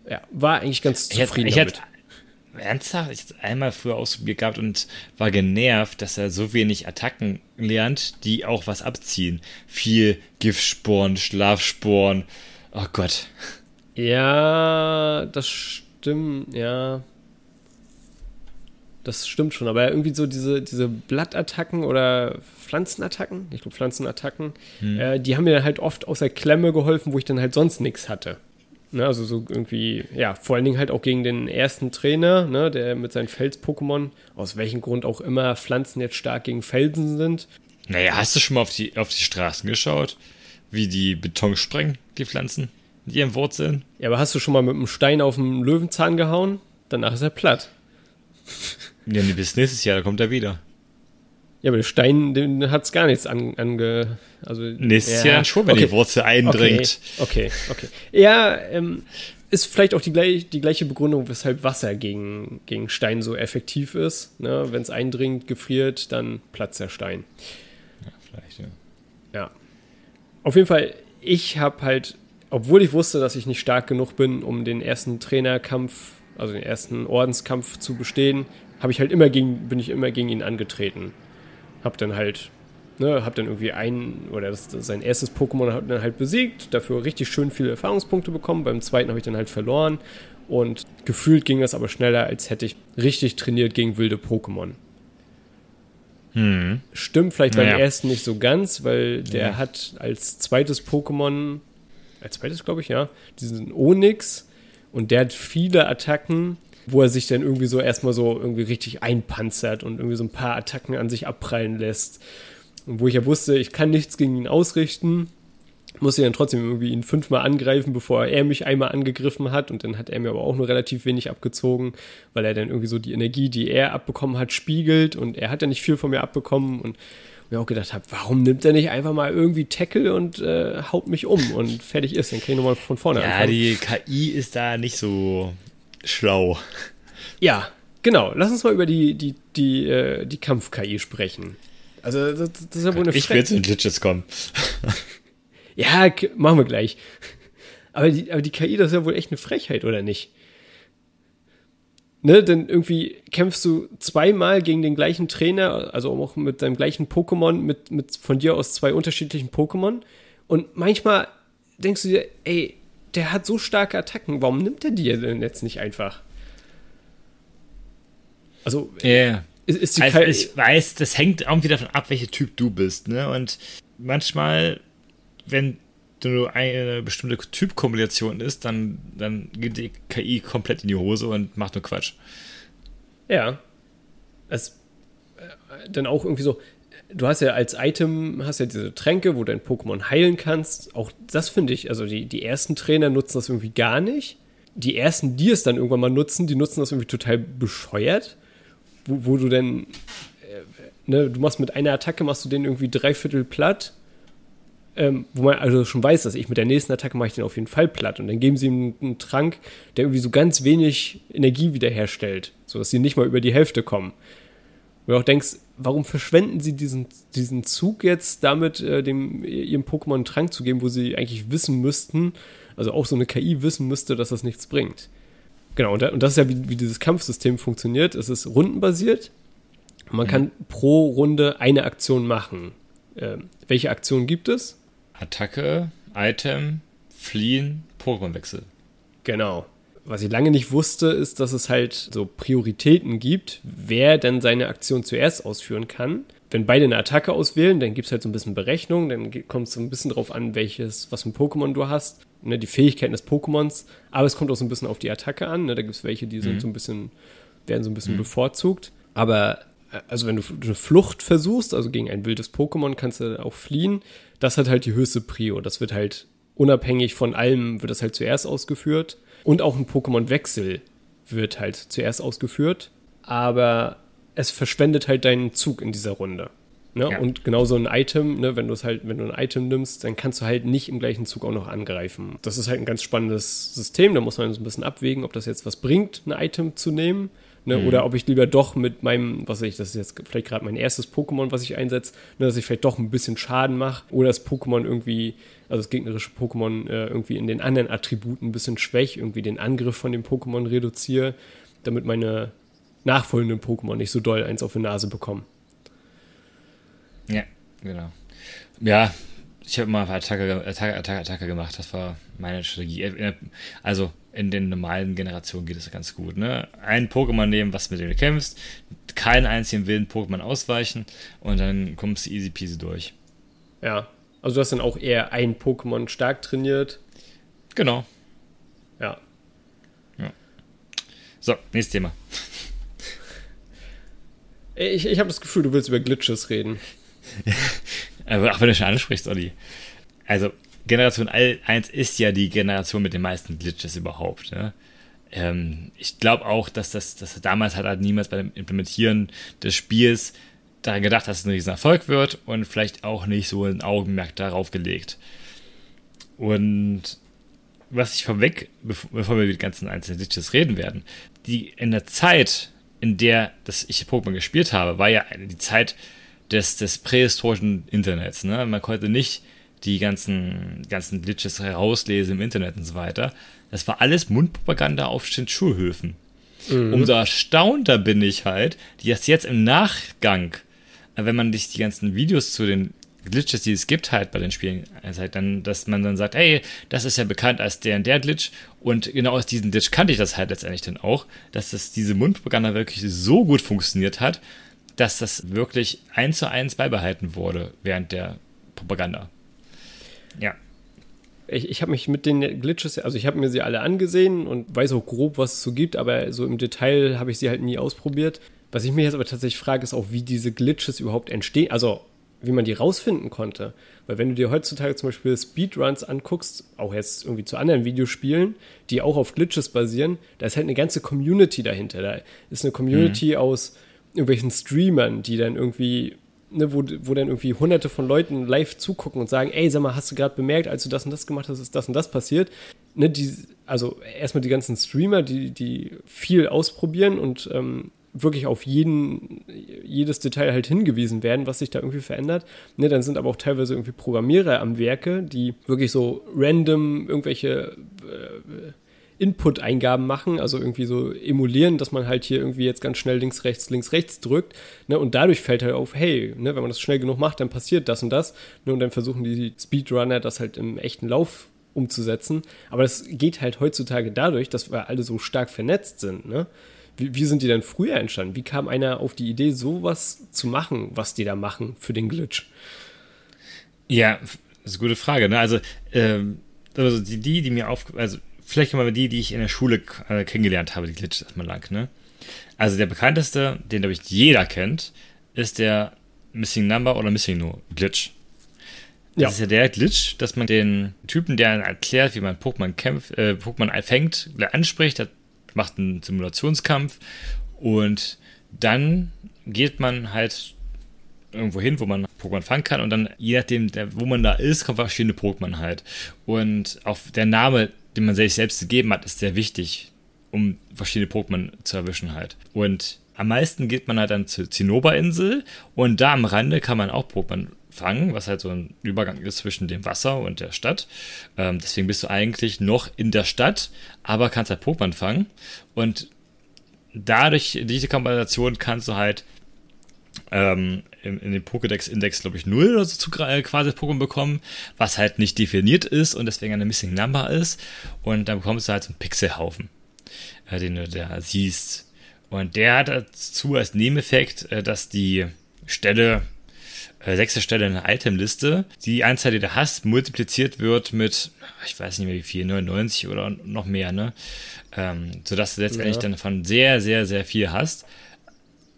ja, war eigentlich ganz zufrieden ich damit. Hätte, ernsthaft, ich habe einmal früher ausprobiert gehabt und war genervt, dass er so wenig Attacken lernt, die auch was abziehen. Viel Giftsporen, Schlafsporen. Oh Gott. Ja, das stimmt, ja. Das stimmt schon, aber irgendwie so diese, diese Blattattacken oder Pflanzenattacken, ich glaube Pflanzenattacken, hm. äh, die haben mir halt oft aus der Klemme geholfen, wo ich dann halt sonst nichts hatte. Ne, also so irgendwie, ja, vor allen Dingen halt auch gegen den ersten Trainer, ne, der mit seinen Fels-Pokémon, aus welchem Grund auch immer Pflanzen jetzt stark gegen Felsen sind. Naja, hast du schon mal auf die, auf die Straßen geschaut? Wie die Beton sprengen, die Pflanzen, mit ihren Wurzeln? Ja, aber hast du schon mal mit einem Stein auf einen Löwenzahn gehauen? Danach ist er platt. Ja, bis nächstes Jahr, da kommt er wieder. Ja, aber der Stein, den hat es gar nichts ange. Ange, also, Nächstes ja, Jahr schon, wenn okay. die Wurzel eindringt. Okay, okay. okay. Ja, ähm, ist vielleicht auch die, gleich, die gleiche Begründung, weshalb Wasser gegen, gegen Stein so effektiv ist. Ne? Wenn es eindringt, gefriert, dann platzt der Stein. Ja, vielleicht, ja. Ja. Auf jeden Fall, ich habe halt, obwohl ich wusste, dass ich nicht stark genug bin, um den ersten Trainerkampf, also den ersten Ordenskampf zu bestehen, habe ich halt immer gegen, bin ich immer gegen ihn angetreten hab dann halt, ne, hab dann irgendwie ein, oder das, das sein erstes Pokémon hat dann halt besiegt, dafür richtig schön viele Erfahrungspunkte bekommen. Beim zweiten habe ich dann halt verloren. Und gefühlt ging das aber schneller, als hätte ich richtig trainiert gegen wilde Pokémon. Hm. Stimmt vielleicht beim naja. ersten nicht so ganz, weil der ja. hat als zweites Pokémon, als zweites glaube ich, ja, diesen Onyx und der hat viele Attacken, wo er sich dann irgendwie so erstmal so irgendwie richtig einpanzert und irgendwie so ein paar Attacken an sich abprallen lässt. Und wo ich ja wusste, ich kann nichts gegen ihn ausrichten, musste ich dann trotzdem irgendwie ihn fünfmal angreifen, bevor er mich einmal angegriffen hat. Und dann hat er mir aber auch nur relativ wenig abgezogen, weil er dann irgendwie so die Energie, die er abbekommen hat, spiegelt. Und er hat ja nicht viel von mir abbekommen. Und mir auch gedacht habe, warum nimmt er nicht einfach mal irgendwie Tackle und äh, haut mich um und fertig ist, dann kann ich nochmal von vorne ja, anfangen. Ja, die KI ist da nicht so schlau. Ja, genau. Lass uns mal über die, die, die, äh, die Kampf-KI sprechen. Also, das, das ist ja wohl eine Ich will jetzt in Glitches kommen. ja, machen wir gleich. Aber die, aber die KI, das ist ja wohl echt eine Frechheit, oder nicht? Ne, denn irgendwie kämpfst du zweimal gegen den gleichen Trainer, also auch mit deinem gleichen Pokémon, mit, mit von dir aus zwei unterschiedlichen Pokémon. Und manchmal denkst du dir, ey, der hat so starke Attacken, warum nimmt er die denn jetzt nicht einfach? Also, yeah. ist, ist die also, ich weiß, das hängt irgendwie davon ab, welcher Typ du bist. Ne? Und manchmal, wenn du eine bestimmte Typkombination ist, dann, dann geht die KI komplett in die Hose und macht nur Quatsch. Ja. Es, äh, dann auch irgendwie so, du hast ja als Item, hast ja diese Tränke, wo du dein Pokémon heilen kannst. Auch das finde ich, also die, die ersten Trainer nutzen das irgendwie gar nicht. Die ersten, die es dann irgendwann mal nutzen, die nutzen das irgendwie total bescheuert wo, wo du denn, äh, ne, du machst mit einer Attacke, machst du den irgendwie dreiviertel platt ähm, wo man also schon weiß, dass ich mit der nächsten Attacke mache ich den auf jeden Fall platt. Und dann geben sie ihm einen Trank, der irgendwie so ganz wenig Energie wiederherstellt, sodass sie nicht mal über die Hälfte kommen. Und du auch denkst, warum verschwenden sie diesen, diesen Zug jetzt damit, äh, dem, ihrem Pokémon einen Trank zu geben, wo sie eigentlich wissen müssten, also auch so eine KI wissen müsste, dass das nichts bringt. Genau, und, und das ist ja, wie, wie dieses Kampfsystem funktioniert. Es ist rundenbasiert. Man mhm. kann pro Runde eine Aktion machen. Ähm, welche Aktionen gibt es? Attacke, Item, Fliehen, Pokémon-Wechsel. Genau. Was ich lange nicht wusste, ist, dass es halt so Prioritäten gibt, wer denn seine Aktion zuerst ausführen kann. Wenn beide eine Attacke auswählen, dann gibt es halt so ein bisschen Berechnung, dann kommt es so ein bisschen drauf an, welches, was für ein Pokémon du hast, ne, die Fähigkeiten des Pokémons, aber es kommt auch so ein bisschen auf die Attacke an. Ne, da gibt es welche, die mhm. sind so ein bisschen, werden so ein bisschen mhm. bevorzugt. Aber also wenn du eine Flucht versuchst, also gegen ein wildes Pokémon, kannst du auch fliehen. Das hat halt die höchste Prio. Das wird halt unabhängig von allem, wird das halt zuerst ausgeführt. Und auch ein Pokémon-Wechsel wird halt zuerst ausgeführt. Aber es verschwendet halt deinen Zug in dieser Runde. Ne? Ja. Und genauso ein Item, ne, wenn du es halt, wenn du ein Item nimmst, dann kannst du halt nicht im gleichen Zug auch noch angreifen. Das ist halt ein ganz spannendes System, da muss man so ein bisschen abwägen, ob das jetzt was bringt, ein Item zu nehmen Ne? Mhm. Oder ob ich lieber doch mit meinem, was weiß ich, das ist jetzt vielleicht gerade mein erstes Pokémon, was ich einsetze, ne, dass ich vielleicht doch ein bisschen Schaden mache oder das Pokémon irgendwie, also das gegnerische Pokémon äh, irgendwie in den anderen Attributen ein bisschen schwäche, irgendwie den Angriff von dem Pokémon reduziere, damit meine nachfolgenden Pokémon nicht so doll eins auf die Nase bekommen. Ja, genau. Ja, ich habe mal Attacke, Attacke, Attacke, Attacke gemacht. Das war meine Strategie. Äh, also in den normalen Generationen geht es ganz gut. Ne? Ein Pokémon nehmen, was mit dem du kämpfst, keinen einzigen wilden Pokémon ausweichen und dann kommst du easy peasy durch. Ja, also du hast dann auch eher ein Pokémon stark trainiert. Genau. Ja. ja. So, nächstes Thema. Ich, ich habe das Gefühl, du willst über Glitches reden. Aber auch wenn du schon ansprichst, Olli. Also, Generation 1 ist ja die Generation mit den meisten Glitches überhaupt. Ne? Ähm, ich glaube auch, dass das, dass damals hat halt niemals beim Implementieren des Spiels daran gedacht, dass es ein Riesenerfolg wird und vielleicht auch nicht so ein Augenmerk darauf gelegt. Und was ich vorweg, bevor wir über die ganzen einzelnen Glitches reden werden, die in der Zeit, in der das ich Pokémon gespielt habe, war ja die Zeit des, des prähistorischen Internets. Ne? Man konnte nicht die ganzen, ganzen Glitches herauslesen im Internet und so weiter. Das war alles Mundpropaganda auf den Schulhöfen. Mhm. Umso erstaunter bin ich halt, die das jetzt im Nachgang, wenn man sich die ganzen Videos zu den Glitches, die es gibt halt bei den Spielen, also halt dann, dass man dann sagt, hey, das ist ja bekannt als der und der Glitch und genau aus diesem Glitch kannte ich das halt letztendlich dann auch, dass das diese Mundpropaganda wirklich so gut funktioniert hat, dass das wirklich eins zu eins beibehalten wurde während der Propaganda. Ja. Ich, ich habe mich mit den Glitches, also ich habe mir sie alle angesehen und weiß auch grob, was es so gibt, aber so im Detail habe ich sie halt nie ausprobiert. Was ich mir jetzt aber tatsächlich frage, ist auch, wie diese Glitches überhaupt entstehen, also wie man die rausfinden konnte. Weil wenn du dir heutzutage zum Beispiel Speedruns anguckst, auch jetzt irgendwie zu anderen Videospielen, die auch auf Glitches basieren, da ist halt eine ganze Community dahinter. Da ist eine Community mhm. aus irgendwelchen Streamern, die dann irgendwie ne, wo, wo dann irgendwie hunderte von Leuten live zugucken und sagen, ey, sag mal, hast du gerade bemerkt, als du das und das gemacht hast, ist das und das passiert. Ne, die, also erstmal die ganzen Streamer, die, die viel ausprobieren und ähm, wirklich auf jeden, jedes Detail halt hingewiesen werden, was sich da irgendwie verändert. Ne, dann sind aber auch teilweise irgendwie Programmierer am Werke, die wirklich so random irgendwelche äh, Input-Eingaben machen, also irgendwie so emulieren, dass man halt hier irgendwie jetzt ganz schnell links, rechts, links, rechts drückt. Ne, und dadurch fällt halt auf, hey, ne, wenn man das schnell genug macht, dann passiert das und das. Ne, und dann versuchen die Speedrunner das halt im echten Lauf umzusetzen. Aber das geht halt heutzutage dadurch, dass wir alle so stark vernetzt sind. Ne? Wie, wie sind die denn früher entstanden? Wie kam einer auf die Idee, sowas zu machen, was die da machen für den Glitch? Ja, das ist eine gute Frage. Ne? Also, ähm, also die, die, die mir auf, also vielleicht mal die, die ich in der Schule äh, kennengelernt habe, die Glitches erstmal lang, ne? Also der bekannteste, den glaube ich jeder kennt, ist der Missing Number oder Missing No Glitch. Das ja. ist ja der Glitch, dass man den Typen, der erklärt, wie man Pokémon kämpft, äh, Pokémon fängt, anspricht, macht einen Simulationskampf und dann geht man halt irgendwo hin, wo man Pokémon fangen kann und dann, je nachdem, wo man da ist, kommen verschiedene Pokémon halt. Und auch der Name, den man sich selbst gegeben hat, ist sehr wichtig, um verschiedene Pokémon zu erwischen halt. Und am meisten geht man halt dann zur Zinnoberinsel und da am Rande kann man auch Pokémon fangen, was halt so ein Übergang ist zwischen dem Wasser und der Stadt. Ähm, deswegen bist du eigentlich noch in der Stadt, aber kannst halt Pokémon fangen. Und dadurch, diese Kombination kannst du halt ähm, in, in den Pokédex-Index, glaube ich, 0 oder so zu, äh, quasi Pokémon bekommen, was halt nicht definiert ist und deswegen eine Missing Number ist. Und dann bekommst du halt so einen Pixelhaufen, äh, den du da siehst. Und der hat dazu als Nebeneffekt, äh, dass die Stelle, äh, sechste Stelle in der Itemliste, die Anzahl, die du hast, multipliziert wird mit, ich weiß nicht mehr wie viel, 99 oder noch mehr, ne? Ähm, sodass du letztendlich ja. dann von sehr, sehr, sehr viel hast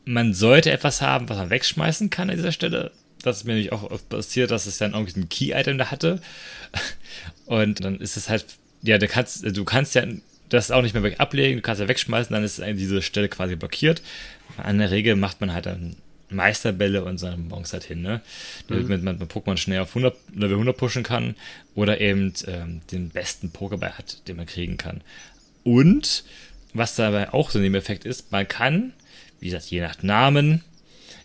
man sollte etwas haben, was man wegschmeißen kann an dieser Stelle. Das ist mir nämlich auch oft passiert, dass es dann irgendwie ein Key-Item da hatte. Und dann ist es halt, ja, du kannst, du kannst ja das auch nicht mehr weg ablegen, du kannst ja wegschmeißen, dann ist diese Stelle quasi blockiert. An der Regel macht man halt dann Meisterbälle und seine Bonbons halt hin, ne? Damit mhm. man, man Pokémon schnell auf 100, Level 100 pushen kann oder eben ähm, den besten Pokéball hat, den man kriegen kann. Und was dabei auch so ein Nebeneffekt ist, man kann wie gesagt, je nach Namen,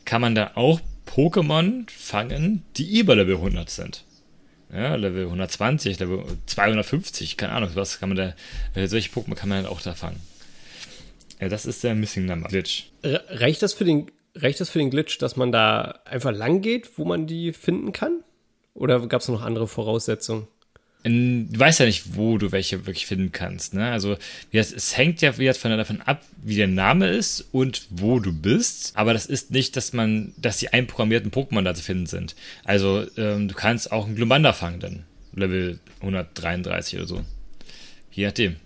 kann man da auch Pokémon fangen, die über Level 100 sind. Ja, Level 120, Level 250, keine Ahnung, was kann man da, äh, solche Pokémon kann man dann auch da fangen. Ja, das ist der Missing Number Glitch. Reicht das für den, reicht das für den Glitch, dass man da einfach lang geht, wo man die finden kann? Oder gab es noch andere Voraussetzungen? du weißt ja nicht, wo du welche wirklich finden kannst. Ne? Also es hängt ja wieder davon ab, wie der Name ist und wo du bist. Aber das ist nicht, dass man, dass die einprogrammierten Pokémon da zu finden sind. Also ähm, du kannst auch einen Glumanda fangen dann. Level 133 oder so. Je nachdem.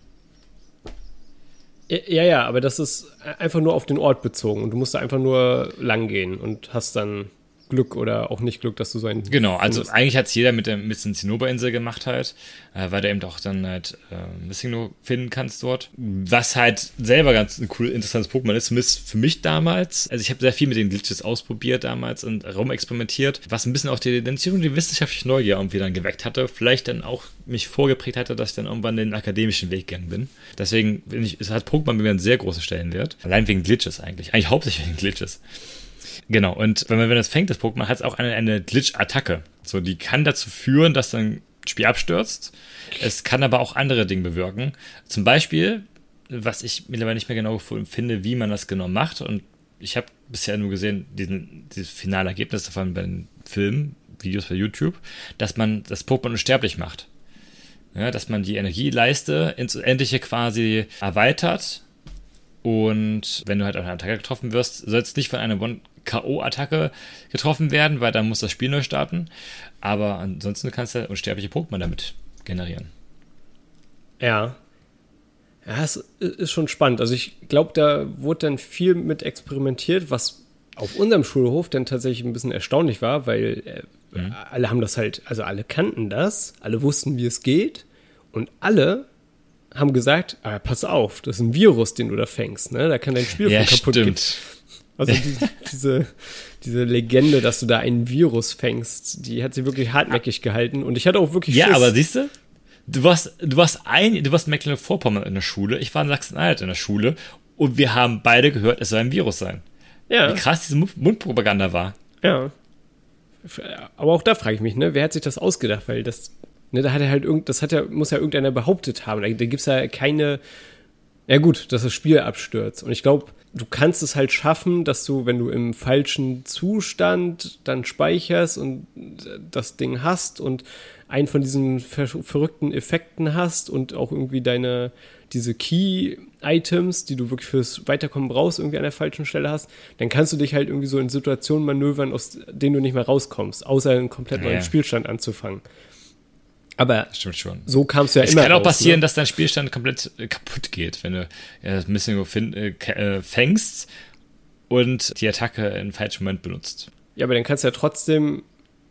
Ja, ja, aber das ist einfach nur auf den Ort bezogen. Und du musst da einfach nur lang gehen und hast dann Glück oder auch nicht Glück, dass du so einen. Genau, also findest. eigentlich hat es jeder mit der mit der Zinnoberinsel gemacht halt, äh, weil du eben auch dann halt äh, ein bisschen nur finden kannst dort. Was halt selber ganz ein cool, interessantes Pokémon ist, zumindest für mich damals. Also ich habe sehr viel mit den Glitches ausprobiert damals und rumexperimentiert, was ein bisschen auch die, die, die wissenschaftliche Neugier irgendwie dann geweckt hatte. Vielleicht dann auch mich vorgeprägt hatte, dass ich dann irgendwann den akademischen Weg gegangen bin. Deswegen bin ich, es hat Pokémon bei mir einen sehr großen Stellenwert. Allein wegen Glitches eigentlich. Eigentlich hauptsächlich wegen Glitches. Genau, und wenn man wenn das fängt, das Pokémon, hat es auch eine, eine Glitch-Attacke. So, die kann dazu führen, dass dann Spiel abstürzt. Es kann aber auch andere Dinge bewirken. Zum Beispiel, was ich mittlerweile nicht mehr genau finde, wie man das genau macht. Und ich habe bisher nur gesehen, diesen, dieses finale Ergebnis davon bei den Filmen, Videos bei YouTube, dass man das Pokémon unsterblich macht. Ja, dass man die Energieleiste ins Unendliche quasi erweitert. Und wenn du halt auf eine Attacke getroffen wirst, sollst nicht von einer K.O.-Attacke getroffen werden, weil dann muss das Spiel neu starten. Aber ansonsten kannst du unsterbliche Pokémon damit generieren. Ja. Ja, es ist schon spannend. Also ich glaube, da wurde dann viel mit experimentiert, was auf unserem Schulhof dann tatsächlich ein bisschen erstaunlich war, weil äh, mhm. alle haben das halt, also alle kannten das, alle wussten, wie es geht und alle haben gesagt, ah, pass auf, das ist ein Virus, den du da fängst, ne? Da kann dein Spiel ja, kaputt gehen. Also die, diese, diese Legende, dass du da ein Virus fängst, die hat sie wirklich hartnäckig gehalten. Und ich hatte auch wirklich Ja, Schiss. aber siehst du, du warst, du warst ein, du warst in Mecklenburg-Vorpommern in der Schule, ich war in Sachsen-Anhalt in der Schule und wir haben beide gehört, es soll ein Virus sein. Ja. Wie krass diese Mundpropaganda war. Ja. Aber auch da frage ich mich, ne, wer hat sich das ausgedacht? Weil das, ne, da hat er halt irgend, das hat ja, muss ja irgendeiner behauptet haben. Da, da gibt es ja keine, ja gut, dass das Spiel abstürzt. Und ich glaube, du kannst es halt schaffen, dass du, wenn du im falschen Zustand dann speicherst und das Ding hast und einen von diesen ver verrückten Effekten hast und auch irgendwie deine, diese Key-Items, die du wirklich fürs Weiterkommen brauchst, irgendwie an der falschen Stelle hast, dann kannst du dich halt irgendwie so in Situationen manövern, aus denen du nicht mehr rauskommst, außer einen komplett neuen ja. Spielstand anzufangen. Aber Stimmt schon. so kamst du ja es immer. Es kann auch passieren, ne? dass dein Spielstand komplett äh, kaputt geht, wenn du ja, das Missing äh, äh, fängst und die Attacke im falschen Moment benutzt. Ja, aber dann kannst du ja trotzdem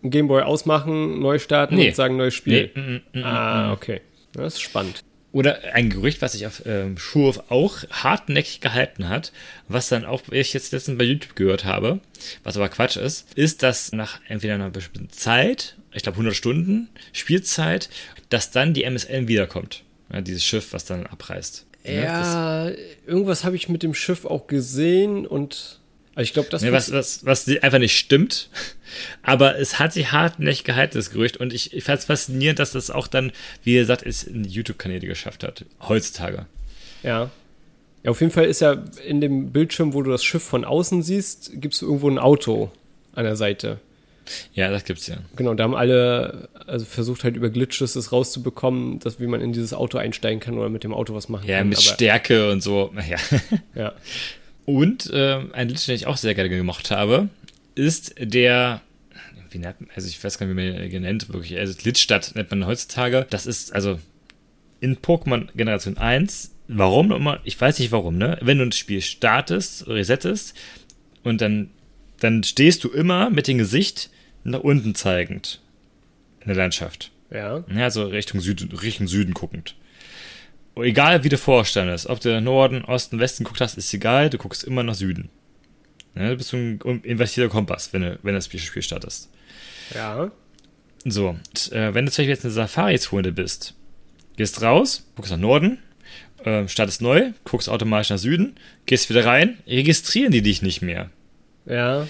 einen Gameboy ausmachen, neu starten nee. und sagen neues Spiel. Nee. Mm, mm, mm, ah, okay. Das ist spannend. Oder ein Gerücht, was sich auf ähm, Schurf auch hartnäckig gehalten hat, was dann auch ich jetzt letztens bei YouTube gehört habe, was aber Quatsch ist, ist, dass nach entweder einer bestimmten Zeit, ich glaube 100 Stunden Spielzeit, dass dann die MSN wiederkommt. Ja, dieses Schiff, was dann abreißt. Ja, ja irgendwas habe ich mit dem Schiff auch gesehen und also ich glaube, das. Nee, was, was, was einfach nicht stimmt. Aber es hat sich hartnäckig gehalten, das Gerücht. Und ich, ich fand es faszinierend, dass das auch dann, wie gesagt, es in YouTube-Kanäle geschafft hat. Heutzutage. Ja. Ja, auf jeden Fall ist ja in dem Bildschirm, wo du das Schiff von außen siehst, gibt es irgendwo ein Auto an der Seite. Ja, das gibt's ja. Genau, da haben alle also versucht halt über Glitches das rauszubekommen, dass wie man in dieses Auto einsteigen kann oder mit dem Auto was machen ja, kann. Ja, mit Stärke und so. Ja. ja. Und äh, ein Glitch, den ich auch sehr gerne gemocht habe, ist der, wie nennt man, also ich weiß gar nicht, wie man ihn genannt, wirklich, also Glitchstadt nennt man heutzutage. Das ist also in Pokémon Generation 1, warum immer, ich weiß nicht warum, ne? Wenn du ein Spiel startest, resettest und dann, dann stehst du immer mit dem Gesicht nach unten zeigend in der Landschaft. Ja. Ja, so Richtung Süden, Richtung Süden guckend egal wie du vorstandest, ob du Norden, Osten, Westen guckt hast, ist egal, du guckst immer nach Süden. Ja, du bist ein investierter Kompass, wenn du, wenn das Spiel startest. Ja. So, und, äh, wenn du zum Beispiel jetzt eine Safari-Zone bist, gehst raus, guckst nach Norden, äh, startest neu, guckst automatisch nach Süden, gehst wieder rein, registrieren die dich nicht mehr. Ja.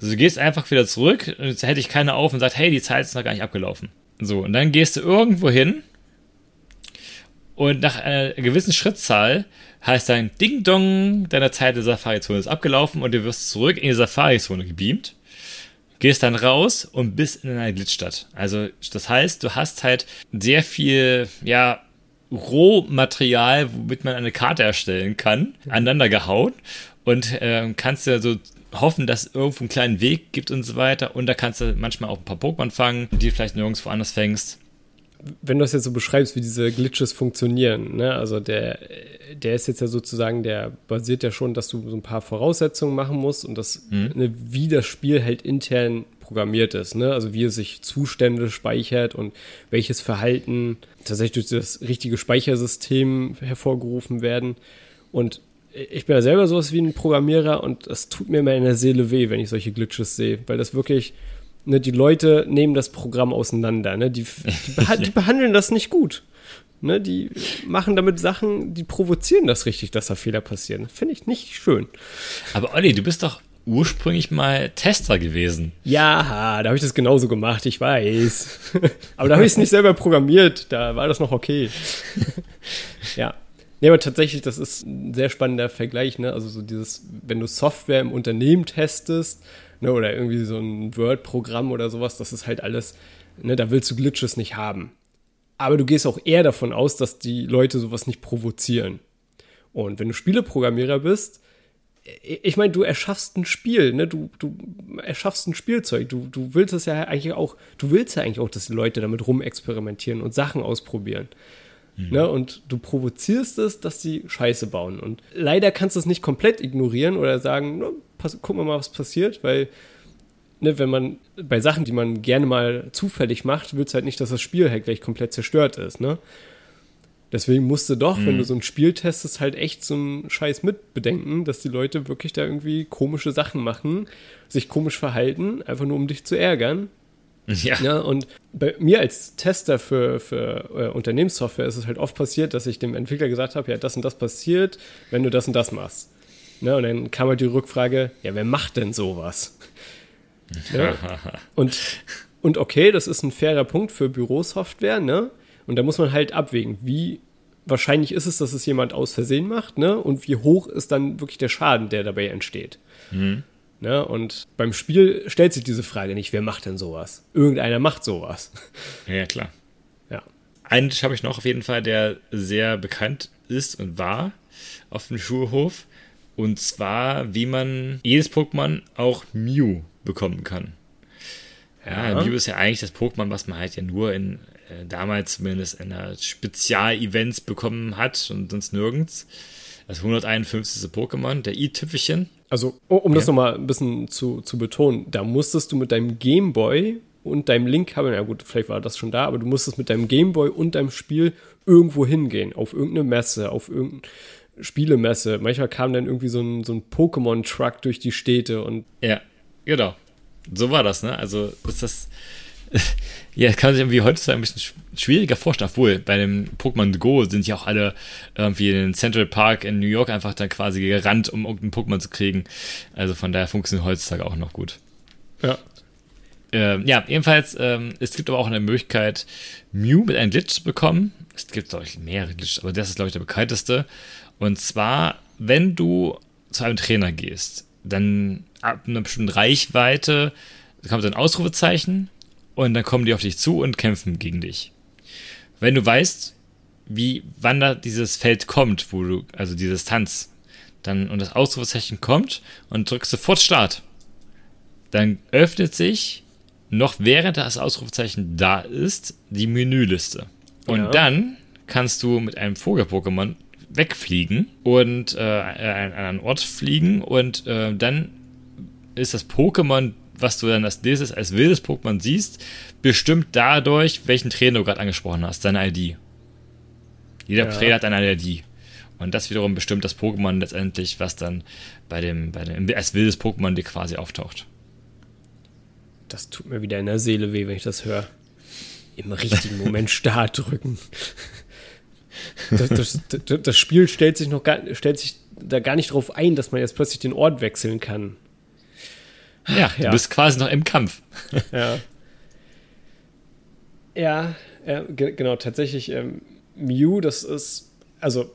Also du gehst einfach wieder zurück, und jetzt hätte ich keine auf und sagt, hey, die Zeit ist noch gar nicht abgelaufen. So, und dann gehst du irgendwo hin, und nach einer gewissen Schrittzahl heißt dann Ding Dong, deine Zeit der Safari-Zone ist abgelaufen und du wirst zurück in die Safari-Zone gebeamt. Gehst dann raus und bist in einer Glitchstadt. Also, das heißt, du hast halt sehr viel, ja, Rohmaterial, womit man eine Karte erstellen kann, aneinander gehauen und äh, kannst ja so hoffen, dass es irgendwo einen kleinen Weg gibt und so weiter. Und da kannst du manchmal auch ein paar Pokémon fangen, die vielleicht nirgendwo anders fängst wenn du das jetzt so beschreibst, wie diese Glitches funktionieren, ne? also der, der ist jetzt ja sozusagen, der basiert ja schon, dass du so ein paar Voraussetzungen machen musst und das, mhm. ne, wie das Spiel halt intern programmiert ist, ne? also wie es sich Zustände speichert und welches Verhalten tatsächlich durch das richtige Speichersystem hervorgerufen werden. Und ich bin ja selber sowas wie ein Programmierer und das tut mir immer in der Seele weh, wenn ich solche Glitches sehe, weil das wirklich ne, die Leute nehmen das Programm auseinander. Ne? Die, die, beha die behandeln das nicht gut. Ne? Die machen damit Sachen, die provozieren das richtig, dass da Fehler passieren. Finde ich nicht schön. Aber Olli, du bist doch ursprünglich mal Tester gewesen. Ja, da habe ich das genauso gemacht, ich weiß. aber da habe ich es nicht selber programmiert, da war das noch okay. ja. Nee, aber tatsächlich, das ist ein sehr spannender Vergleich, ne? Also so dieses, wenn du Software im Unternehmen testest, ne, oder irgendwie so ein Word-Programm oder sowas, das ist halt alles, ne, da willst du Glitches nicht haben. Aber du gehst auch eher davon aus, dass die Leute sowas nicht provozieren. Und wenn du Spieleprogrammierer bist, ich meine, du erschaffst ein Spiel, ne? Du, du erschaffst ein Spielzeug. Du, du willst es ja eigentlich auch, du willst ja eigentlich auch, dass die Leute damit rumexperimentieren und Sachen ausprobieren. Mhm. Ne? Und du provozierst es, dass sie Scheiße bauen. Und leider kannst du es nicht komplett ignorieren oder sagen, no, pass, gucken wir mal, was passiert, weil ne, wenn man bei Sachen, die man gerne mal zufällig macht, willst du halt nicht, dass das Spiel halt gleich komplett zerstört ist, ne? Deswegen musst du doch, mhm. wenn du so ein Spiel testest, halt echt so einen Scheiß mitbedenken, dass die Leute wirklich da irgendwie komische Sachen machen, sich komisch verhalten, einfach nur um dich zu ärgern. Ja. ja. Und bei mir als Tester für, für äh, Unternehmenssoftware ist es halt oft passiert, dass ich dem Entwickler gesagt habe, ja, das und das passiert, wenn du das und das machst. Ne? Und dann kam halt die Rückfrage, ja, wer macht denn sowas? ne? und, und okay, das ist ein fairer Punkt für Bürosoftware, ne? Und da muss man halt abwägen, wie wahrscheinlich ist es, dass es jemand aus Versehen macht, ne? Und wie hoch ist dann wirklich der Schaden, der dabei entsteht. Mhm. Ne? Und beim Spiel stellt sich diese Frage nicht, wer macht denn sowas? Irgendeiner macht sowas. Ja, klar. Ja. Einen habe ich noch auf jeden Fall, der sehr bekannt ist und war auf dem Schulhof. Und zwar, wie man jedes Pokémon auch Mew bekommen kann. Ja, ja. Mew ist ja eigentlich das Pokémon, was man halt ja nur in äh, damals zumindest in Spezialevents bekommen hat und sonst nirgends. Das 151. Pokémon, der I-Tüpfelchen. Also, um ja. das nochmal ein bisschen zu, zu betonen, da musstest du mit deinem Gameboy und deinem Link-Kabel, na gut, vielleicht war das schon da, aber du musstest mit deinem Gameboy und deinem Spiel irgendwo hingehen, auf irgendeine Messe, auf irgendeine Spielemesse. Manchmal kam dann irgendwie so ein, so ein Pokémon-Truck durch die Städte und. Ja, genau. So war das, ne? Also ist das. Ja, kann man sich irgendwie heutzutage ein bisschen schwieriger vorstellen. Obwohl, bei dem Pokémon Go sind ja auch alle irgendwie in den Central Park in New York einfach dann quasi gerannt, um irgendeinen Pokémon zu kriegen. Also von daher funktioniert heutzutage auch noch gut. Ja. Ähm, ja, ebenfalls, ähm, es gibt aber auch eine Möglichkeit, Mew mit einem Glitch zu bekommen. Es gibt, glaube ich, mehrere Glitches, aber das ist, glaube ich, der bekannteste. Und zwar, wenn du zu einem Trainer gehst, dann ab einer bestimmten Reichweite kommt ein Ausrufezeichen und dann kommen die auf dich zu und kämpfen gegen dich. Wenn du weißt, wie, wann da dieses Feld kommt, wo du, also die Distanz, dann, und das Ausrufezeichen kommt und drückst sofort Start, dann öffnet sich noch während das Ausrufezeichen da ist, die Menüliste. Und Ja. dann kannst du mit einem Vogel-Pokémon wegfliegen und äh, an einen Ort fliegen und äh, dann ist das Pokémon, was du dann als nächstes als wildes Pokémon siehst, bestimmt dadurch, welchen Trainer du gerade angesprochen hast, deine ID. Jeder Ja. Trainer hat eine ID. Und das wiederum bestimmt das Pokémon letztendlich, was dann bei dem, bei dem als wildes Pokémon dir quasi auftaucht. Das tut mir wieder in der Seele weh, wenn ich das höre. Im richtigen Moment Start drücken. Das, das, das, das Spiel stellt sich noch gar, stellt sich da gar nicht drauf ein, dass man jetzt plötzlich den Ort wechseln kann. Ja, du ja. bist quasi noch im Kampf. Ja. Ja, ja ge genau, tatsächlich ähm, Mew, das ist, also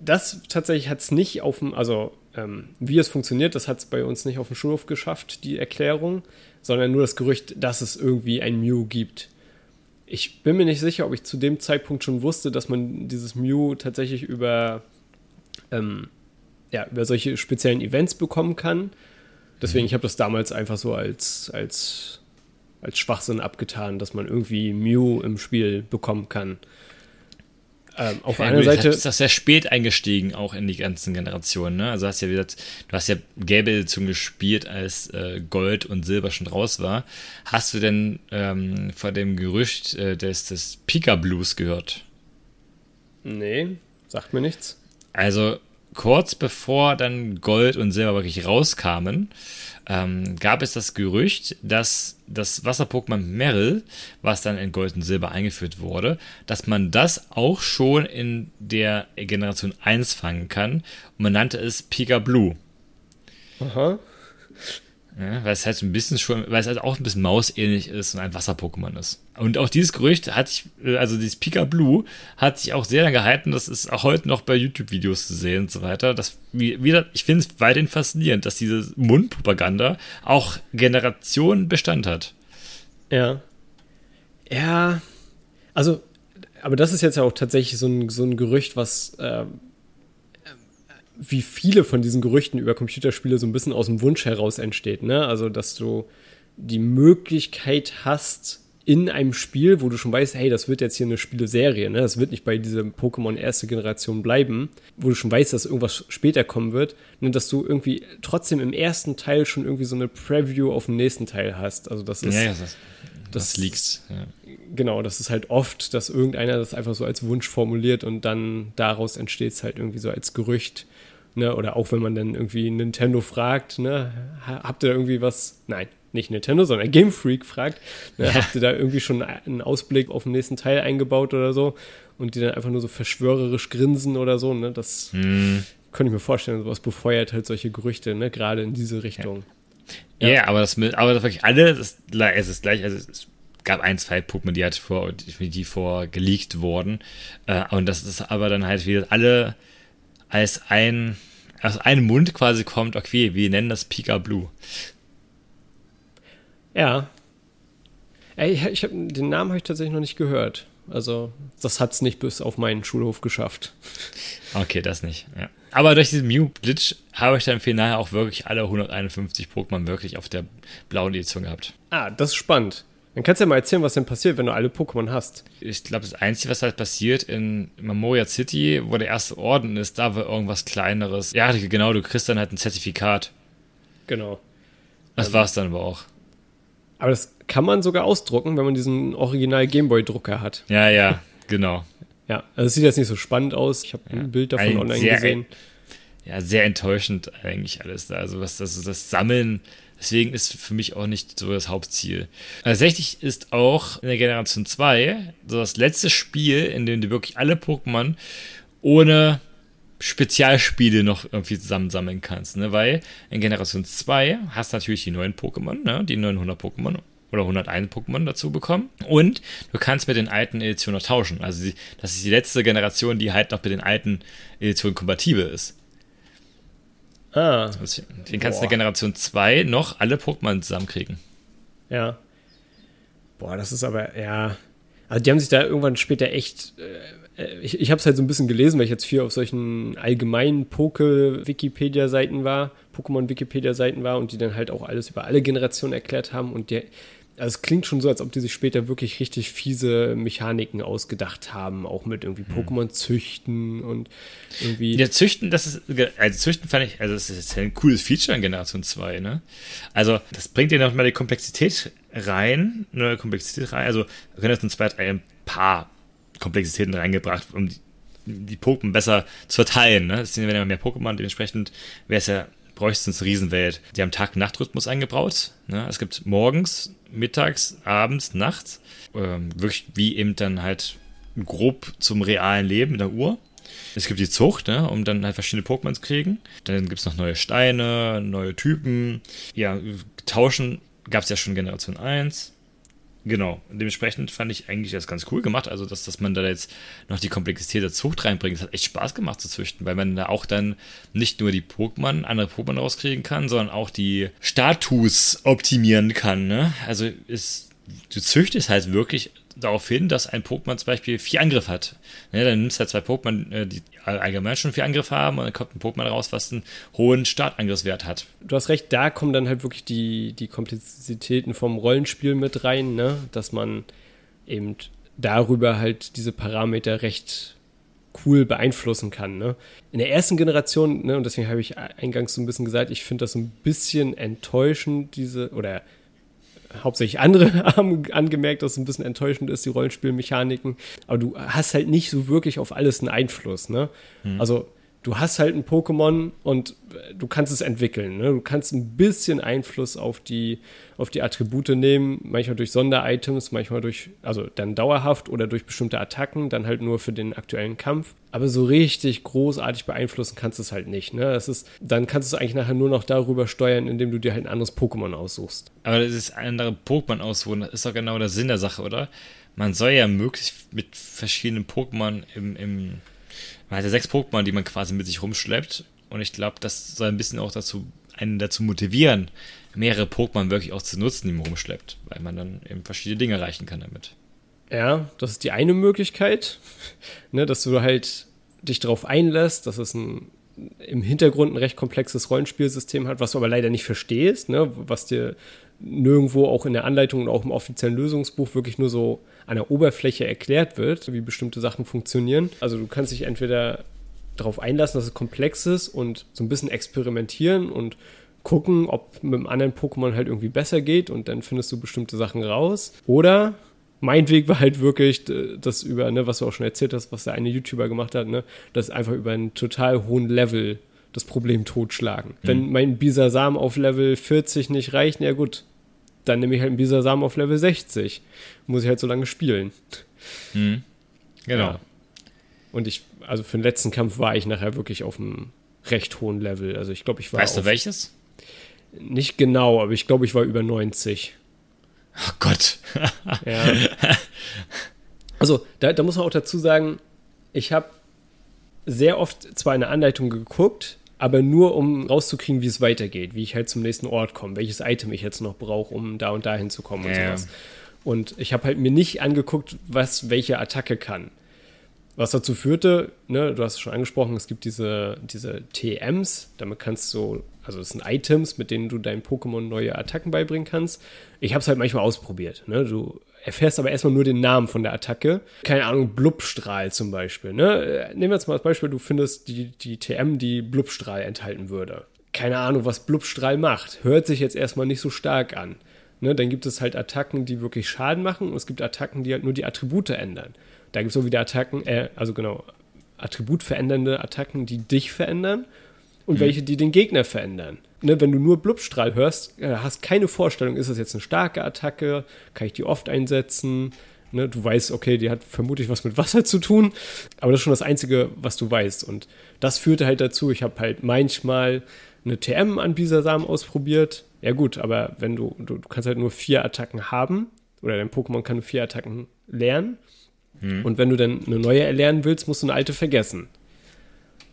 das tatsächlich hat es nicht auf dem, also ähm, wie es funktioniert, das hat es bei uns nicht auf dem Schulhof geschafft, die Erklärung, sondern nur das Gerücht, dass es irgendwie ein Mew gibt. Ich bin mir nicht sicher, ob ich zu dem Zeitpunkt schon wusste, dass man dieses Mew tatsächlich über, ähm, ja, über solche speziellen Events bekommen kann. Deswegen, ich habe das damals einfach so als, als, als Schwachsinn abgetan, dass man irgendwie Mew im Spiel bekommen kann. Ähm, auf der Ja, du Seite. bist das sehr spät eingestiegen, auch in die ganzen Generationen. Ne? Also hast ja wieder, du hast ja gelbe Edition gespielt, als äh, Gold und Silber schon raus war. Hast du denn ähm, vor dem Gerücht äh, des, des Pika Blues gehört? Nee, sagt mir nichts. Also kurz bevor dann Gold und Silber wirklich rauskamen, ähm, gab es das Gerücht, dass das Wasser-Pokémon Meryl, was dann in Gold und Silber eingeführt wurde, dass man das auch schon in der Generation 1 fangen kann. Und man nannte es Pika Blue. Aha. Ja, weil es halt so ein bisschen schon, weil es halt auch ein bisschen mausähnlich ist und ein Wasser-Pokémon ist. Und auch dieses Gerücht hat sich, also dieses Pika Blue hat sich auch sehr lange gehalten, das ist auch heute noch bei YouTube-Videos zu sehen und so weiter. Das, wie- ich finde es weiterhin faszinierend, dass diese Mundpropaganda auch Generationen Bestand hat. Ja. Ja. Also, aber das ist jetzt ja auch tatsächlich so ein, so ein Gerücht, was ähm, wie viele von diesen Gerüchten über Computerspiele so ein bisschen aus dem Wunsch heraus entsteht, ne? Also, dass du die Möglichkeit hast, in einem Spiel, wo du schon weißt, hey, das wird jetzt hier eine Spieleserie, ne? Das wird nicht bei diesem Pokémon erste Generation bleiben, wo du schon weißt, dass irgendwas später kommen wird, ne? dass du irgendwie trotzdem im ersten Teil schon irgendwie so eine Preview auf den nächsten Teil hast. Also das ist Ja, ja, das, das, Das- liegt. Ja. genau, das ist halt oft, dass irgendeiner das einfach so als Wunsch formuliert und dann daraus entsteht es halt irgendwie so als Gerücht. Ne? Oder auch wenn man dann irgendwie Nintendo fragt, ne, ha- habt ihr da irgendwie was? Nein, nicht Nintendo, sondern Game Freak fragt, ne, habt ihr da irgendwie schon einen Ausblick auf den nächsten Teil eingebaut oder so? Und die dann einfach nur so verschwörerisch grinsen oder so, ne? Das Hm. könnte ich mir vorstellen, sowas befeuert halt solche Gerüchte, ne? Gerade in diese Richtung. Ja, aber das mit, aber das wirklich alle, das, es ist gleich, also es gab ein, zwei Pokémon, die halt vor, definitiv vor geleakt wurden. Äh, und das ist aber dann halt wieder alle als ein, aus einem Mund quasi kommt, okay, wir nennen das Pika Blue. Ja. Ich hab, den Namen habe ich tatsächlich noch nicht gehört. Also, das hat es nicht bis auf meinen Schulhof geschafft. Okay, das nicht. Ja. Aber durch diesen Mew-Glitch habe ich dann im Finale auch wirklich alle 151 Pokémon wirklich auf der blauen Edition gehabt. Ah, das ist spannend. Dann kannst du ja mal erzählen, was denn passiert, wenn du alle Pokémon hast. Ich glaube, das Einzige, was halt passiert in Memoria City, wo der erste Orden ist, da war irgendwas Kleineres. Ja, genau, du kriegst dann halt ein Zertifikat. Genau. Das war es dann aber auch. Aber das kann man sogar ausdrucken, wenn man diesen Original Gameboy-Drucker hat. Ja, ja, genau. Ja, also es sieht jetzt nicht so spannend aus. Ich habe ja. ein Bild davon ein online gesehen. Ja, sehr enttäuschend eigentlich alles da. Also was das, das Sammeln, deswegen ist für mich auch nicht so das Hauptziel. Tatsächlich ist auch in der Generation 2 so das letzte Spiel, in dem du wirklich alle Pokémon ohne Spezialspiele noch irgendwie zusammensammeln kannst, ne? Weil in Generation 2 hast du natürlich die neuen Pokémon, ne? Die 900 Pokémon oder 101 Pokémon dazu bekommen. Und du kannst mit den alten Editionen noch tauschen. Also die, das ist die letzte Generation, die halt noch mit den alten Editionen kompatibel ist. Ah. Den kannst du in der Generation 2 noch alle Pokémon zusammenkriegen. Ja. Boah, das ist aber, ja. Also die haben sich da irgendwann später echt äh, äh, ich, ich habe es halt so ein bisschen gelesen, weil ich jetzt viel auf solchen allgemeinen Poke-Wikipedia-Seiten war, Pokémon-Wikipedia-Seiten war und die dann halt auch alles über alle Generationen erklärt haben und die, also es klingt schon so, als ob die sich später wirklich richtig fiese Mechaniken ausgedacht haben, auch mit irgendwie hm. Pokémon züchten und irgendwie. Ja, züchten, das ist, also züchten fand ich, also das ist ein cooles Feature in Generation 2, ne? Also, das bringt dir nochmal die Komplexität rein, neue Komplexität rein. Also, Generation 2 hat ein paar Komplexitäten reingebracht, um die, die Pokémon besser zu verteilen. Ne? Es sind ja mehr Pokémon, dementsprechend wäre es ja, bräuchte es eine Riesenwelt. Die haben Tag-Nacht-Rhythmus eingebaut. Ne? Es gibt morgens, mittags, abends, nachts. Ähm, wirklich wie eben dann halt grob zum realen Leben in der Uhr. Es gibt die Zucht, ne, um dann halt verschiedene Pokémon zu kriegen. Dann gibt es noch neue Steine, neue Typen. Ja, tauschen gab es ja schon Generation 1. Genau, dementsprechend fand ich eigentlich das ganz cool gemacht. Also, dass, dass man da jetzt noch die Komplexität der Zucht reinbringt. Es hat echt Spaß gemacht zu züchten, weil man da auch dann nicht nur die Pokémon, andere Pokémon rauskriegen kann, sondern auch die Status optimieren kann. Ne? Also, ist, du züchtest halt wirklich darauf hin, dass ein Pokémon zum Beispiel vier Angriffe hat. Ne, dann nimmst du halt zwei Pokémon, äh, die allgemein schon vier Angriffe haben und dann kommt ein Pokémon raus, was einen hohen Startangriffswert hat. Du hast recht, da kommen dann halt wirklich die, die Komplexitäten vom Rollenspiel mit rein, ne? dass man eben darüber halt diese Parameter recht cool beeinflussen kann. Ne? In der ersten Generation, ne, und deswegen habe ich eingangs so ein bisschen gesagt, ich finde das so ein bisschen enttäuschend, diese, oder hauptsächlich andere haben angemerkt, dass es ein bisschen enttäuschend ist, die Rollenspielmechaniken. Aber du hast halt nicht so wirklich auf alles einen Einfluss. Ne? Mhm. Also du hast halt ein Pokémon und du kannst es entwickeln. Ne? Du kannst ein bisschen Einfluss auf die, auf die Attribute nehmen, manchmal durch Sonderitems, manchmal durch, also dann dauerhaft oder durch bestimmte Attacken, dann halt nur für den aktuellen Kampf. Aber so richtig großartig beeinflussen kannst du es halt nicht. Ne? Das ist, dann kannst du es eigentlich nachher nur noch darüber steuern, indem du dir halt ein anderes Pokémon aussuchst. Aber das ist andere Pokémon aussuchen, das ist doch genau der Sinn der Sache, oder? Man soll ja möglichst mit verschiedenen Pokémon im, im man hat ja sechs Pokémon, die man quasi mit sich rumschleppt. Und ich glaube, das soll ein bisschen auch dazu, einen dazu motivieren, mehrere Pokémon wirklich auch zu nutzen, die man rumschleppt, weil man dann eben verschiedene Dinge erreichen kann damit. Ja, das ist die eine Möglichkeit, ne, dass du halt dich darauf einlässt, dass es ein, im Hintergrund ein recht komplexes Rollenspielsystem hat, was du aber leider nicht verstehst, ne, was dir nirgendwo auch in der Anleitung und auch im offiziellen Lösungsbuch wirklich nur so an der Oberfläche erklärt wird, wie bestimmte Sachen funktionieren. Also du kannst dich entweder darauf einlassen, dass es komplex ist und so ein bisschen experimentieren und gucken, ob mit einem anderen Pokémon halt irgendwie besser geht und dann findest du bestimmte Sachen raus. Oder mein Weg war halt wirklich, das über, ne, was du auch schon erzählt hast, was der eine YouTuber gemacht hat, ne, das einfach über einen total hohen Level das Problem totschlagen. Mhm. Wenn mein Bisasam auf Level 40 nicht reicht, ja gut, dann nehme ich halt einen Bisasam auf Level 60. Muss ich halt so lange spielen. Mhm. Genau. Ja. Und ich, also für den letzten Kampf war ich nachher wirklich auf einem recht hohen Level. Also ich glaube, ich war. Weißt du welches? Nicht genau, aber ich glaube, ich war über 90. Oh Gott. ja. Also, da, da muss man auch dazu sagen, ich habe sehr oft zwar eine Anleitung geguckt, aber nur um rauszukriegen, wie es weitergeht, wie ich halt zum nächsten Ort komme, welches Item ich jetzt noch brauche, um da und da hinzukommen und ja. sowas. Und ich habe halt mir nicht angeguckt, was welche Attacke kann. Was dazu führte, ne, du hast es schon angesprochen, es gibt diese, diese TMs, damit kannst du, also das sind Items, mit denen du deinem Pokémon neue Attacken beibringen kannst. Ich habe es halt manchmal ausprobiert. Ne? Du erfährst aber erstmal nur den Namen von der Attacke. Keine Ahnung, Blubstrahl zum Beispiel. Ne? Nehmen wir jetzt mal als Beispiel, du findest die, die TM, die Blubstrahl enthalten würde. Keine Ahnung, was Blubstrahl macht. Hört sich jetzt erstmal nicht so stark an. Ne, dann gibt es halt Attacken, die wirklich Schaden machen und es gibt Attacken, die halt nur die Attribute ändern. Da gibt es so wieder Attacken, äh, also genau, attributverändernde Attacken, die dich verändern und mhm. welche, die den Gegner verändern. Ne, wenn du nur Blubstrahl hörst, äh, hast keine Vorstellung, ist das jetzt eine starke Attacke, kann ich die oft einsetzen, Ne, du weißt, okay, die hat vermutlich was mit Wasser zu tun, aber das ist schon das Einzige, was du weißt. Und das führte halt dazu, ich habe halt manchmal eine TM an Bisasam ausprobiert. Ja gut, aber wenn du, du, du, kannst halt nur vier Attacken haben, oder dein Pokémon kann nur vier Attacken lernen. Hm. Und wenn du dann eine neue erlernen willst, musst du eine alte vergessen.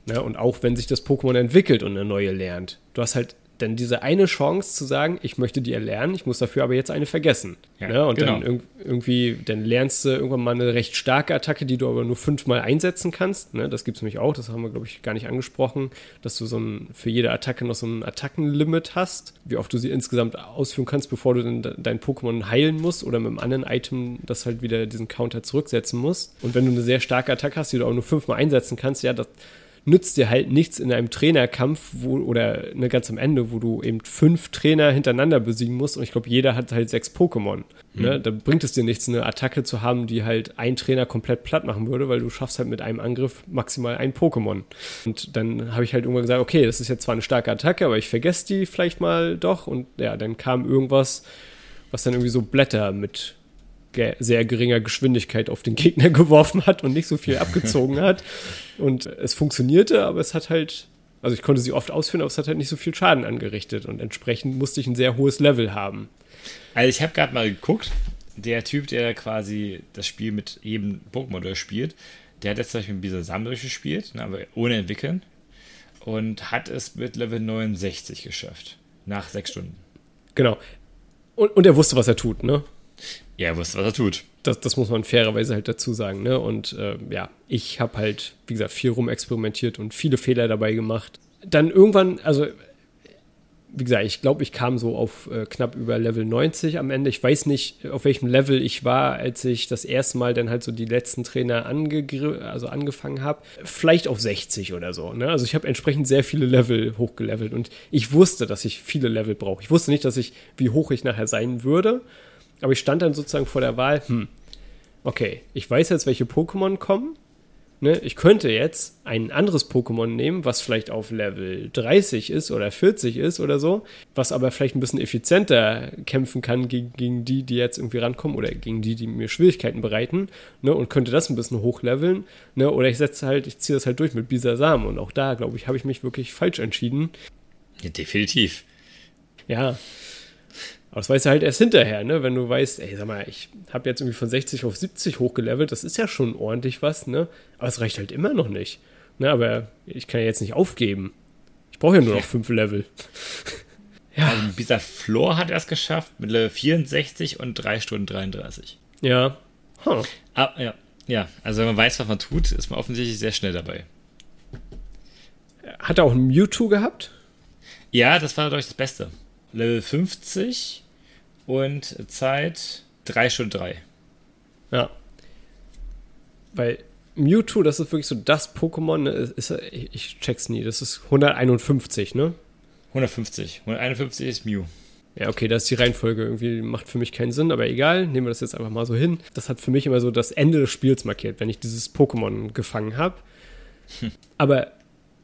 Ne, und auch wenn sich das Pokémon entwickelt und eine neue lernt, du hast halt dann diese eine Chance zu sagen, ich möchte die erlernen, ich muss dafür aber jetzt eine vergessen. Ja, ne? Und genau. dann irgendwie, dann lernst du irgendwann mal eine recht starke Attacke, die du aber nur fünfmal einsetzen kannst. Ne? Das gibt es nämlich auch, das haben wir, glaube ich, gar nicht angesprochen, dass du so ein, für jede Attacke noch so ein Attackenlimit hast, wie oft du sie insgesamt ausführen kannst, bevor du dann dein Pokémon heilen musst oder mit einem anderen Item das halt wieder diesen Counter zurücksetzen musst. Und wenn du eine sehr starke Attacke hast, die du auch nur fünfmal einsetzen kannst, ja, das nützt dir halt nichts in einem Trainerkampf wo, oder ne, ganz am Ende, wo du eben fünf Trainer hintereinander besiegen musst und ich glaube, jeder hat halt sechs Pokémon. Mhm. Ne? Da bringt es dir nichts, eine Attacke zu haben, die halt ein Trainer komplett platt machen würde, weil du schaffst halt mit einem Angriff maximal ein Pokémon. Und dann habe ich halt irgendwann gesagt, okay, das ist jetzt zwar eine starke Attacke, aber ich vergesse die vielleicht mal doch und ja, dann kam irgendwas, was dann irgendwie so Blätter mit sehr geringer Geschwindigkeit auf den Gegner geworfen hat und nicht so viel abgezogen hat. Und es funktionierte, aber es hat halt, also ich konnte sie oft ausführen, aber es hat halt nicht so viel Schaden angerichtet und entsprechend musste ich ein sehr hohes Level haben. Also ich habe gerade mal geguckt, der Typ, der quasi das Spiel mit jedem Pokémon durchspielt, der hat jetzt zum Beispiel Bisa Sam durchgespielt, ne, aber ohne entwickeln und hat es mit Level 69 geschafft. Nach sechs Stunden. Genau. Und, und er wusste, was er tut, ne? Ja, er wusste, was er tut. Das, das muss man fairerweise halt dazu sagen. Ne? Und äh, ja, ich habe halt, wie gesagt, viel rumexperimentiert und viele Fehler dabei gemacht. Dann irgendwann, also wie gesagt, ich glaube, ich kam so auf äh, knapp über Level 90 am Ende. Ich weiß nicht, auf welchem Level ich war, als ich das erste Mal dann halt so die letzten Trainer also angefangen habe. Vielleicht auf 60 oder so. Ne? Also ich habe entsprechend sehr viele Level hochgelevelt und ich wusste, dass ich viele Level brauche. Ich wusste nicht, dass ich, wie hoch ich nachher sein würde. Aber ich stand dann sozusagen vor der Wahl, hm, okay, ich weiß jetzt, welche Pokémon kommen. Ne, ich könnte jetzt ein anderes Pokémon nehmen, was vielleicht auf Level 30 ist oder 40 ist oder so, was aber vielleicht ein bisschen effizienter kämpfen kann gegen, gegen die, die jetzt irgendwie rankommen oder gegen die, die mir Schwierigkeiten bereiten, ne, und könnte das ein bisschen hochleveln, ne, oder ich setze halt, ich ziehe das halt durch mit Bisasam und auch da, glaube ich, habe ich mich wirklich falsch entschieden. Ja, definitiv. Ja, aber das weißt du halt erst hinterher, ne? Wenn du weißt, ey, sag mal, ich habe jetzt irgendwie von 60 auf 70 hochgelevelt, das ist ja schon ordentlich was, ne? Aber es reicht halt immer noch nicht. Ne? Aber ich kann ja jetzt nicht aufgeben. Ich brauche ja nur noch fünf Level. ja. Also dieser Floor hat er es geschafft mit Level 64 und 3 Stunden 33. Ja. Huh. Ah, ja. Ja, also wenn man weiß, was man tut, ist man offensichtlich sehr schnell dabei. Hat er auch ein Mewtwo gehabt? Ja, das war, glaube ich, das Beste. Level 50 und Zeit 3 Stunden 3. Ja. Weil Mewtwo, das ist wirklich so das Pokémon, ne, ist, ich check's nie, das ist 151, ne? 150. 151 ist Mew. Ja, okay, das ist die Reihenfolge. Irgendwie macht für mich keinen Sinn, aber egal, nehmen wir das jetzt einfach mal so hin. Das hat für mich immer so das Ende des Spiels markiert, wenn ich dieses Pokémon gefangen habe. Hm. Aber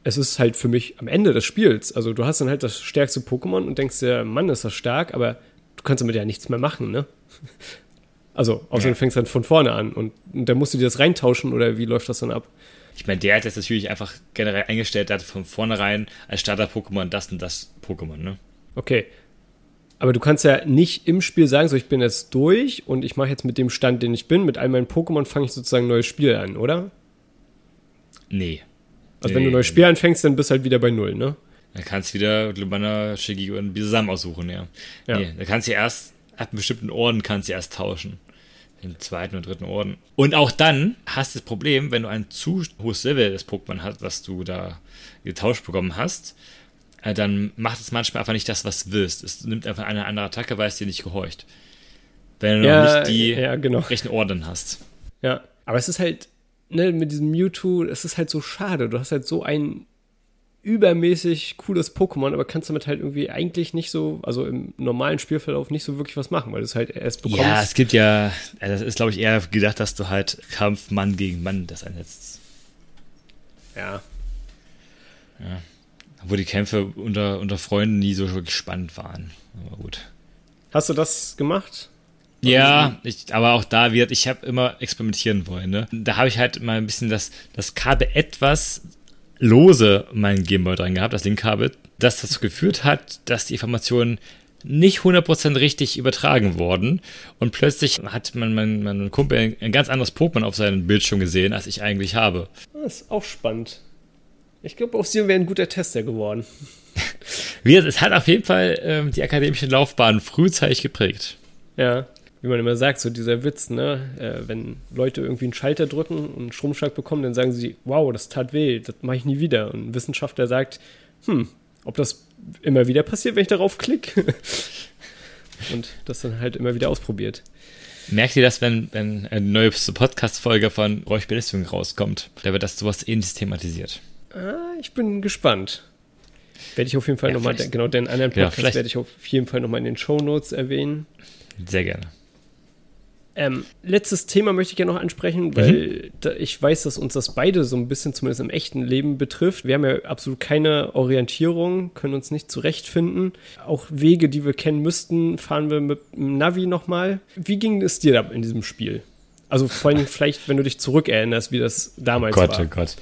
es ist halt für mich am Ende des Spiels. Also du hast dann halt das stärkste Pokémon und denkst dir, Mann, ist das stark, aber du kannst damit ja nichts mehr machen, ne? Also, außer ja. du fängst dann von vorne an und, und dann musst du dir das reintauschen oder wie läuft das dann ab? Ich meine, der hat jetzt natürlich einfach generell eingestellt, der hat von vornherein als Starter-Pokémon das und das Pokémon, ne? Okay. Aber du kannst ja nicht im Spiel sagen, so ich bin jetzt durch und ich mache jetzt mit dem Stand, den ich bin, mit all meinen Pokémon fange ich sozusagen ein neues Spiel an, oder? Nee. Also nee. wenn du ein neues Spiel anfängst, dann bist du halt wieder bei Null, ne? Dann kannst du wieder Glubana, Shiggy und Bisasam aussuchen, ja. ja. Nee, da kannst du erst, ab einem bestimmten Orden kannst du erst tauschen. Den zweiten und dritten Orden. Und auch dann hast du das Problem, wenn du ein zu hohes Level des Pokémon hast, was du da getauscht bekommen hast, äh, dann macht es manchmal einfach nicht das, was du willst. Es nimmt einfach eine andere Attacke, weil es dir nicht gehorcht. Wenn du ja, noch nicht die ja, genau. rechten Orden hast. Ja, aber es ist halt, ne, mit diesem Mewtwo, es ist halt so schade. Du hast halt so ein übermäßig cooles Pokémon, aber kannst damit halt irgendwie eigentlich nicht so, also im normalen Spielverlauf nicht so wirklich was machen, weil du es halt erst bekommst. Ja, es gibt ja, das ist glaube ich eher gedacht, dass du halt Kampf Mann gegen Mann das einsetzt. Ja. Ja. Wo die Kämpfe unter, unter Freunden nie so wirklich spannend waren. Aber gut. Hast du das gemacht? Ja, ich, aber auch da wird, ich habe immer experimentieren wollen. Ne? Da habe ich halt mal ein bisschen das, das Kabel etwas lose mein Gameboy dran gehabt, das Linkkabel, das dazu geführt hat, dass die Informationen nicht 100% richtig übertragen wurden und plötzlich hat mein, mein, mein Kumpel ein ganz anderes Pokémon auf seinem Bildschirm gesehen, als ich eigentlich habe. Das ist auch spannend. Ich glaube, auf sie wäre ein guter Tester geworden. es hat auf jeden Fall ähm, die akademische Laufbahn frühzeitig geprägt. Ja, wie man immer sagt, so dieser Witz, ne? Äh, wenn Leute irgendwie einen Schalter drücken und einen Stromschlag bekommen, dann sagen sie, wow, das tat weh, das mache ich nie wieder. Und ein Wissenschaftler sagt, hm, ob das immer wieder passiert, wenn ich darauf klicke. und das dann halt immer wieder ausprobiert. Merkt ihr das, wenn, wenn eine neue Podcast-Folge von Räuch Belästigung rauskommt? Da wird das sowas ähnliches thematisiert. Ah, ich bin gespannt. Werde ich auf jeden Fall ja, nochmal, genau, den anderen Podcast ja, werde ich auf jeden Fall nochmal in den Show Notes erwähnen. Sehr gerne. Ähm, letztes Thema möchte ich ja noch ansprechen, weil mhm. ich weiß, dass uns das beide so ein bisschen zumindest im echten Leben betrifft. Wir haben ja absolut keine Orientierung, können uns nicht zurechtfinden. Auch Wege, die wir kennen müssten, fahren wir mit dem Navi nochmal. Wie ging es dir da in diesem Spiel? Also vor allem vielleicht, wenn du dich zurückerinnerst, wie das damals oh Gott, war. Oh Gott,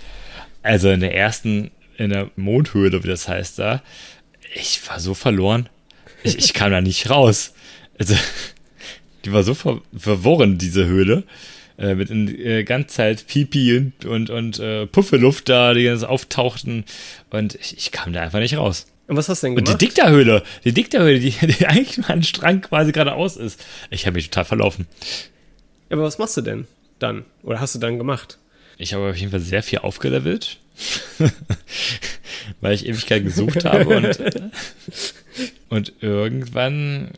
Also in der ersten, in der Mondhöhle, wie das heißt da, ich war so verloren. Ich, ich kam da nicht raus. Also die war so ver verworren, diese Höhle. Äh, mit in äh, ganz Zeit Pipi und, und, und äh, Puffeluft da, die ganz auftauchten. Und ich, ich kam da einfach nicht raus. Und was hast du denn gemacht? Und die Dikterhöhle, die Dikterhöhle, die, die eigentlich mal ein Strang quasi geradeaus ist. Ich habe mich total verlaufen. Ja, aber was machst du denn dann? Oder hast du dann gemacht? Ich habe auf jeden Fall sehr viel aufgelevelt. weil ich Ewigkeit gesucht habe und, und irgendwann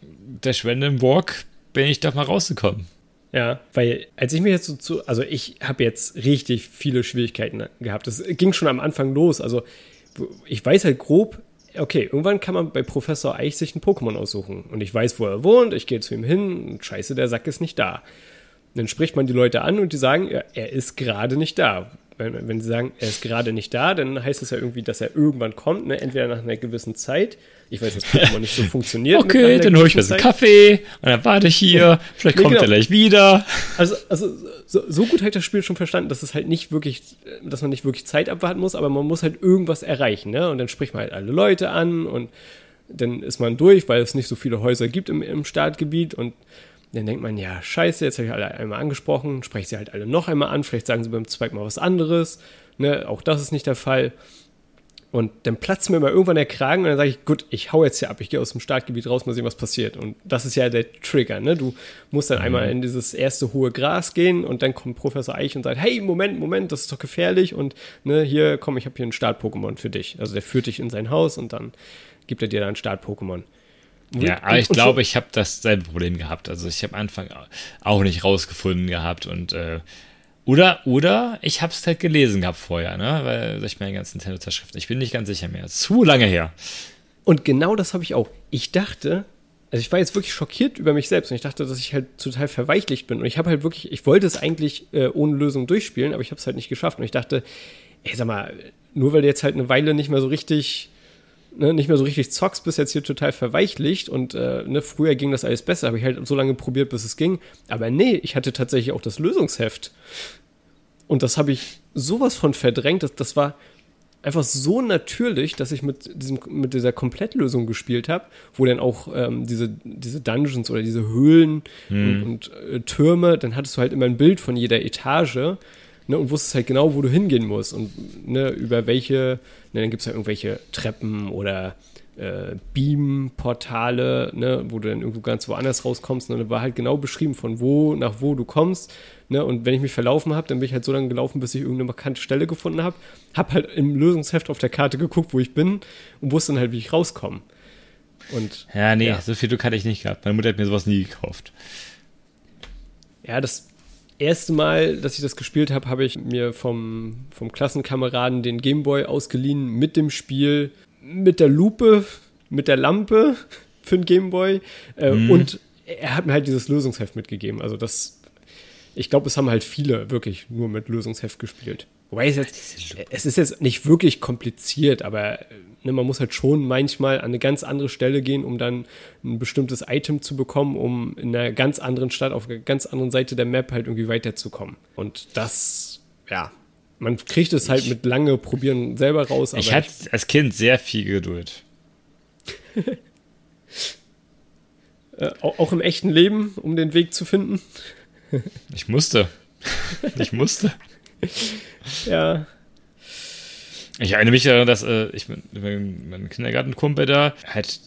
der Schwendenburg bin ich doch mal rausgekommen. Ja, weil als ich mir jetzt so zu, also ich habe jetzt richtig viele Schwierigkeiten gehabt. Das ging schon am Anfang los. Also ich weiß halt grob, okay, irgendwann kann man bei Professor Eich sich ein Pokémon aussuchen. Und ich weiß, wo er wohnt, ich gehe zu ihm hin und scheiße, der Sack ist nicht da. Und dann spricht man die Leute an und die sagen, ja, er ist gerade nicht da. Wenn, wenn sie sagen, er ist gerade nicht da, dann heißt das ja irgendwie, dass er irgendwann kommt, ne? entweder nach einer gewissen Zeit ich weiß, dass Pokémon nicht so funktioniert. Okay, dann hole ich mir so einen Kaffee und dann warte ich hier. Vielleicht nee, kommt genau. er gleich wieder. Also, also so, so, gut habe ich das Spiel schon verstanden, dass es halt nicht wirklich, dass man nicht wirklich Zeit abwarten muss, aber man muss halt irgendwas erreichen. Ne? Und dann spricht man halt alle Leute an und dann ist man durch, weil es nicht so viele Häuser gibt im, im Startgebiet und dann denkt man, ja, scheiße, jetzt habe ich alle einmal angesprochen, spreche sie halt alle noch einmal an, vielleicht sagen sie beim zweiten Mal was anderes. Ne? Auch das ist nicht der Fall. Und dann platzt mir mal irgendwann der Kragen und dann sage ich, gut, ich hau jetzt hier ab, ich gehe aus dem Startgebiet raus, mal sehen, was passiert. Und das ist ja der Trigger, ne? Du musst dann mhm. einmal in dieses erste hohe Gras gehen und dann kommt Professor Eich und sagt, hey, Moment, Moment, das ist doch gefährlich und ne, hier, komm, ich habe hier ein Start-Pokémon für dich. Also der führt dich in sein Haus und dann gibt er dir dann ein Start-Pokémon. Ja, aber ich glaube, ich habe dasselbe Problem gehabt. Also ich habe Anfang auch nicht rausgefunden gehabt und äh, oder, oder ich habe es halt gelesen gehabt vorher, ne? Weil ich meine ganzen Nintendo-Zeitschriften. Ich bin nicht ganz sicher mehr. Zu lange her. Und genau das habe ich auch. Ich dachte, also ich war jetzt wirklich schockiert über mich selbst und ich dachte, dass ich halt total verweichlicht bin. Und ich habe halt wirklich, ich wollte es eigentlich äh, ohne Lösung durchspielen, aber ich habe es halt nicht geschafft. Und ich dachte, ey, sag mal, nur weil du jetzt halt eine Weile nicht mehr so richtig ne, nicht mehr so richtig zockst, bist jetzt hier total verweichlicht und äh, ne, früher ging das alles besser, habe ich halt so lange probiert, bis es ging. Aber nee, ich hatte tatsächlich auch das Lösungsheft. Und das habe ich sowas von verdrängt, das, das war einfach so natürlich, dass ich mit, diesem, mit dieser Komplettlösung gespielt habe, wo dann auch ähm, diese, diese Dungeons oder diese Höhlen hm. und, und äh, Türme, dann hattest du halt immer ein Bild von jeder Etage ne, und wusstest halt genau, wo du hingehen musst und ne, über welche, ne, dann gibt es ja irgendwelche Treppen oder äh, Beam-Portale, ne, wo du dann irgendwo ganz woanders rauskommst. Und ne, dann war halt genau beschrieben, von wo nach wo du kommst. Ne, und wenn ich mich verlaufen habe, dann bin ich halt so lange gelaufen, bis ich irgendeine markante Stelle gefunden habe. Hab halt im Lösungsheft auf der Karte geguckt, wo ich bin und wusste dann halt, wie ich rauskomme. Und, ja, nee, ja. so viel Glück hatte ich nicht gehabt. Meine Mutter hat mir sowas nie gekauft. Ja, das erste Mal, dass ich das gespielt habe, habe ich mir vom, vom Klassenkameraden den Gameboy ausgeliehen mit dem Spiel, mit der Lupe, mit der Lampe für den Gameboy äh, mhm. und er hat mir halt dieses Lösungsheft mitgegeben. Also das, ich glaube, es haben halt viele wirklich nur mit Lösungsheft gespielt. Wobei es jetzt, es ist jetzt nicht wirklich kompliziert, aber ne, man muss halt schon manchmal an eine ganz andere Stelle gehen, um dann ein bestimmtes Item zu bekommen, um in einer ganz anderen Stadt auf einer ganz anderen Seite der Map halt irgendwie weiterzukommen. Und das, ja, man kriegt es halt ich, mit lange Probieren selber raus. ich hatte als Kind sehr viel Geduld. äh, auch im echten Leben, um den Weg zu finden. ich musste. Ich musste. ja. Ich erinnere mich daran, dass äh, ich mit meinem Kindergartenkumpel da halt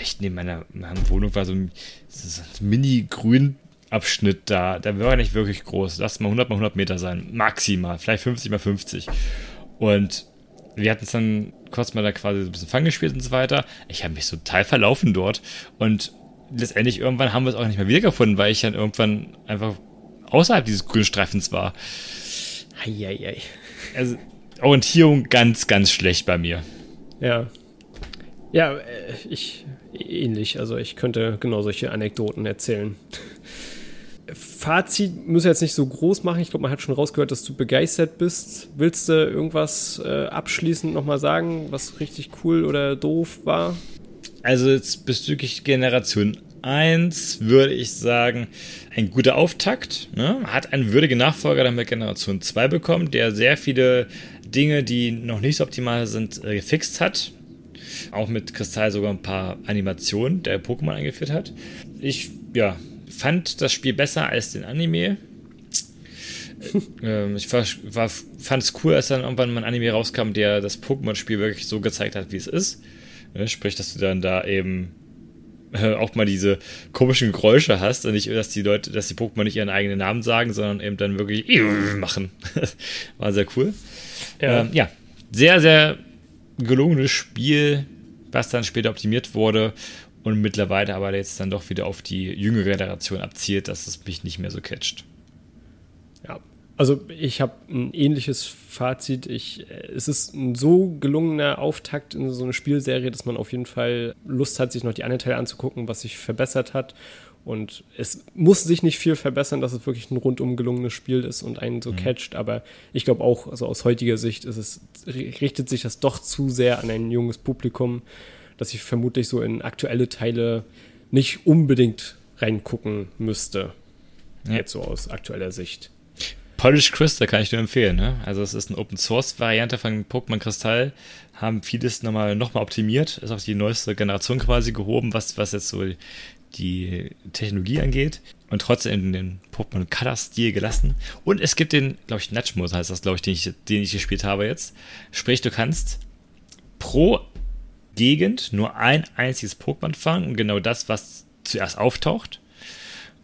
echt neben meiner, meiner Wohnung war so ein, so ein Mini-Grün-Abschnitt da. Der war nicht wirklich groß. Lass mal 100 mal 100 Meter sein. Maximal. Vielleicht 50 mal 50. Und wir hatten es dann kurz mal da quasi so ein bisschen Fang gespielt und so weiter. Ich habe mich so total verlaufen dort. Und letztendlich irgendwann haben wir es auch nicht mehr wiedergefunden, weil ich dann irgendwann einfach außerhalb dieses Grünstreifens war. Eieiei. Also Orientierung ganz, ganz schlecht bei mir. Ja. Ja, äh, ich ähnlich. Also ich könnte genau solche Anekdoten erzählen. Fazit müssen wir jetzt nicht so groß machen. Ich glaube, man hat schon rausgehört, dass du begeistert bist. Willst du irgendwas äh, abschließend nochmal sagen, was richtig cool oder doof war? Also jetzt bezüglich Generation 1 würde ich sagen, ein guter Auftakt. Ne? Hat einen würdigen Nachfolger dann mit Generation 2 bekommen, der sehr viele Dinge, die noch nicht so optimal sind, äh, gefixt hat. Auch mit Kristall sogar ein paar Animationen, der Pokémon eingeführt hat. Ich, ja, fand das Spiel besser als den Anime. ähm, ich war, war, fand es cool, als dann irgendwann mal ein Anime rauskam, der das Pokémon-Spiel wirklich so gezeigt hat, wie es ist. Ne? Sprich, dass du dann da eben äh, auch mal diese komischen Geräusche hast und nicht, dass die Leute, dass die Pokémon nicht ihren eigenen Namen sagen, sondern eben dann wirklich machen. War sehr cool. Ja. Ähm, ja, sehr, sehr gelungenes Spiel, was dann später optimiert wurde und mittlerweile aber jetzt dann doch wieder auf die jüngere Generation abzielt, dass es mich nicht mehr so catcht. Ja, also ich habe ein ähnliches Fazit. Ich, äh, es ist ein so gelungener Auftakt in so eine Spielserie, dass man auf jeden Fall Lust hat, sich noch die anderen Teile anzugucken, was sich verbessert hat. Und es muss sich nicht viel verbessern, dass es wirklich ein rundum gelungenes Spiel ist und einen so mhm. catcht. Aber ich glaube auch, also aus heutiger Sicht ist es, richtet sich das doch zu sehr an ein junges Publikum, dass ich vermutlich so in aktuelle Teile nicht unbedingt reingucken müsste. Ja. Jetzt so aus aktueller Sicht. Polish Crystal kann ich nur empfehlen. Ne? Also es ist eine Open Source Variante von Pokémon Kristall, haben vieles nochmal noch mal optimiert, ist auf die neueste Generation quasi gehoben, was, was jetzt so die Technologie angeht und trotzdem den Pokémon Color Stil gelassen. Und es gibt den, glaube ich, Mode heißt das, glaube ich, den ich, den ich gespielt habe jetzt. Sprich, du kannst pro Gegend nur ein einziges Pokémon fangen und genau das, was zuerst auftaucht.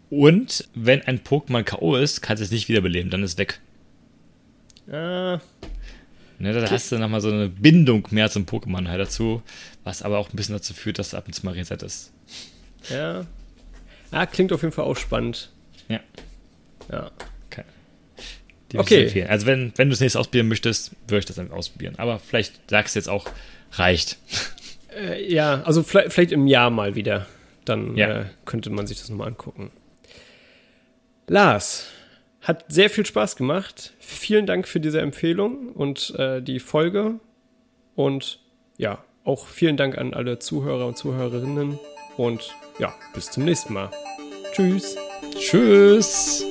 Und wenn ein Pokémon K.O. ist, kannst du es nicht wiederbeleben, dann ist es weg. Ah. Ne, da okay. hast du nochmal so eine Bindung mehr zum Pokémon halt dazu, was aber auch ein bisschen dazu führt, dass du ab und zu mal reset ist. Ja. Ah, klingt auf jeden Fall auch spannend. Ja. Ja. Okay. Die okay. Also wenn, wenn du es nächstes ausprobieren möchtest, würde ich das dann ausprobieren. Aber vielleicht sagst du jetzt auch, reicht. Äh, ja, also vielleicht, vielleicht, im Jahr mal wieder. Dann ja. äh, könnte man sich das nochmal angucken. Lars, hat sehr viel Spaß gemacht. Vielen Dank für diese Empfehlung und äh, die Folge. Und ja, auch vielen Dank an alle Zuhörer und Zuhörerinnen. Und ja, bis zum nächsten Mal. Tschüss. Tschüss.